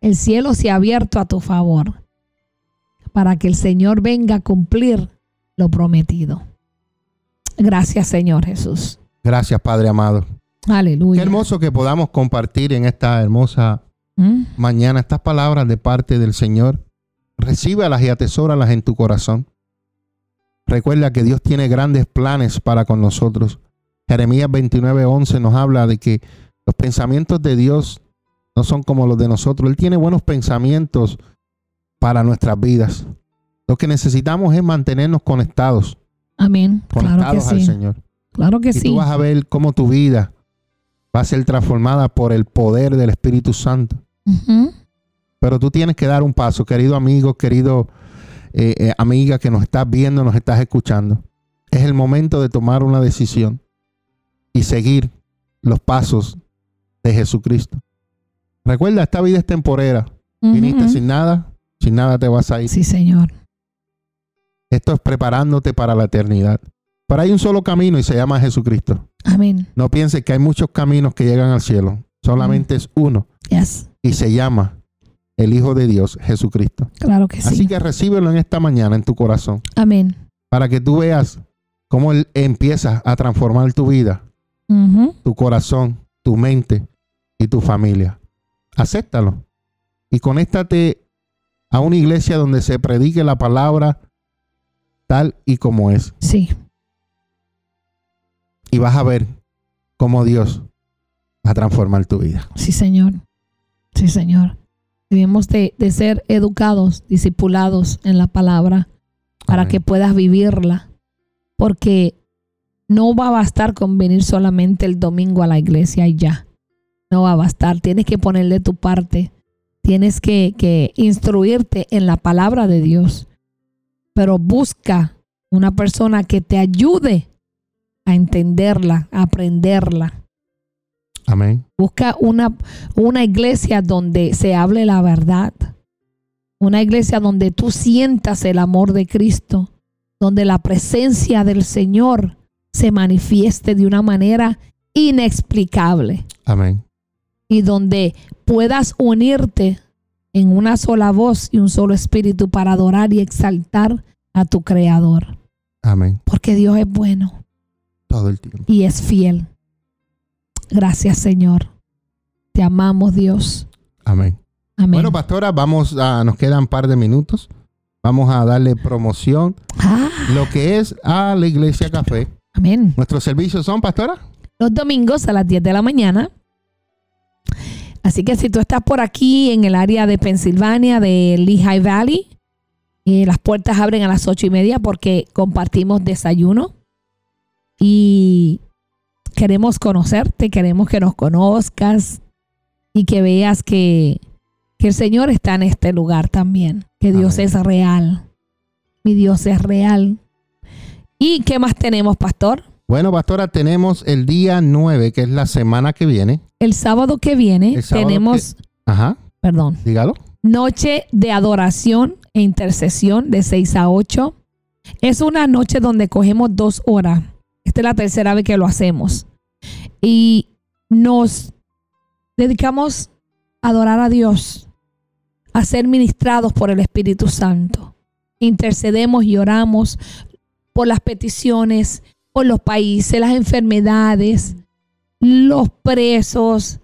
[SPEAKER 3] El cielo se ha abierto a tu favor para que el Señor venga a cumplir lo prometido. Gracias, Señor Jesús.
[SPEAKER 1] Gracias, Padre amado.
[SPEAKER 3] Aleluya.
[SPEAKER 1] Qué hermoso que podamos compartir en esta hermosa
[SPEAKER 3] ¿Mm?
[SPEAKER 1] mañana estas palabras de parte del Señor. Recíbelas y atesóralas en tu corazón. Recuerda que Dios tiene grandes planes para con nosotros. Jeremías 29:11 nos habla de que los pensamientos de Dios no son como los de nosotros. Él tiene buenos pensamientos para nuestras vidas. Lo que necesitamos es mantenernos conectados,
[SPEAKER 3] Amén. Claro que
[SPEAKER 1] conectados al
[SPEAKER 3] sí.
[SPEAKER 1] Señor.
[SPEAKER 3] Claro que
[SPEAKER 1] Y
[SPEAKER 3] sí.
[SPEAKER 1] tú vas a ver cómo tu vida va a ser transformada por el poder del Espíritu Santo. Pero tú tienes que dar un paso, querido amigo, querido eh, eh, amiga que nos estás viendo, nos estás escuchando. Es el momento de tomar una decisión y seguir los pasos de Jesucristo. Recuerda, esta vida es temporera. Viniste
[SPEAKER 3] Ujú.
[SPEAKER 1] sin nada, sin nada te vas a ir.
[SPEAKER 3] Sí, Señor.
[SPEAKER 1] Esto es preparándote para la eternidad. Pero hay un solo camino y se llama Jesucristo.
[SPEAKER 3] Amén.
[SPEAKER 1] No pienses que hay muchos caminos que llegan al cielo. Solamente es uno
[SPEAKER 3] Yes.
[SPEAKER 1] y se llama el Hijo de Dios, Jesucristo.
[SPEAKER 3] Claro que sí.
[SPEAKER 1] Así que recíbelo en esta mañana en tu corazón
[SPEAKER 3] Amén.
[SPEAKER 1] para que tú veas cómo Él empieza a transformar tu vida, tu corazón, tu mente y tu familia. Acéptalo y conéctate a una iglesia donde se predique la palabra tal y como es.
[SPEAKER 3] Sí.
[SPEAKER 1] Y vas a ver cómo Dios va a transformar tu vida.
[SPEAKER 3] Sí, Señor. Sí, Señor. Debemos de, de ser educados, discipulados en la palabra para
[SPEAKER 1] Amén.
[SPEAKER 3] que puedas vivirla. Porque no va a bastar con venir solamente el domingo a la iglesia y ya. No va a bastar. Tienes que ponerle tu parte. Tienes que, que instruirte en la palabra de Dios. Pero busca una persona que te ayude a entenderla, a aprenderla.
[SPEAKER 1] Amén.
[SPEAKER 3] Busca una, una iglesia donde se hable la verdad. Una iglesia donde tú sientas el amor de Cristo. Donde la presencia del Señor se manifieste de una manera inexplicable.
[SPEAKER 1] Amén.
[SPEAKER 3] Y donde puedas unirte en una sola voz y un solo espíritu para adorar y exaltar a tu Creador.
[SPEAKER 1] Amén.
[SPEAKER 3] Porque Dios es bueno
[SPEAKER 1] Todo el tiempo.
[SPEAKER 3] y es fiel. Gracias Señor. Te amamos Dios.
[SPEAKER 1] Amén.
[SPEAKER 3] Amén.
[SPEAKER 1] Bueno, pastora, vamos a, nos quedan un par de minutos. Vamos a darle promoción,
[SPEAKER 3] Ah,
[SPEAKER 1] lo que es a la Iglesia Café.
[SPEAKER 3] amén.
[SPEAKER 1] Nuestros servicios son, pastora.
[SPEAKER 3] Los domingos a las 10 de la mañana. Así que si tú estás por aquí en el área de Pensilvania, de Lehigh Valley, eh, las puertas abren a las ocho y media porque compartimos desayuno. Y queremos conocerte, queremos que nos conozcas y que veas que, que el Señor está en este lugar también, que Dios
[SPEAKER 1] Amén.
[SPEAKER 3] es real. Mi Dios es real. ¿Y qué más tenemos, pastor?
[SPEAKER 1] Bueno, pastora, tenemos el día 9, que es la semana que viene.
[SPEAKER 3] El sábado que viene
[SPEAKER 1] sábado
[SPEAKER 3] tenemos,
[SPEAKER 1] Ajá,
[SPEAKER 3] perdón,
[SPEAKER 1] dígalo.
[SPEAKER 3] noche de adoración e intercesión de 6 a 8. Es una noche donde cogemos dos horas. Esta es la tercera vez que lo hacemos. Y nos dedicamos a adorar a Dios, a ser ministrados por el Espíritu Santo. Intercedemos y oramos por las peticiones, por los países, las enfermedades, los presos,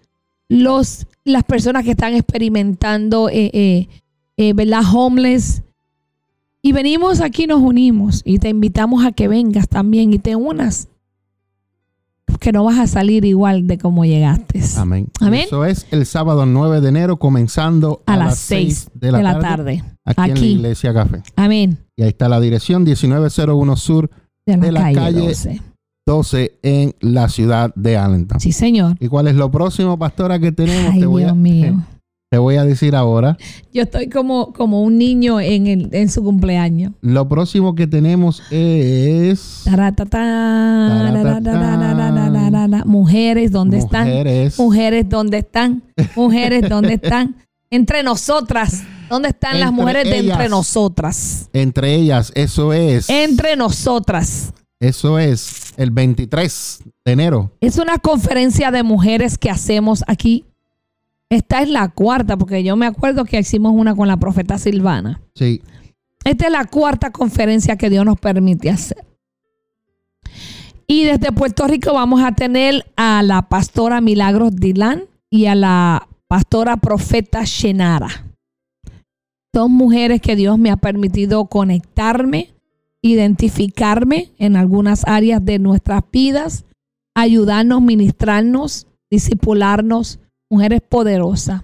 [SPEAKER 3] los, las personas que están experimentando, eh, eh, eh, ¿verdad? Homeless. Y venimos aquí, nos unimos y te invitamos a que vengas también y te unas. Que no vas a salir igual de como llegaste.
[SPEAKER 1] Amén.
[SPEAKER 3] Amén.
[SPEAKER 1] Eso es el sábado 9 de enero, comenzando
[SPEAKER 3] A, las 6
[SPEAKER 1] de la, tarde, aquí, en la. Iglesia Café.
[SPEAKER 3] Amén.
[SPEAKER 1] Y ahí está la dirección 1901 Sur
[SPEAKER 3] De la,
[SPEAKER 1] De la
[SPEAKER 3] calle,
[SPEAKER 1] calle
[SPEAKER 3] 12.
[SPEAKER 1] 12 en la ciudad de Allentown.
[SPEAKER 3] Sí, señor.
[SPEAKER 1] ¿Y cuál es lo próximo, pastora, que tenemos?
[SPEAKER 3] Ay,
[SPEAKER 1] te, voy
[SPEAKER 3] Dios
[SPEAKER 1] a,
[SPEAKER 3] mío.
[SPEAKER 1] Te voy a decir ahora.
[SPEAKER 3] Yo estoy como, como un niño en, el, en su cumpleaños.
[SPEAKER 1] Lo próximo que tenemos es.
[SPEAKER 3] Mujeres, ¿dónde están?
[SPEAKER 1] Mujeres,
[SPEAKER 3] ¿dónde están? Mujeres, ¿dónde están? Entre nosotras. ¿Dónde están las mujeres de entre nosotras?
[SPEAKER 1] Entre ellas, eso es.
[SPEAKER 3] Entre nosotras.
[SPEAKER 1] Eso es el 23 de enero.
[SPEAKER 3] Es una conferencia de mujeres que hacemos aquí esta es la cuarta, porque yo me acuerdo que hicimos una con la profeta Silvana.
[SPEAKER 1] Sí.
[SPEAKER 3] Esta es la cuarta conferencia que Dios nos permite hacer. Y desde Puerto Rico vamos a tener a la pastora Milagros Dilán y a la pastora profeta Shenara. Son mujeres que Dios me ha permitido conectarme, identificarme en algunas áreas de nuestras vidas, ayudarnos, ministrarnos, discipularnos, mujeres poderosas.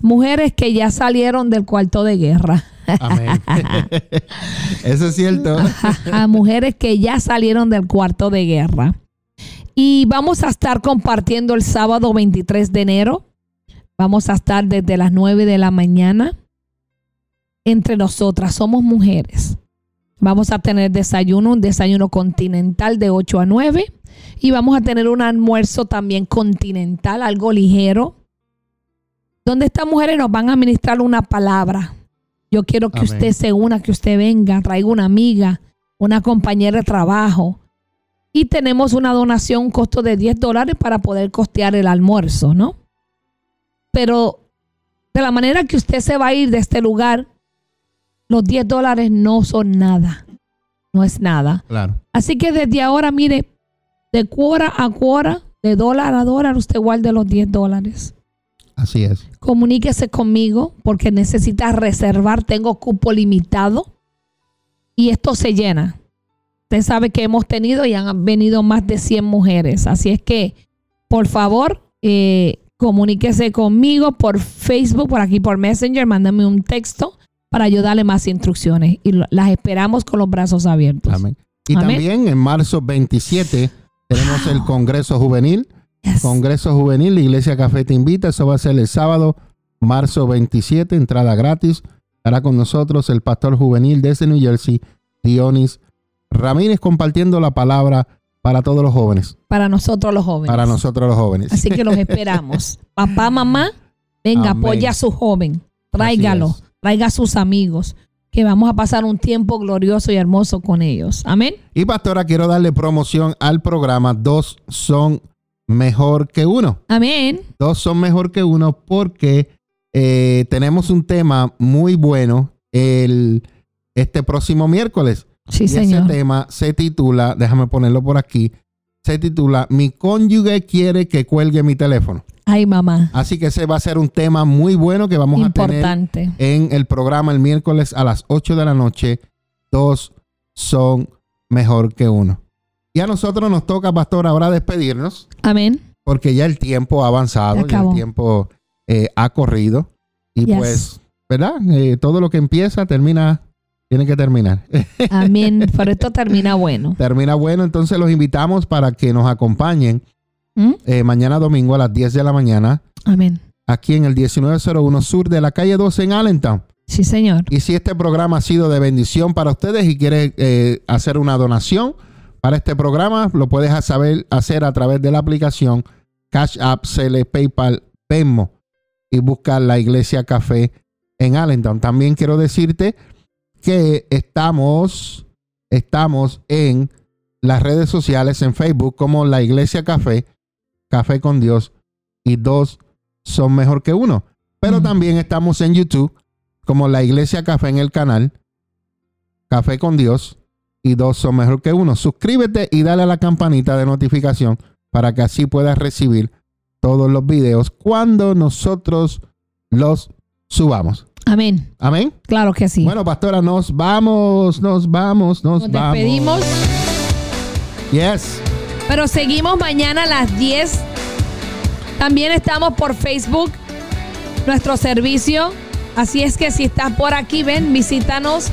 [SPEAKER 3] Mujeres que ya salieron del cuarto de guerra.
[SPEAKER 1] Amén. Eso es cierto.
[SPEAKER 3] a mujeres que ya salieron del cuarto de guerra. Y vamos a estar compartiendo el sábado 23 de enero. Vamos a estar desde las 9 de la mañana entre nosotras. Somos mujeres. Vamos a tener desayuno, un desayuno continental de 8 a 9. Y vamos a tener un almuerzo también continental, algo ligero. Donde estas mujeres nos van a ministrar una palabra. Yo quiero que
[SPEAKER 1] Amén.
[SPEAKER 3] usted se una, que usted venga, traiga una amiga, una compañera de trabajo. Y tenemos una donación, un costo de 10 dólares para poder costear el almuerzo, ¿no? Pero de la manera que usted se va a ir de este lugar, los 10 dólares no son nada. No es nada.
[SPEAKER 1] Claro.
[SPEAKER 3] Así que desde ahora, mire, de cuora a cuora, de dólar a dólar, usted guarde los 10 dólares.
[SPEAKER 1] Así es.
[SPEAKER 3] Comuníquese conmigo porque necesita reservar. Tengo cupo limitado y esto se llena. Usted sabe que hemos tenido y han venido más de 100 mujeres. Así es que, por favor, eh, comuníquese conmigo por Facebook, por aquí por Messenger, mándame un texto para yo darle más instrucciones y las esperamos con los brazos abiertos.
[SPEAKER 1] Amén. Y
[SPEAKER 3] Amén.
[SPEAKER 1] también en marzo 27 tenemos el Congreso Juvenil.
[SPEAKER 3] Yes.
[SPEAKER 1] Congreso Juvenil, la Iglesia Café te invita. Eso va a ser el sábado, marzo 27, entrada gratis. Estará con nosotros el pastor juvenil desde New Jersey, Dionis Ramírez, compartiendo la palabra para todos los jóvenes,
[SPEAKER 3] Para nosotros los jóvenes.
[SPEAKER 1] para nosotros los jóvenes.
[SPEAKER 3] Así que los esperamos. Papá, mamá, venga,
[SPEAKER 1] Amén.
[SPEAKER 3] apoya a su joven. Tráigalo, traiga a sus amigos, que vamos a pasar un tiempo glorioso y hermoso con ellos. Amén.
[SPEAKER 1] Y pastora, quiero darle promoción al programa. Dos son mejor que uno.
[SPEAKER 3] Amén.
[SPEAKER 1] Dos son mejor que uno porque eh, tenemos un tema muy bueno el, este próximo miércoles.
[SPEAKER 3] Sí,
[SPEAKER 1] y
[SPEAKER 3] señor.
[SPEAKER 1] ese tema se titula, déjame ponerlo por aquí, se titula Mi cónyuge quiere que cuelgue mi teléfono.
[SPEAKER 3] Ay, mamá.
[SPEAKER 1] Así que ese va a ser un tema muy bueno que vamos a tener en el programa el miércoles a las 8 de la noche. Dos son mejor que uno. Y a nosotros nos toca, pastor, ahora despedirnos
[SPEAKER 3] Amén.
[SPEAKER 1] porque ya el tiempo ha avanzado, ya el tiempo eh, ha corrido. Y
[SPEAKER 3] Yes.
[SPEAKER 1] pues, ¿verdad? Eh, todo lo que empieza termina, tiene que terminar.
[SPEAKER 3] Amén. Pero esto termina bueno.
[SPEAKER 1] termina bueno, entonces los invitamos para que nos acompañen
[SPEAKER 3] ¿Mm?
[SPEAKER 1] eh, mañana domingo a las 10 de la mañana
[SPEAKER 3] Amén.
[SPEAKER 1] aquí en el 1901 Sur de la calle 12 en Allentown.
[SPEAKER 3] Sí, señor.
[SPEAKER 1] Y si este programa ha sido de bendición para ustedes y quieres eh, hacer una donación para este programa, lo puedes saber hacer a través de la aplicación Cash App, Cele, PayPal, Venmo y buscar la Iglesia Café en Allentown. También quiero decirte que estamos, estamos en las redes sociales, en Facebook, como la Iglesia Café, Café con Dios y dos son mejor que uno. Pero también estamos en YouTube como la Iglesia Café en el canal, Café con Dios y dos son mejor que uno. Suscríbete y dale a la campanita de notificación para que así puedas recibir todos los videos cuando nosotros los subamos.
[SPEAKER 3] Amén.
[SPEAKER 1] Amén.
[SPEAKER 3] Claro que sí.
[SPEAKER 1] Bueno, pastora, nos vamos, nos vamos, nos,
[SPEAKER 3] Nos
[SPEAKER 1] vamos.
[SPEAKER 3] despedimos.
[SPEAKER 1] Yes.
[SPEAKER 3] Pero seguimos mañana a las 10. También estamos por Facebook, nuestro servicio. Así es que si estás por aquí, ven, visítanos.